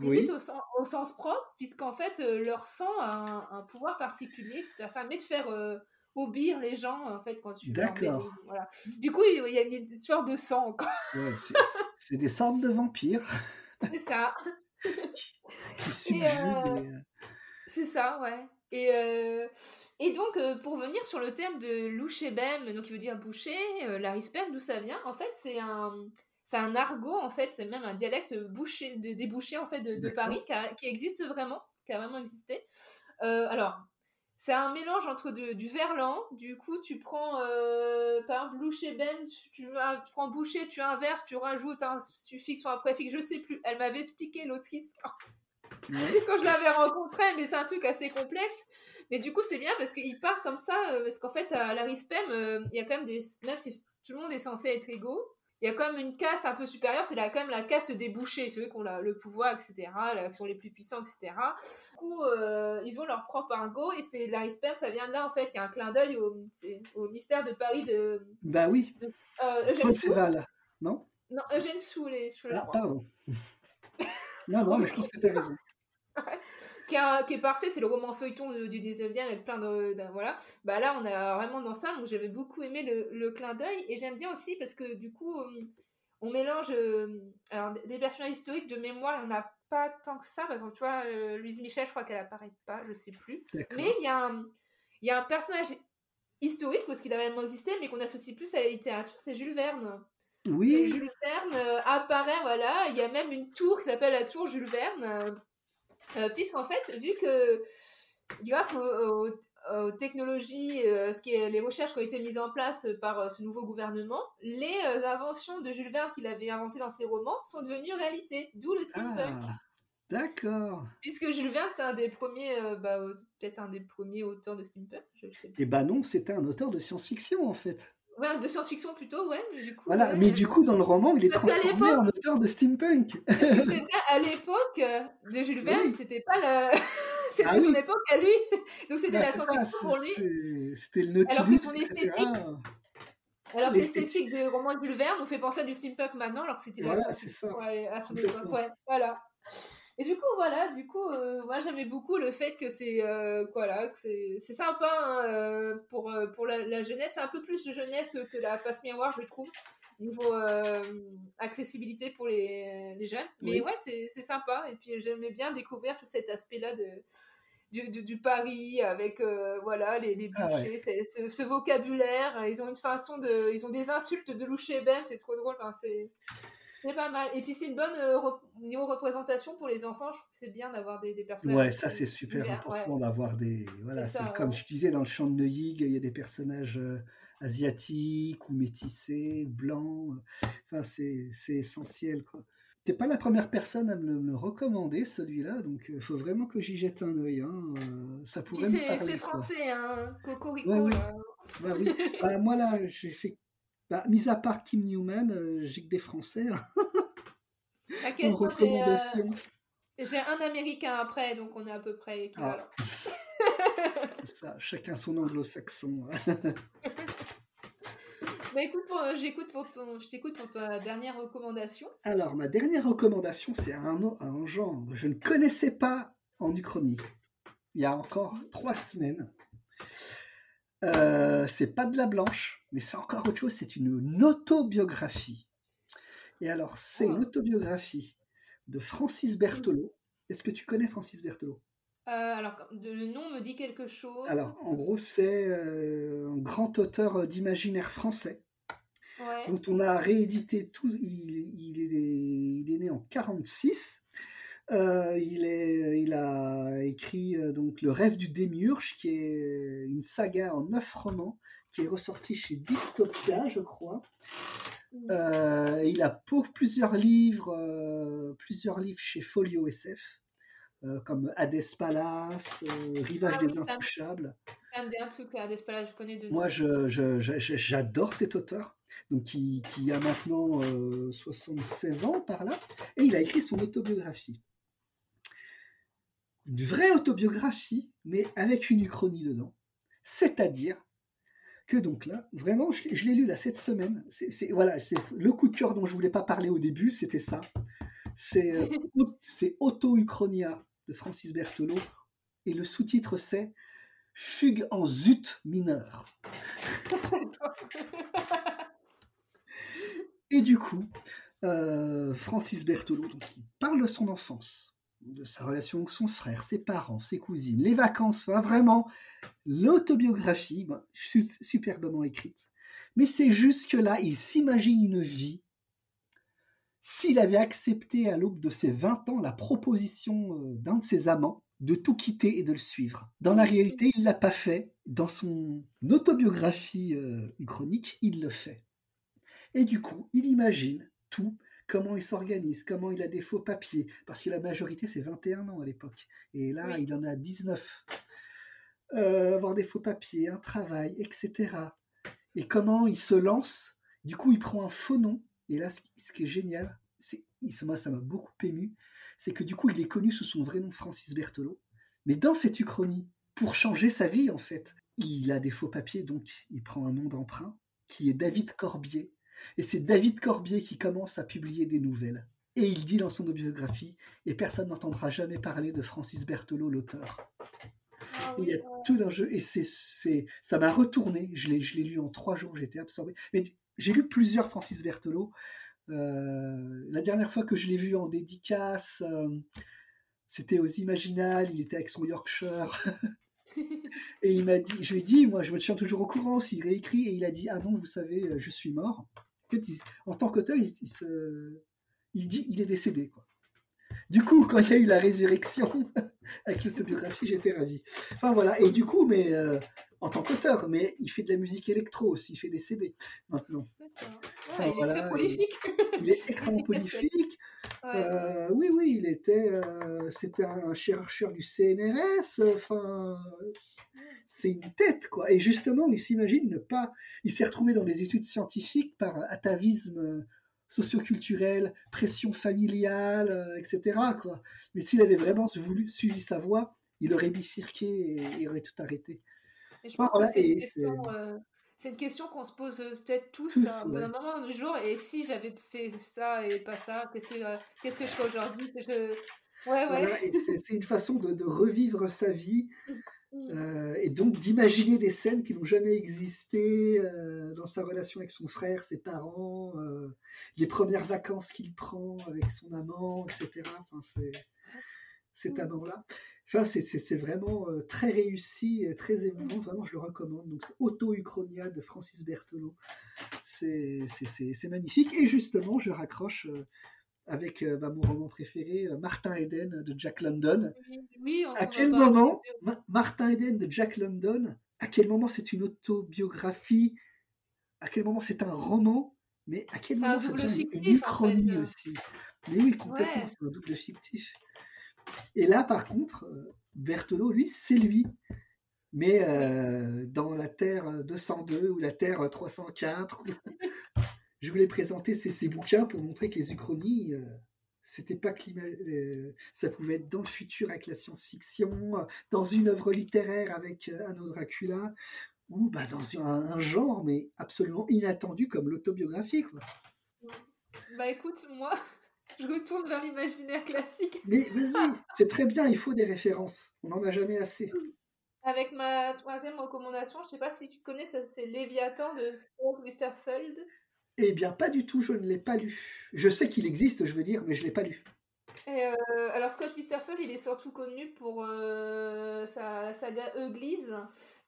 limite au, sens propre, puisqu'en fait, euh, leur sang a un, pouvoir particulier qui permet de faire euh, obéir les gens, en fait, quand tu... D'accord. Voilà. Du coup, il y a une histoire de sang. Ouais, c'est des sortes de vampires. C'est ça. (laughs) qui euh, C'est ça, ouais. Et, et donc, pour venir sur le thème de louchébem, donc qui veut dire boucher, larisperme, d'où ça vient En fait, c'est un, c'est un argot en fait, c'est même un dialecte bouché, de, des bouchers en fait de, Paris qui, existe vraiment, qui a vraiment existé. Euh, alors, c'est un mélange entre du verlan, du coup tu prends euh, par exemple boucher ben, tu, tu, prends boucher, tu inverses, tu rajoutes un suffixe ou un préfixe, je sais plus. Elle m'avait expliqué l'autrice quand, (laughs) quand je l'avais rencontrée, mais c'est un truc assez complexe. Mais du coup c'est bien parce qu'il part comme ça, euh, parce qu'en fait à la RISPEM, il y a quand même des, même si tout le monde est censé être égaux, il y a quand même une caste un peu supérieure, c'est quand même la caste des bouchers, c'est eux qui ont le pouvoir, etc., qui sont les plus puissants, etc. Du coup, euh, ils ont leur propre argot, et c'est la Sperm, ça vient de là, en fait, il y a un clin d'œil au, au, mystère de Paris de... Bah oui, de, euh, Eugène non? Non, Eugène Sou, les Ah, pardon. (laughs) non, non, mais je pense que tu as raison. Qui, est parfait, c'est le roman feuilleton du 19e avec plein de, Voilà. Bah là, on est vraiment dans ça, donc j'avais beaucoup aimé le, clin d'œil. Et j'aime bien aussi parce que du coup, on mélange. alors, des personnages historiques de mémoire, en a pas tant que ça. Par exemple, tu vois, Louise Michel, je crois qu'elle apparaît pas, je sais plus. Mais il y, a un, y a un personnage historique, parce qu'il a réellement existé, mais qu'on associe plus à la littérature, c'est Jules Verne. Oui. Jules Verne apparaît, voilà. Il y a même une tour qui s'appelle la tour Jules Verne. Euh, puisqu'en fait, vu que grâce aux, technologies, euh, ce qui est, les recherches qui ont été mises en place par euh, ce nouveau gouvernement, les inventions de Jules Verne qu'il avait inventées dans ses romans sont devenues réalité, d'où le steampunk. Ah, d'accord. Puisque Jules Verne, c'est un des premiers, bah, peut-être un des premiers auteurs de steampunk. Je sais Et eh bah non, c'était un auteur de science-fiction en fait. Ouais, de science-fiction plutôt, ouais. Mais du coup, voilà, mais du coup, dans le roman, il est transformé en auteur de steampunk. Parce que c'est (laughs) vrai, à l'époque de Jules Verne, c'était pas la. (laughs) c'était ah son époque à lui. Donc c'était bah, la science-fiction pour lui. C'était le Nautilus. Alors que son esthétique. Alors que l'esthétique des romans de Jules Verne nous fait penser à du steampunk maintenant, alors que c'était la science-fiction à son époque. Ouais, voilà. Et du coup, voilà, du coup, euh, moi j'aimais beaucoup le fait que c'est euh, voilà, que c'est sympa hein, euh, pour, pour la, jeunesse, c'est un peu plus de jeunesse que la passe miroir, je trouve, niveau accessibilité pour les, les jeunes. Mais ouais, c'est sympa. Et puis j'aimais bien découvrir tout cet aspect-là de. Du, du, Paris avec voilà les, les ah bouchers, ce, vocabulaire ils ont une façon de ils ont des insultes de loucher ben c'est trop drôle enfin, c'est c'est pas mal. Et puis c'est une bonne euh, niveau représentation pour les enfants. Je trouve que c'est bien d'avoir des, des, personnages. Ouais, ça c'est super important d'avoir des. Voilà, c'est comme je disais dans le chant de Neuilly, il y a des personnages euh, asiatiques ou métissés, blancs. Enfin, c'est, essentiel quoi. T'es pas la première personne à me le, recommander celui-là, donc il euh, faut vraiment que j'y jette un œil. Hein. ça pourrait C'est français, hein. Cocorico. Ouais, bah, oui. bah, moi là, j'ai fait bah, mis à part Kim Newman, euh, j'ai que des Français. Hein. Euh, j'ai un Américain après, donc on est à peu près équivalent. Ah. (laughs) ça, chacun son anglo-saxon. (laughs) Bah écoute, j'écoute pour ton, je t'écoute pour ta dernière recommandation. Alors, ma dernière recommandation, c'est un, un genre que je ne connaissais pas en Uchronie. Il y a encore trois semaines. Euh, c'est pas de la blanche, mais c'est encore autre chose, c'est une, autobiographie. Et alors, c'est une autobiographie de Francis Berthelot. Est-ce que tu connais Francis Berthelot? Euh, alors, le nom me dit quelque chose. Alors, en gros, c'est euh, un grand auteur d'imaginaire français, dont on a réédité tout. Il, il, est, il est né en 46 euh, il, est, il a écrit euh, donc Le rêve du démiurge, qui est une saga en neuf romans, qui est ressortie chez Dystopia, je crois. Euh, il a pour plusieurs livres, plusieurs livres chez Folio SF, comme Hades Palace, Rivage ah des Intouchables. Ça me dit un truc, Hades Palace, je connais de Moi, j'adore cet auteur, donc qui, qui a maintenant 76 ans par là, et il a écrit son autobiographie une vraie autobiographie, mais avec une uchronie dedans. C'est-à-dire que donc là, vraiment, je, l'ai lu là cette semaine. C'est voilà, c'est le coup de cœur dont je voulais pas parler au début, c'était ça. C'est euh, (laughs) Auto-Uchronia de Francis Berthelot et le sous-titre c'est Fugue en zut mineur. (laughs) et du coup, euh, Francis Berthelot, donc, il parle de son enfance, de sa relation avec son frère, ses parents, ses cousines, les vacances, vraiment l'autobiographie, superbement écrite. Mais c'est juste que là, il s'imagine une vie. S'il avait accepté à l'aube de ses 20 ans la proposition euh, d'un de ses amants de tout quitter et de le suivre. Dans la réalité, il l'a pas fait. Dans son autobiographie euh, chronique, il le fait. Et du coup, il imagine tout comment il s'organise, comment il a des faux papiers, parce que la majorité c'est 21 ans à l'époque, et là il en a 19. Euh, avoir des faux papiers, un travail, etc. Et comment il se lance, du coup il prend un faux nom, et là ce qui est génial, c'est, moi ça m'a beaucoup ému, c'est que du coup il est connu sous son vrai nom Francis Berthelot, mais dans cette uchronie, pour changer sa vie en fait, il a des faux papiers, donc il prend un nom d'emprunt qui est David Corbier, et c'est David Corbier qui commence à publier des nouvelles. Et il dit dans son autobiographie, et personne n'entendra jamais parler de Francis Berthelot, l'auteur. Ah il y a tout le jeu, et c'est, ça m'a retourné. Je l'ai, je l'ai lu en trois jours, j'étais absorbé. Mais j'ai lu plusieurs Francis Berthelot. Euh, la dernière fois que je l'ai vu en dédicace, euh, c'était aux Imaginales, il était avec son Yorkshire. (laughs) et il m'a dit, je lui ai dit, moi je me tiens toujours au courant s'il réécrit, et il a dit, ah non, vous savez, je suis mort. En, tant qu'auteur, il dit, il est décédé. Quoi. Du coup, quand il y a eu la résurrection (laughs) avec l'autobiographie, j'étais ravi. Enfin voilà, et du coup, mais euh, en tant qu'auteur, mais il fait de la musique électro aussi, il fait des CD maintenant. Ouais, il voilà, est très prolifique. Il est (laughs) extrêmement prolifique. Ouais. Euh, oui, oui, il était, euh, c'était un chercheur du CNRS. Enfin, c'est une tête, quoi. Et justement, il s'imagine ne pas. Il s'est retrouvé dans des études scientifiques par atavisme socioculturel, pression familiale, euh, etc. Quoi. Mais s'il avait vraiment voulu suivi sa voie, il aurait bifurqué et il aurait tout arrêté. Et je pense voilà, que c'est une, question, euh, une question qu'on se pose euh, peut-être tous, tous à ouais. un moment du jour. Et si j'avais fait ça et pas ça, qu'est-ce que, euh, qu'est-ce que je fais aujourd'hui? Je... Ouais, ouais. Voilà, c'est une façon de, de, revivre sa vie. (laughs) Euh, et donc d'imaginer des scènes qui n'ont jamais existé euh, dans sa relation avec son frère, ses parents, euh, les premières vacances qu'il prend avec son amant, etc. Enfin, c'est cet amour-là. Enfin, c'est vraiment très réussi, très émouvant. Vraiment, je le recommande. Donc, Auto-Uchronia de Francis Berthelot. C'est magnifique. Et justement, je raccroche avec euh, bah, mon roman préféré, euh, Martin Eden de Jack London. Oui, on à quel moment, Ma Martin Eden de Jack London, à quel moment c'est une autobiographie, à quel moment c'est un roman, mais à quel moment c'est une, une en fait. aussi? Mais oui, complètement, ouais. c'est un double fictif. Et là, par contre, euh, Berthelot, lui, c'est lui. Mais euh, dans la Terre 202 ou la Terre 304, je voulais présenter ces, ces, bouquins pour montrer que les uchronies, euh, c'était pas climat, euh, ça pouvait être dans le futur avec la science-fiction, dans une œuvre littéraire avec euh, Anno Dracula, ou bah, dans un, un, genre mais absolument inattendu comme l'autobiographie. Bah écoute, moi, (laughs) je retourne vers l'imaginaire classique. Mais vas-y, (laughs) c'est très bien, il faut des références. On n'en a jamais assez. Avec ma troisième recommandation, je sais pas si tu connais, c'est Léviathan de Westerfeld. Eh bien, pas du tout, je ne l'ai pas lu. Je sais qu'il existe, je veux dire, mais je ne l'ai pas lu. Et euh, alors, Scott Westerfeld, il est surtout connu pour euh, sa saga Euglise,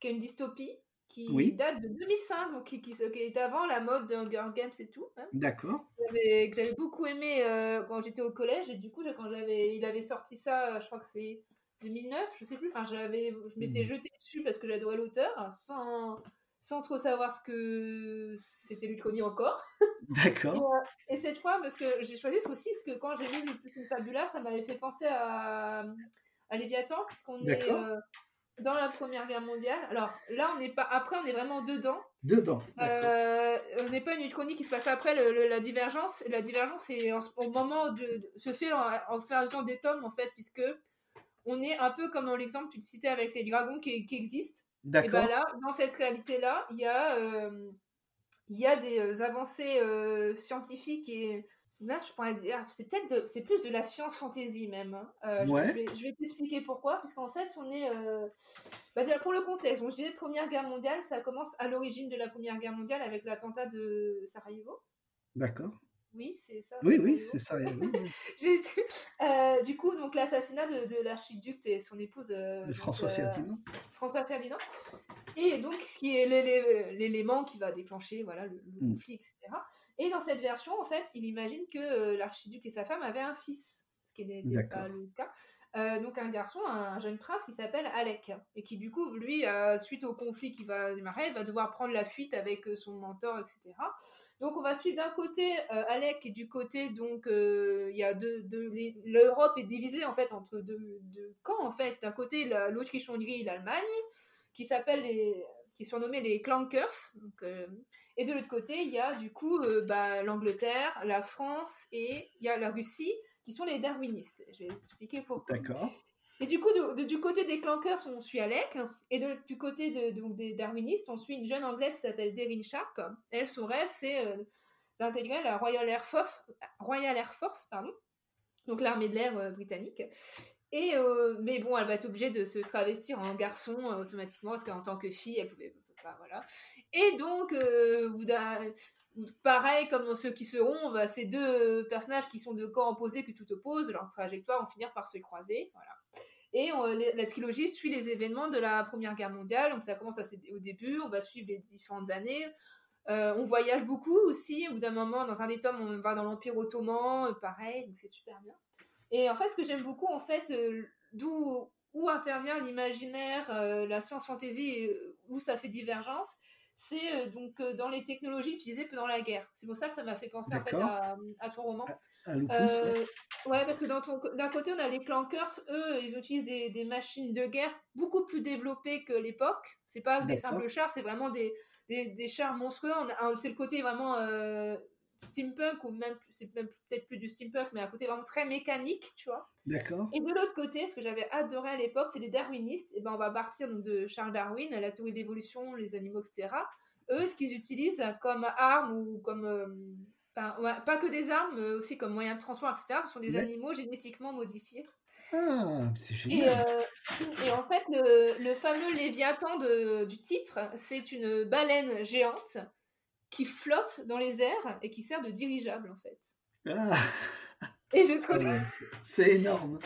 qui est une dystopie, qui oui. date de 2005, donc qui, qui, qui, est avant la mode de Hunger Games et tout. Hein, D'accord. Que j'avais beaucoup aimé euh, quand j'étais au collège, et du coup, quand j'avais, il avait sorti ça, je crois que c'est 2009, je sais plus, enfin, j'avais, je m'étais mmh. jetée dessus parce que j'adorais l'auteur, sans sans trop savoir ce que c'était l'Uchronie encore. (laughs) D'accord. et, euh, et, cette fois, parce que j'ai choisi ce aussi, parce que quand j'ai le plus fabula, ça m'avait fait penser à, à Léviathan, puisqu'on est euh, dans la Première Guerre mondiale. Alors là, on n'est pas. Après, on est vraiment dedans. Dedans. Euh, on n'est pas une Uchronie qui se passe après le, le, la divergence. La divergence, c'est au moment de, de, se fait en, en faisant des tomes, en fait, puisque on est un peu comme dans l'exemple que tu citais avec les dragons qui, qui existent. Et ben là, dans cette réalité-là, il y a, euh, il y a des euh, avancées euh, scientifiques et là, je pourrais dire, c'est peut-être, c'est plus de la science fantasy même. Hein. Euh, ouais. Je, vais, t'expliquer pourquoi, puisqu'en fait, on est, bah, pour le contexte, donc j'ai Première Guerre mondiale, ça commence à l'origine de la Première Guerre mondiale avec l'attentat de Sarajevo. D'accord. Oui, c'est ça. Oui, oui, c'est ça. Oui, oui. (laughs) euh, du coup, donc l'assassinat de, de l'archiduc et son épouse. Euh, François donc, Ferdinand. François Ferdinand. Et donc, ce qui est l'élément qui va déclencher voilà, le, le mm. conflit, etc. Et dans cette version, en fait, il imagine que euh, l'archiduc et sa femme avaient un fils, ce qui n'était pas le cas. Euh, donc un garçon, un jeune prince qui s'appelle Alec. Et qui du coup lui euh, suite au conflit qui va démarrer va devoir prendre la fuite avec euh, son mentor etc. Donc on va suivre d'un côté Alec et du côté donc il y a deux, l'Europe est divisée en fait entre deux, camps en fait. D'un côté l'Autriche-Hongrie et l'Allemagne qui s'appelle les qui est surnommé les Clankers et de l'autre côté il y a du coup bah, l'Angleterre, la France et il y a la Russie qui sont les darwinistes. Je vais expliquer pourquoi. D'accord. Et du coup, de, de, du côté des clankers, on suit Alec, et de, du côté de, donc des darwinistes, on suit une jeune anglaise qui s'appelle Devin Sharp. Elle, son rêve, c'est euh, d'intégrer la Royal Air Force, Royal Air Force pardon, donc l'armée de l'air britannique. Et, mais bon, elle va être obligée de se travestir en garçon automatiquement, parce qu'en tant que fille, elle pouvait pas, voilà. Et donc, pareil comme ceux qui seront, bah, ces deux personnages qui sont de corps opposés que tout oppose, leur trajectoire vont finir par se croiser, voilà. Et la trilogie suit les événements de la Première Guerre mondiale. Donc ça commence au début, on va suivre les différentes années. Euh, on voyage beaucoup aussi. Au bout d'un moment, dans un des tomes, on va dans l'Empire ottoman, euh, pareil, donc c'est super bien. Et en fait, ce que j'aime beaucoup, en fait, euh, d'où où intervient l'imaginaire, la science fantasy, où ça fait divergence, c'est donc dans les technologies utilisées pendant la guerre. C'est pour ça que ça m'a fait penser en fait, à, à, ton roman. Euh, ouais, parce que d'un côté, on a les clankers, eux, ils utilisent des, machines de guerre beaucoup plus développées que l'époque. C'est pas des simples chars, c'est vraiment des, des, chars monstrueux. C'est le côté vraiment euh, steampunk, ou même, c'est peut-être plus du steampunk, mais un côté vraiment très mécanique, tu vois. D'accord. Et de l'autre côté, ce que j'avais adoré à l'époque, c'est les darwinistes. Et ben, on va partir donc, de Charles Darwin, la théorie d'évolution, les animaux, etc. Eux, ce qu'ils utilisent comme arme ou comme. Euh, pas que des armes, mais aussi comme moyen de transport, etc. Ce sont des animaux génétiquement modifiés. Ah, c'est génial. Et, euh, et, en fait, le, le fameux Léviathan de, du titre, c'est une baleine géante qui flotte dans les airs et qui sert de dirigeable, en fait. Ah. Et je trouve ah C'est énorme.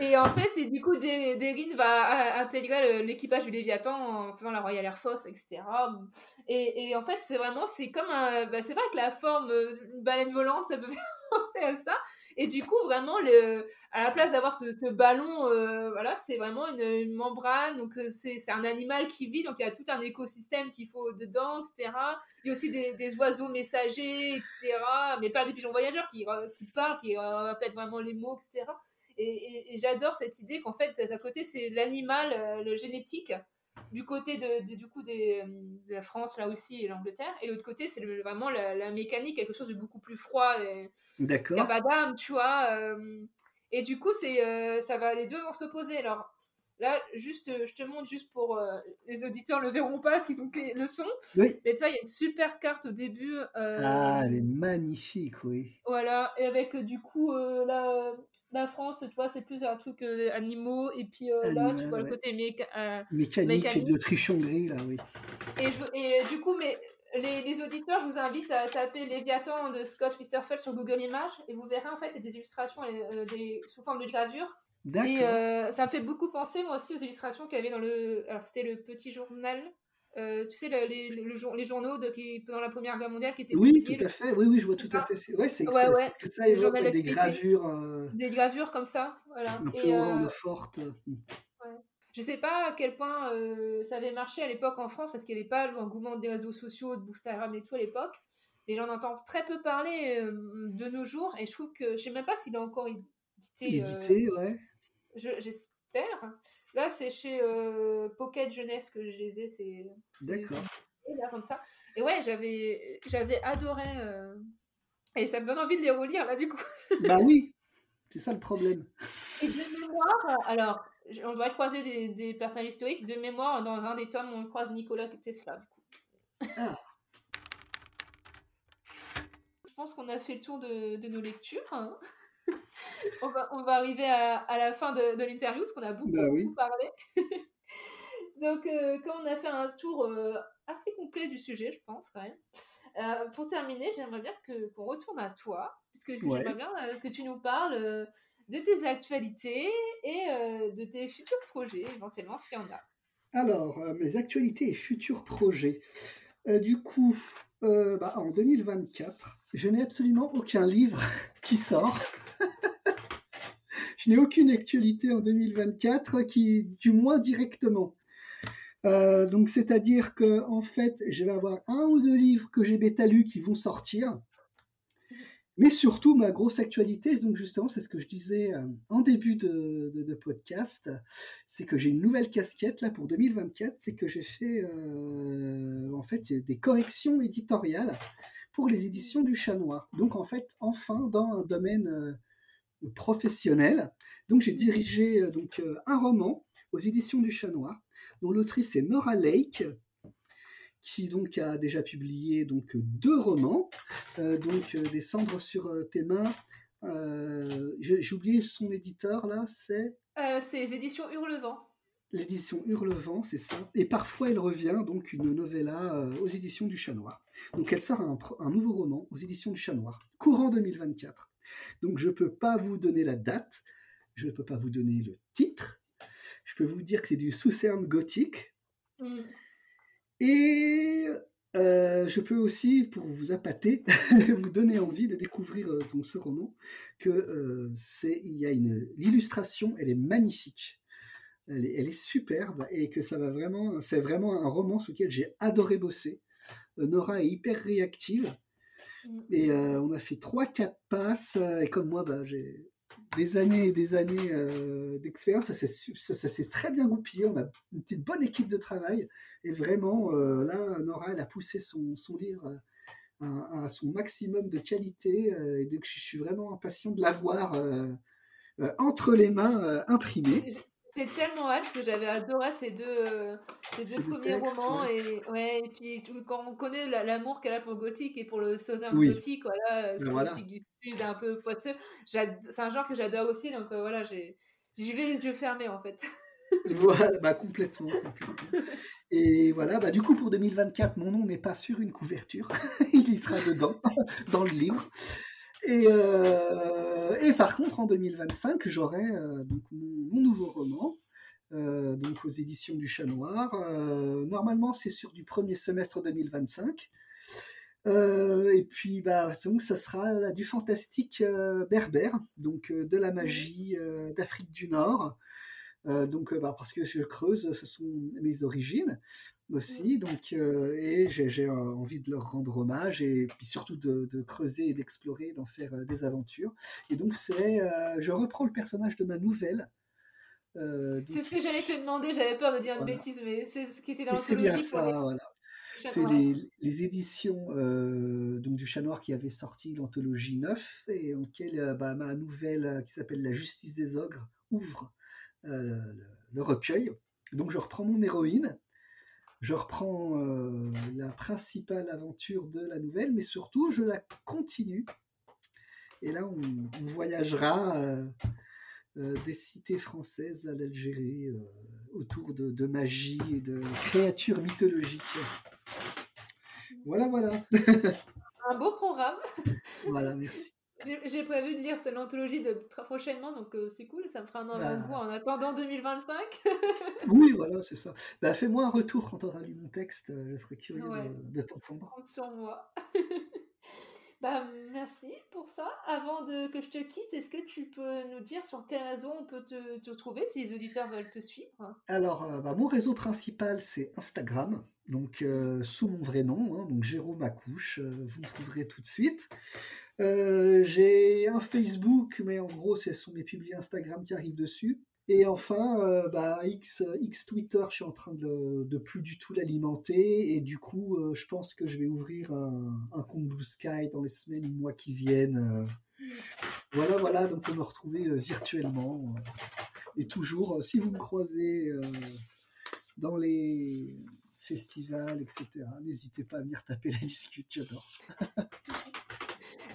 Et en fait, et du coup, Derin va intégrer l'équipage du Léviathan en faisant la Royal Air Force, etc. Et, et en fait, c'est vraiment, c'est comme un. Bah, c'est vrai que la forme euh, d'une baleine volante, ça peut faire penser à ça. Et du coup, vraiment, le, à la place d'avoir ce, ballon, euh, voilà, c'est vraiment une, membrane. Donc, euh, c'est un animal qui vit. Donc, il y a tout un écosystème qu'il faut dedans, etc. Il y a aussi des, des, oiseaux messagers, etc. Mais pas des pigeons voyageurs qui, qui parlent, qui répètent vraiment les mots, etc. Et, j'adore cette idée qu'en fait, à côté, c'est l'animal, euh, le génétique, du côté de, du coup des, de la France, la Russie et l'Angleterre. Et de l'autre côté, c'est vraiment la, mécanique, quelque chose de beaucoup plus froid. D'accord. D'âme, tu vois. Euh. et du coup, c'est, euh, ça va, les deux vont s'opposer. Alors, Là, juste, je te montre juste pour les auditeurs le verront pas parce qu'ils ont le son. Oui. Mais tu vois, il y a une super carte au début. ah, elle est magnifique, oui. Voilà, et avec du coup la, la France, tu vois, c'est plus un truc euh, animaux, et puis euh, là, tu vois le côté euh, mécanique, de trichonnerie, là, oui. Et, et du coup, mais les, les, auditeurs, je vous invite à taper Léviathan de Scott Wisterfeld sur Google Images, et vous verrez en fait des illustrations des, sous forme de gravure. Et ça me fait beaucoup penser, moi aussi, aux illustrations qu'il y avait dans le. Alors, c'était le petit journal euh, tu sais, les, les, journaux de, qui, pendant la Première Guerre mondiale qui étaient Oui, tout à fait. Oui, oui, je vois tout à fait. Ouais, c'est ouais, ouais. ça évoque des gravures. Euh, des gravures comme ça, voilà. Un peu euh... forte. Ouais. Je sais pas à quel point euh, ça avait marché à l'époque en France parce qu'il n'y avait pas l'engouement des réseaux sociaux, de Bookstagram et tout à l'époque. Mais j'en entends très peu parler de nos jours et je trouve que je sais même pas s'il est encore édité. Édité, ouais. J'espère. Là, c'est chez euh, Pocket Jeunesse que je les ai. C'est, D'accord. Là, comme ça. Et ouais, j'avais, j'avais adoré. Euh, et ça me donne envie de les relire, là, du coup. (laughs) bah oui, c'est ça le problème. Et de mémoire, alors, on doit croiser des, des personnages historiques. De mémoire, dans un des tomes, on croise Nicolas Tesla, du coup. Ah. Je pense qu'on a fait le tour de, de nos lectures. Hein on, va, on, va, arriver à, à la fin de, de l'interview, parce qu'on a beaucoup, bah parlé. (laughs) Donc, euh, comme on a fait un tour euh, assez complet du sujet, je pense, quand même. Euh, pour terminer, j'aimerais bien que, qu'on retourne à toi, puisque j'aimerais bien que tu nous parles de tes actualités et de tes futurs projets, éventuellement, s'il y en a. Alors, mes actualités et futurs projets. du coup, bah, en 2024, je n'ai absolument aucun livre (laughs) qui sort je n'ai aucune actualité en 2024 qui, du moins directement. Euh, donc, c'est-à-dire que en fait, je vais avoir un ou deux livres que j'ai bêta lus qui vont sortir. Mais surtout, ma grosse actualité, donc justement, c'est ce que je disais euh, en début de, podcast, c'est que j'ai une nouvelle casquette là pour 2024, c'est que j'ai fait euh, en fait des corrections éditoriales pour les éditions du Chat Noir. Donc en fait, enfin, dans un domaine professionnel. Donc j'ai dirigé euh, donc euh, un roman aux éditions du Chat Noir, dont l'autrice est Nora Lake. qui donc a déjà publié donc deux romans, donc Des cendres sur tes mains. J'ai oublié son éditeur là, c'est? c'est les éditions Hurlevent l'édition Hurlevent, c'est ça. Et parfois, elle revient, donc, une novella euh, aux éditions du Chat Noir. Donc, elle sort un, nouveau roman aux éditions du Chat Noir, courant 2024. Donc, je ne peux pas vous donner la date, je ne peux pas vous donner le titre. Je peux vous dire que c'est du Soucerne gothique. Mm. Et euh, je peux aussi, pour vous appâter, (laughs) vous donner envie de découvrir euh, ce roman, que c'est, il y a une, l'illustration, elle est magnifique elle est, superbe et que ça va vraiment, c'est vraiment un roman sur lequel j'ai adoré bosser. Euh, Nora est hyper réactive. Et euh, on a fait 3-4 passes euh, et comme moi, bah, j'ai des années et des années d'expérience, ça s'est très bien goupillé, on a une bonne équipe de travail et vraiment là, Nora, elle a poussé son, livre à, son maximum de qualité et donc je suis vraiment impatient de l'avoir entre les mains imprimé. J'ai tellement hâte parce que j'avais adoré ces deux, euh, ces deux premiers romans. Et, ouais, et puis quand on connaît l'amour qu'elle a pour le gothique et pour le southern gothique, voilà, euh, ben sur le gothique du sud, un peu poisseux, c'est un genre que j'adore aussi. Donc euh, voilà, j'y vais les yeux fermés en fait. (laughs) voilà, bah, complètement, complètement. Et voilà, bah, du coup pour 2024, mon nom n'est pas sur une couverture. (laughs) Il y sera dedans, (laughs) dans le livre. Et, euh, et, par contre, en 2025, j'aurai euh, donc mon, nouveau roman, euh, donc aux éditions du Chat Noir. normalement, c'est sur du premier semestre 2025. et puis, bah, donc, ça sera du fantastique berbère, donc de la magie d'Afrique du Nord. donc, bah, parce que je creuse, ce sont mes origines aussi. Donc, euh, et j'ai envie de leur rendre hommage et puis surtout de, creuser et d'explorer, d'en faire euh, des aventures. Et donc, c'est, euh, je reprends le personnage de ma nouvelle. c'est ce que j'allais te demander. J'avais peur de dire une bêtise, mais c'est ce qui était dans l'anthologie. C'est bien ça, voilà. C'est les, éditions donc du Chat Noir qui avaient sorti l'anthologie 9 et en laquelle bah, ma nouvelle qui s'appelle La Justice des Ogres ouvre le, le, recueil. Donc je reprends mon héroïne je reprends euh, la principale aventure de la nouvelle, mais surtout je la continue. Et là, on, voyagera euh, euh, des cités françaises à l'Algérie autour de, magie et de créatures mythologiques. Voilà, voilà. (laughs) Un beau programme. voilà, merci. J'ai prévu de lire cette anthologie de, très prochainement, donc euh, c'est cool, ça me fera un avant-goût bah. en attendant 2025. (laughs) oui, voilà, c'est ça. Bah, Fais-moi un retour quand tu auras lu mon texte, euh, je serais curieux de, de t'entendre. Compte sur moi. (laughs) Bah, merci pour ça. Avant que je te quitte, est-ce que tu peux nous dire sur quel réseau on peut te, retrouver si les auditeurs veulent te suivre? Alors, euh, bah, mon réseau principal, c'est Instagram, donc euh, sous mon vrai nom, hein, Jérôme Accouche, euh, vous me trouverez tout de suite. J'ai un Facebook, mais en gros, ce sont mes publics Instagram qui arrivent dessus. Et enfin, euh, bah, X, X Twitter, je suis en train de, de plus du tout l'alimenter. Et du coup, euh, je pense que je vais ouvrir un, compte Blue Sky dans les semaines ou mois qui viennent. Euh. Voilà, voilà, donc on me retrouver virtuellement. et toujours, si vous me croisez dans les festivals, etc., n'hésitez pas à venir taper la discute, j'adore. (laughs)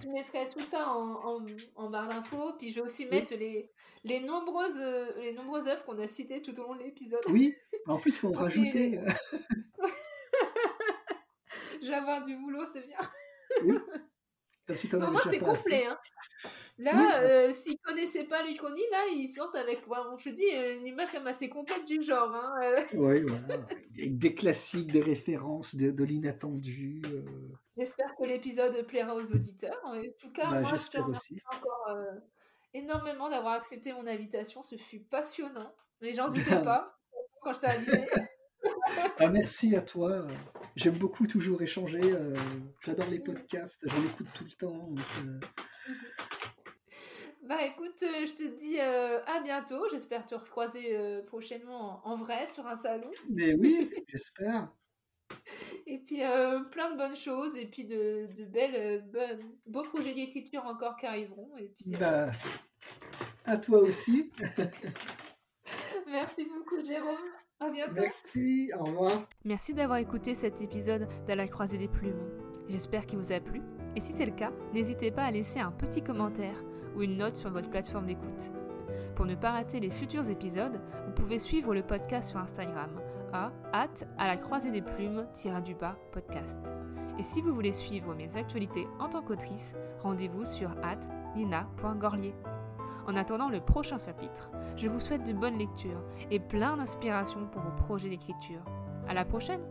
je mettrai tout ça en, en, barre d'infos. Puis je vais aussi mettre les, les, nombreuses, les nombreuses œuvres qu'on a citées tout au long de l'épisode. Oui, en plus, il faut en (laughs) rajouter. je vais avoir du boulot, c'est bien. Oui. moi, c'est complet. Hein. Là, euh, s'ils connaissaient pas l'Iconie, là, ils sortent avec, bon, je te dis, une image quand même assez complète du genre. Hein. Euh. Oui, voilà. Des classiques, des références, de, de l'inattendu. Euh. J'espère que l'épisode plaira aux auditeurs. En tout cas, bah, moi, je te remercie encore énormément d'avoir accepté mon invitation. Ce fut passionnant. Les gens (laughs) ne doutaient pas quand je t'ai invité. (laughs) Ah, merci à toi. J'aime beaucoup toujours échanger. Euh, j'adore les podcasts. J'en écoute tout le temps. Euh. Bah écoute, euh, je te dis à bientôt. J'espère te recroiser prochainement en, vrai sur un salon. Mais oui, (laughs) j'espère. Et puis plein de bonnes choses et puis de, de belles, beaux projets d'écriture encore qui arriveront. Et puis, bah, à toi aussi. (laughs) Merci beaucoup Jérôme. À bientôt. Merci, au revoir. Merci d'avoir écouté cet épisode de la croisée des plumes. J'espère qu'il vous a plu. Et si c'est le cas, n'hésitez pas à laisser un petit commentaire ou une note sur votre plateforme d'écoute. Pour ne pas rater les futurs épisodes, vous pouvez suivre le podcast sur Instagram à hâte à la croisée des plumes du bas podcast. Et si vous voulez suivre mes actualités en tant qu'autrice, rendez-vous sur hâte nina.gorlier. En attendant le prochain chapitre, je vous souhaite de bonnes lectures et plein d'inspiration pour vos projets d'écriture. À la prochaine!